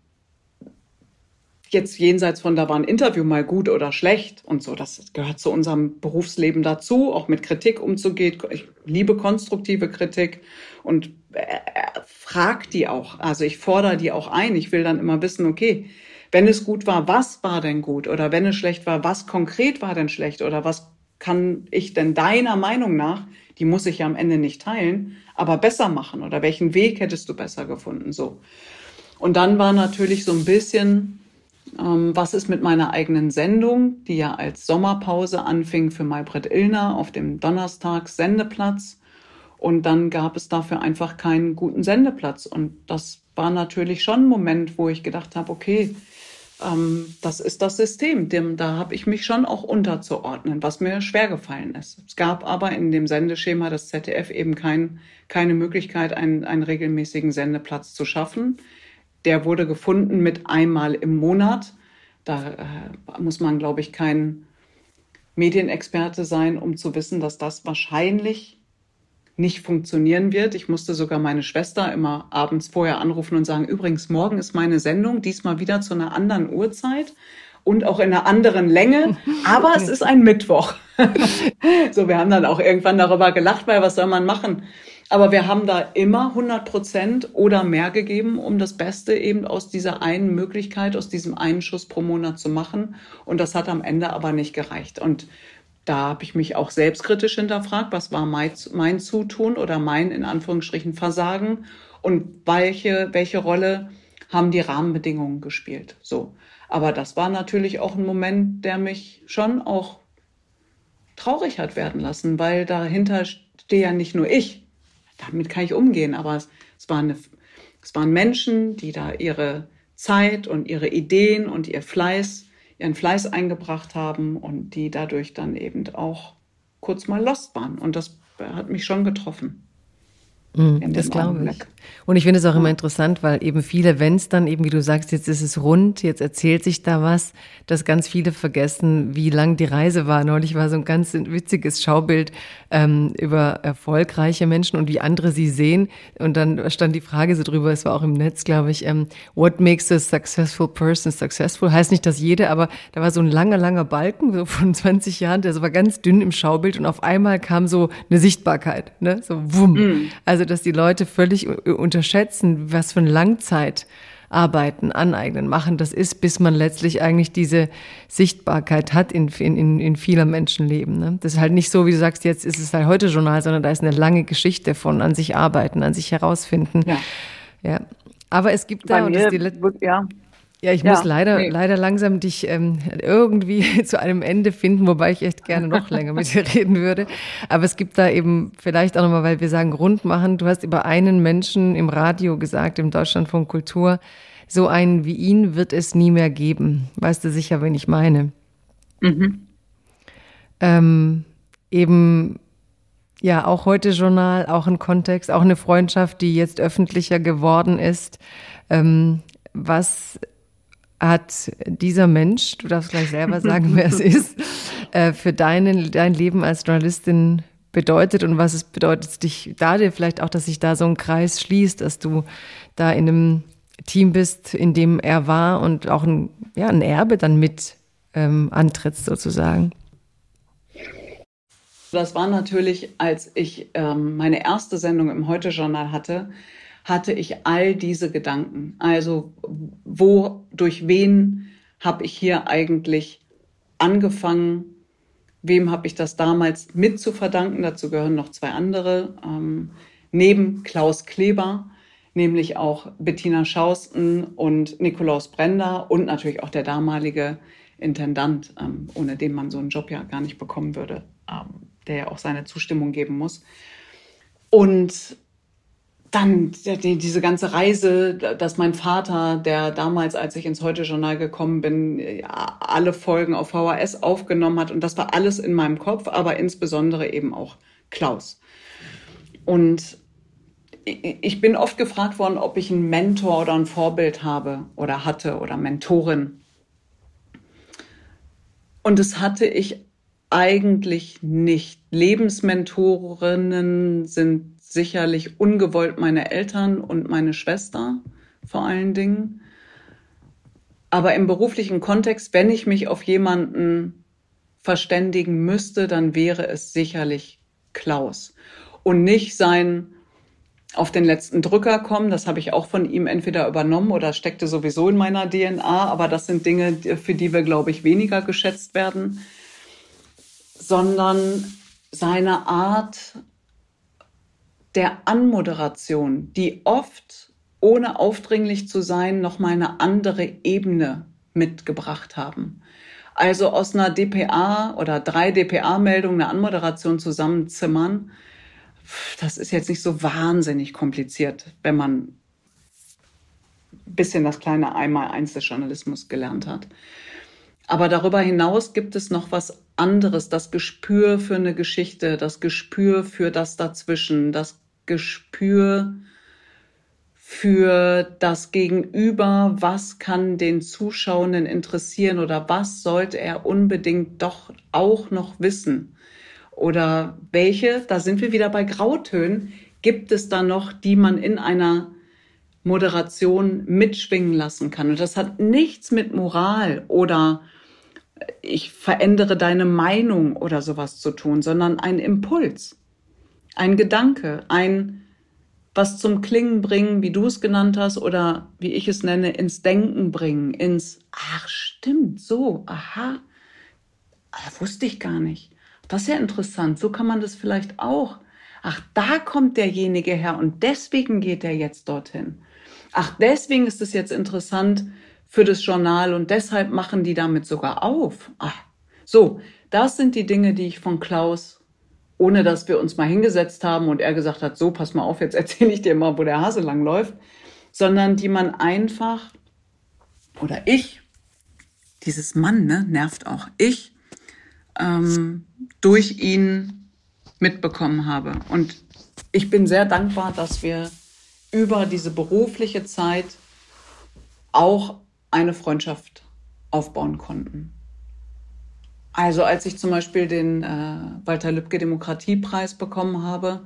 Speaker 2: jetzt jenseits von, da war ein Interview mal gut oder schlecht und so, das gehört zu unserem Berufsleben dazu, auch mit Kritik umzugehen. Ich liebe konstruktive Kritik und frag die auch. Also ich fordere die auch ein. Ich will dann immer wissen, okay, wenn es gut war, was war denn gut? Oder wenn es schlecht war, was konkret war denn schlecht? Oder was kann ich denn deiner Meinung nach, die muss ich ja am Ende nicht teilen, aber besser machen? Oder welchen Weg hättest du besser gefunden? So. Und dann war natürlich so ein bisschen ähm, was ist mit meiner eigenen Sendung, die ja als Sommerpause anfing für Maybrit Illner auf dem Donnerstags Sendeplatz. Und dann gab es dafür einfach keinen guten Sendeplatz. Und das war natürlich schon ein Moment, wo ich gedacht habe, okay, ähm, das ist das System. Dem, da habe ich mich schon auch unterzuordnen, was mir schwer gefallen ist. Es gab aber in dem Sendeschema des ZDF eben kein, keine Möglichkeit, einen, einen regelmäßigen Sendeplatz zu schaffen. Der wurde gefunden mit einmal im Monat. Da äh, muss man, glaube ich, kein Medienexperte sein, um zu wissen, dass das wahrscheinlich nicht funktionieren wird. Ich musste sogar meine Schwester immer abends vorher anrufen und sagen, übrigens, morgen ist meine Sendung, diesmal wieder zu einer anderen Uhrzeit und auch in einer anderen Länge, aber es ist ein Mittwoch. so, wir haben dann auch irgendwann darüber gelacht, weil was soll man machen? Aber wir haben da immer 100 Prozent oder mehr gegeben, um das Beste eben aus dieser einen Möglichkeit, aus diesem einen Schuss pro Monat zu machen. Und das hat am Ende aber nicht gereicht. Und da habe ich mich auch selbstkritisch hinterfragt, was war mein, mein Zutun oder mein in Anführungsstrichen Versagen und welche, welche Rolle haben die Rahmenbedingungen gespielt. So. Aber das war natürlich auch ein Moment, der mich schon auch traurig hat werden lassen, weil dahinter stehe ja nicht nur ich, damit kann ich umgehen. Aber es, es, war eine, es waren Menschen, die da ihre Zeit und ihre Ideen und ihr Fleiß, ihren Fleiß eingebracht haben und die dadurch dann eben auch kurz mal lost waren. Und das hat mich schon getroffen.
Speaker 1: Mm, das glaube ich. Und ich finde es auch immer interessant, weil eben viele, wenn es dann eben, wie du sagst, jetzt ist es rund, jetzt erzählt sich da was, dass ganz viele vergessen, wie lang die Reise war. Neulich war so ein ganz witziges Schaubild ähm, über erfolgreiche Menschen und wie andere sie sehen. Und dann stand die Frage so drüber, es war auch im Netz, glaube ich, ähm, what makes a successful person successful? Heißt nicht, dass jede, aber da war so ein langer, langer Balken, so von 20 Jahren, der war ganz dünn im Schaubild und auf einmal kam so eine Sichtbarkeit, ne? so wumm. Mm. Also, dass die Leute völlig unterschätzen, was für ein Langzeitarbeiten, aneignen, machen das ist, bis man letztlich eigentlich diese Sichtbarkeit hat in, in, in vieler Menschenleben. Ne? Das ist halt nicht so, wie du sagst, jetzt ist es halt heute Journal, sondern da ist eine lange Geschichte von an sich arbeiten, an sich herausfinden. Ja. ja. Aber es gibt da,
Speaker 2: Bei
Speaker 1: und
Speaker 2: das ist die ja.
Speaker 1: Ja, ich ja, muss leider, nee. leider langsam dich ähm, irgendwie zu einem Ende finden, wobei ich echt gerne noch länger mit dir reden würde. Aber es gibt da eben vielleicht auch nochmal, weil wir sagen rund machen. Du hast über einen Menschen im Radio gesagt, im Deutschlandfunk Kultur, so einen wie ihn wird es nie mehr geben. Weißt du sicher, wen ich meine? Mhm. Ähm, eben ja, auch heute Journal, auch ein Kontext, auch eine Freundschaft, die jetzt öffentlicher geworden ist. Ähm, was hat dieser Mensch, du darfst gleich selber sagen, wer es ist, äh, für deinen, dein Leben als Journalistin bedeutet und was es bedeutet dich da dir vielleicht auch, dass sich da so ein Kreis schließt, dass du da in einem Team bist, in dem er war und auch ein, ja, ein Erbe dann mit ähm, antrittst sozusagen.
Speaker 2: Das war natürlich, als ich ähm, meine erste Sendung im Heute-Journal hatte, hatte ich all diese Gedanken. Also wo, durch wen habe ich hier eigentlich angefangen? Wem habe ich das damals mit zu verdanken? Dazu gehören noch zwei andere. Ähm, neben Klaus Kleber, nämlich auch Bettina Schausten und Nikolaus Brender und natürlich auch der damalige Intendant, ähm, ohne den man so einen Job ja gar nicht bekommen würde, ähm, der ja auch seine Zustimmung geben muss. Und dann die, diese ganze Reise, dass mein Vater, der damals, als ich ins Heute-Journal gekommen bin, alle Folgen auf VHS aufgenommen hat. Und das war alles in meinem Kopf, aber insbesondere eben auch Klaus. Und ich bin oft gefragt worden, ob ich einen Mentor oder ein Vorbild habe oder hatte oder Mentorin. Und das hatte ich eigentlich nicht. Lebensmentorinnen sind sicherlich ungewollt meine Eltern und meine Schwester vor allen Dingen. Aber im beruflichen Kontext, wenn ich mich auf jemanden verständigen müsste, dann wäre es sicherlich Klaus. Und nicht sein auf den letzten Drücker kommen, das habe ich auch von ihm entweder übernommen oder steckte sowieso in meiner DNA, aber das sind Dinge, für die wir, glaube ich, weniger geschätzt werden, sondern seine Art, der Anmoderation, die oft, ohne aufdringlich zu sein, noch mal eine andere Ebene mitgebracht haben. Also aus einer DPA oder drei DPA-Meldungen eine Anmoderation zusammenzimmern, das ist jetzt nicht so wahnsinnig kompliziert, wenn man ein bisschen das kleine Einmal-Eins des Journalismus gelernt hat. Aber darüber hinaus gibt es noch was anderes, das Gespür für eine Geschichte, das Gespür für das Dazwischen, das Gespür für das Gegenüber, was kann den Zuschauenden interessieren oder was sollte er unbedingt doch auch noch wissen? Oder welche, da sind wir wieder bei Grautönen, gibt es da noch, die man in einer Moderation mitschwingen lassen kann? Und das hat nichts mit Moral oder ich verändere deine Meinung oder sowas zu tun, sondern ein Impuls ein Gedanke, ein was zum Klingen bringen, wie du es genannt hast, oder wie ich es nenne, ins Denken bringen, ins, ach stimmt, so, aha, das wusste ich gar nicht. Das ist ja interessant, so kann man das vielleicht auch. Ach, da kommt derjenige her und deswegen geht er jetzt dorthin. Ach, deswegen ist es jetzt interessant für das Journal und deshalb machen die damit sogar auf. Ach, so, das sind die Dinge, die ich von Klaus ohne dass wir uns mal hingesetzt haben und er gesagt hat, so, pass mal auf, jetzt erzähle ich dir mal, wo der Hase lang läuft, sondern die man einfach, oder ich, dieses Mann, ne, nervt auch, ich, ähm, durch ihn mitbekommen habe. Und ich bin sehr dankbar, dass wir über diese berufliche Zeit auch eine Freundschaft aufbauen konnten. Also als ich zum Beispiel den äh, Walter Lübcke Demokratiepreis bekommen habe,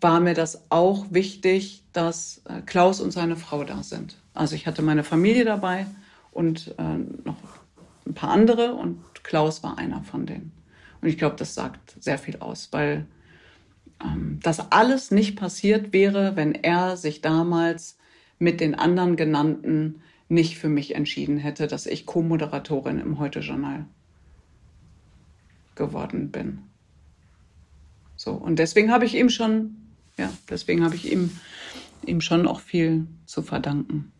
Speaker 2: war mir das auch wichtig, dass äh, Klaus und seine Frau da sind. Also ich hatte meine Familie dabei und äh, noch ein paar andere und Klaus war einer von denen. Und ich glaube, das sagt sehr viel aus, weil ähm, das alles nicht passiert wäre, wenn er sich damals mit den anderen genannten nicht für mich entschieden hätte, dass ich Co-Moderatorin im Heute-Journal geworden bin. So, und deswegen habe ich ihm schon, ja, deswegen habe ich ihm, ihm schon auch viel zu verdanken.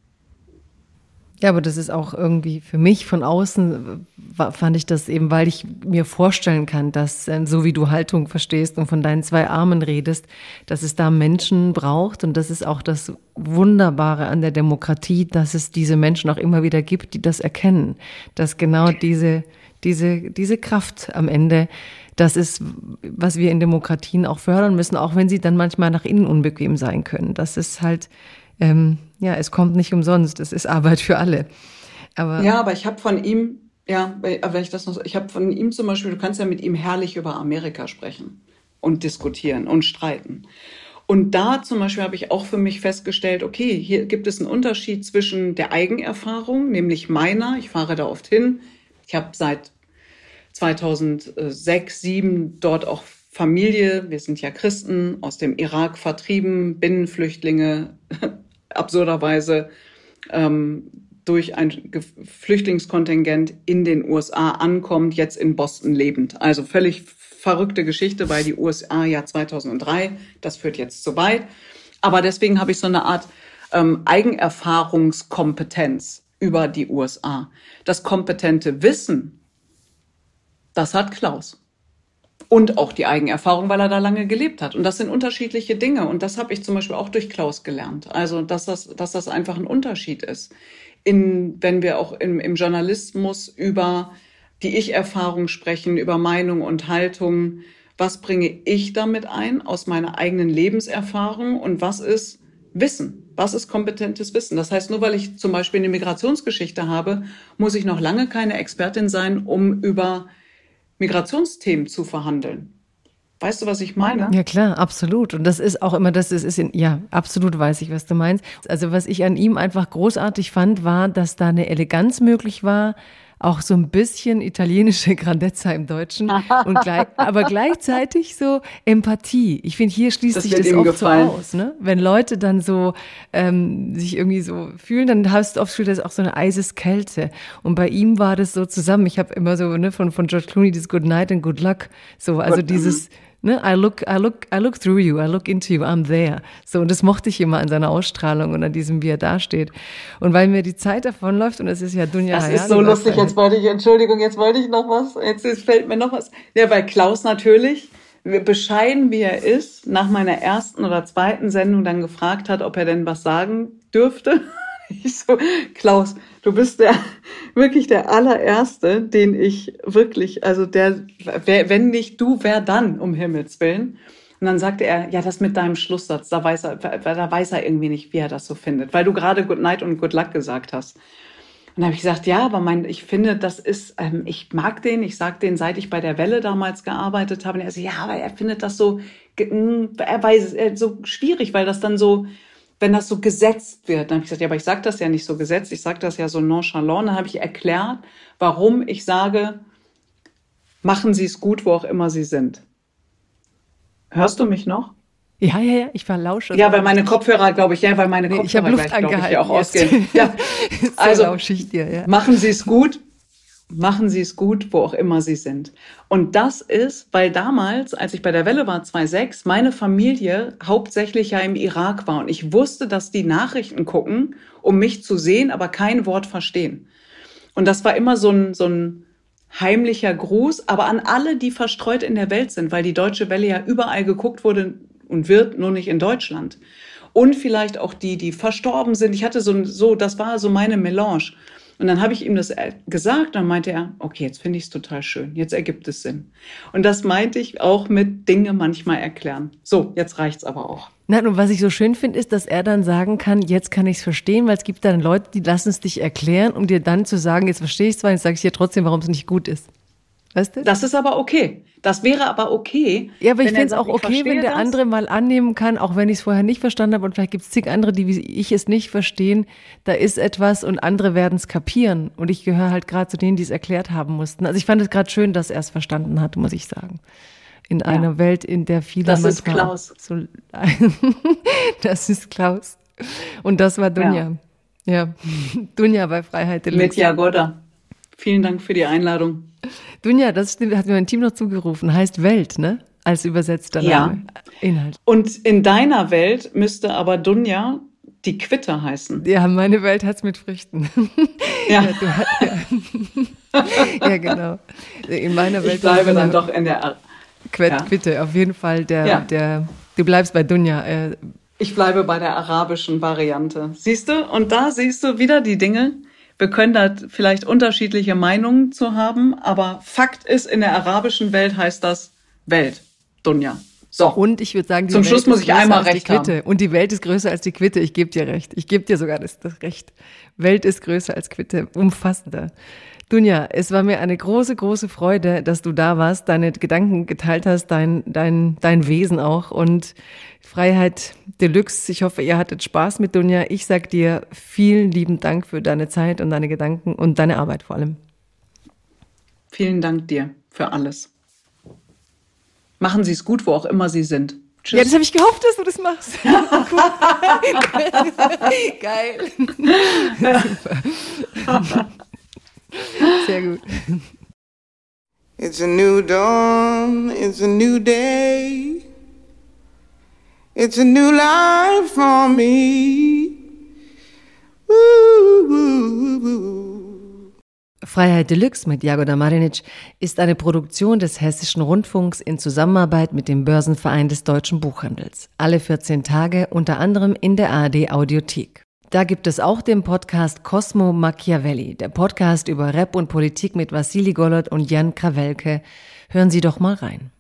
Speaker 1: Ja, aber das ist auch irgendwie für mich von außen fand ich das eben, weil ich mir vorstellen kann, dass äh, so wie du Haltung verstehst und von deinen zwei Armen redest, dass es da Menschen braucht und das ist auch das Wunderbare an der Demokratie, dass es diese Menschen auch immer wieder gibt, die das erkennen, dass genau diese diese diese Kraft am Ende das ist, was wir in Demokratien auch fördern müssen, auch wenn sie dann manchmal nach innen unbequem sein können. Das ist halt ähm, ja, es kommt nicht umsonst, es ist Arbeit für alle.
Speaker 2: Aber ja, aber ich habe von ihm, ja, wenn ich das noch, ich habe von ihm zum Beispiel, du kannst ja mit ihm herrlich über Amerika sprechen und diskutieren und streiten. Und da zum Beispiel habe ich auch für mich festgestellt, okay, hier gibt es einen Unterschied zwischen der Eigenerfahrung, nämlich meiner, ich fahre da oft hin, ich habe seit 2006, 2007 dort auch Familie, wir sind ja Christen, aus dem Irak vertrieben, Binnenflüchtlinge, absurderweise ähm, durch ein Flüchtlingskontingent in den USA ankommt, jetzt in Boston lebend. Also völlig verrückte Geschichte, weil die USA ja 2003, das führt jetzt zu weit. Aber deswegen habe ich so eine Art ähm, Eigenerfahrungskompetenz über die USA. Das kompetente Wissen, das hat Klaus und auch die Eigenerfahrung, weil er da lange gelebt hat. Und das sind unterschiedliche Dinge. Und das habe ich zum Beispiel auch durch Klaus gelernt. Also, dass das, dass das einfach ein Unterschied ist. In, wenn wir auch im, im Journalismus über die Ich-Erfahrung sprechen, über Meinung und Haltung, was bringe ich damit ein aus meiner eigenen Lebenserfahrung und was ist Wissen? Was ist kompetentes Wissen? Das heißt, nur weil ich zum Beispiel eine Migrationsgeschichte habe, muss ich noch lange keine Expertin sein, um über Migrationsthemen zu verhandeln. Weißt du, was ich meine?
Speaker 1: Ja, klar, absolut. Und das ist auch immer, das ist, in, ja, absolut weiß ich, was du meinst. Also, was ich an ihm einfach großartig fand, war, dass da eine Eleganz möglich war, auch so ein bisschen italienische Grandezza im Deutschen und gleich, aber gleichzeitig so Empathie. Ich finde, hier schließt das sich das oft gefallen. so aus, ne? Wenn Leute dann so ähm, sich irgendwie so fühlen, dann hast du oft das auch so eine Eiseskälte. Und bei ihm war das so zusammen. Ich habe immer so ne, von von George Clooney dieses Good Night and Good Luck, so also Good, dieses ne, I look, I look, I look through you, I look into you, I'm there. So, und das mochte ich immer an seiner Ausstrahlung und an diesem, wie er dasteht. Und weil mir die Zeit davonläuft, und es ist ja Dunja
Speaker 2: Das ist so lustig, jetzt wollte ich, Entschuldigung, jetzt wollte ich noch was, jetzt fällt mir noch was. Ja, bei Klaus natürlich, bescheiden wie er ist, nach meiner ersten oder zweiten Sendung dann gefragt hat, ob er denn was sagen dürfte. Ich so, Klaus, du bist der, wirklich der allererste, den ich wirklich, also der, wer, wenn nicht du, wer dann, um Himmels Willen? Und dann sagte er, ja, das mit deinem Schlusssatz, da weiß er, da weiß er irgendwie nicht, wie er das so findet, weil du gerade Good Night und Good Luck gesagt hast. Und da habe ich gesagt, ja, aber mein, ich finde, das ist, ähm, ich mag den, ich sag den, seit ich bei der Welle damals gearbeitet habe. Und er sagt, ja, aber er findet das so, hm, er weiß es, so schwierig, weil das dann so, wenn das so gesetzt wird, dann habe ich gesagt, ja, aber ich sage das ja nicht so gesetzt, ich sage das ja so nonchalant. Dann habe ich erklärt, warum ich sage, machen Sie es gut, wo auch immer Sie sind. Hörst du mich noch?
Speaker 1: Ja, ja, ja, ich verlausche.
Speaker 2: Ja, weil meine Kopfhörer, glaube ich, ja, weil meine Kopfhörer
Speaker 1: ich habe Luft gleich, ich, auch ausgehen.
Speaker 2: Ja, also dir, ja. machen Sie es gut, machen Sie es gut, wo auch immer Sie sind. Und das ist, weil damals, als ich bei der Welle war, 2006, meine Familie hauptsächlich ja im Irak war. Und ich wusste, dass die Nachrichten gucken, um mich zu sehen, aber kein Wort verstehen. Und das war immer so ein, so ein heimlicher Gruß, aber an alle, die verstreut in der Welt sind, weil die Deutsche Welle ja überall geguckt wurde und wird, nur nicht in Deutschland. Und vielleicht auch die, die verstorben sind. Ich hatte so, so das war so meine Melange. Und dann habe ich ihm das äh, gesagt, dann meinte er, okay, jetzt finde ich es total schön, jetzt ergibt es Sinn. Und das meinte ich auch mit Dinge manchmal erklären. So, jetzt reicht's aber auch.
Speaker 1: Nein, und was ich so schön finde, ist, dass er dann sagen kann, jetzt kann ich es verstehen, weil es gibt dann Leute, die lassen es dich erklären, um dir dann zu sagen, jetzt verstehe ich es zwar, jetzt sage ich dir trotzdem, warum es nicht gut ist.
Speaker 2: Weißt du? Das ist aber okay. Das wäre aber okay.
Speaker 1: Ja, aber ich finde es auch okay, wenn der das. andere mal annehmen kann, auch wenn ich es vorher nicht verstanden habe und vielleicht gibt es zig andere, die wie ich es nicht verstehen. Da ist etwas und andere werden es kapieren. Und ich gehöre halt gerade zu denen, die es erklärt haben mussten. Also ich fand es gerade schön, dass er es verstanden hat, muss ich sagen. In ja. einer Welt, in der viele
Speaker 2: Das ist Klaus.
Speaker 1: So, das ist Klaus. Und das war Dunja. Ja, ja. Dunja bei Freiheit
Speaker 2: Deluxe. Mit Jagoda. Vielen Dank für die Einladung.
Speaker 1: Dunja, das stimmt, hat mir mein Team noch zugerufen, heißt Welt, ne? Als übersetzter Name.
Speaker 2: Ja. Inhalt. Und in deiner Welt müsste aber Dunja die Quitte heißen.
Speaker 1: Ja, meine Welt hat's mit Früchten. Ja. ja, du ja. ja, genau. In meiner Welt.
Speaker 2: Ich bleibe dann doch in der.
Speaker 1: Quet, ja. Quitte, auf jeden Fall der, ja. der. Du bleibst bei Dunja. Äh,
Speaker 2: ich bleibe bei der arabischen Variante. Siehst du? Und da siehst du wieder die Dinge, wir können da vielleicht unterschiedliche Meinungen zu haben, aber Fakt ist, in der arabischen Welt heißt das Welt, Dunja.
Speaker 1: So. Und ich würde sagen,
Speaker 2: zum Welt Schluss muss ich einmal recht
Speaker 1: haben. Und die Welt ist größer als die Quitte. Ich gebe dir recht. Ich gebe dir sogar das, das Recht. Welt ist größer als Quitte. Umfassender. Dunja, es war mir eine große, große Freude, dass du da warst, deine Gedanken geteilt hast, dein, dein, dein Wesen auch. Und Freiheit Deluxe. Ich hoffe, ihr hattet Spaß mit Dunja. Ich sag dir vielen lieben Dank für deine Zeit und deine Gedanken und deine Arbeit vor allem.
Speaker 2: Vielen Dank dir für alles. Machen Sie es gut, wo auch immer Sie sind.
Speaker 1: Tschüss. Ja, das habe ich gehofft, dass du das machst. Geil. Sehr gut. It's a new dawn, it's a new day. It's a new life for me. Freiheit Deluxe mit Jagoda Marinic ist eine Produktion des Hessischen Rundfunks in Zusammenarbeit mit dem Börsenverein des deutschen Buchhandels. Alle 14 Tage unter anderem in der ARD Audiothek. Da gibt es auch den Podcast Cosmo Machiavelli, der Podcast über Rap und Politik mit Vassili Gollert und Jan Krawelke. Hören Sie doch mal rein.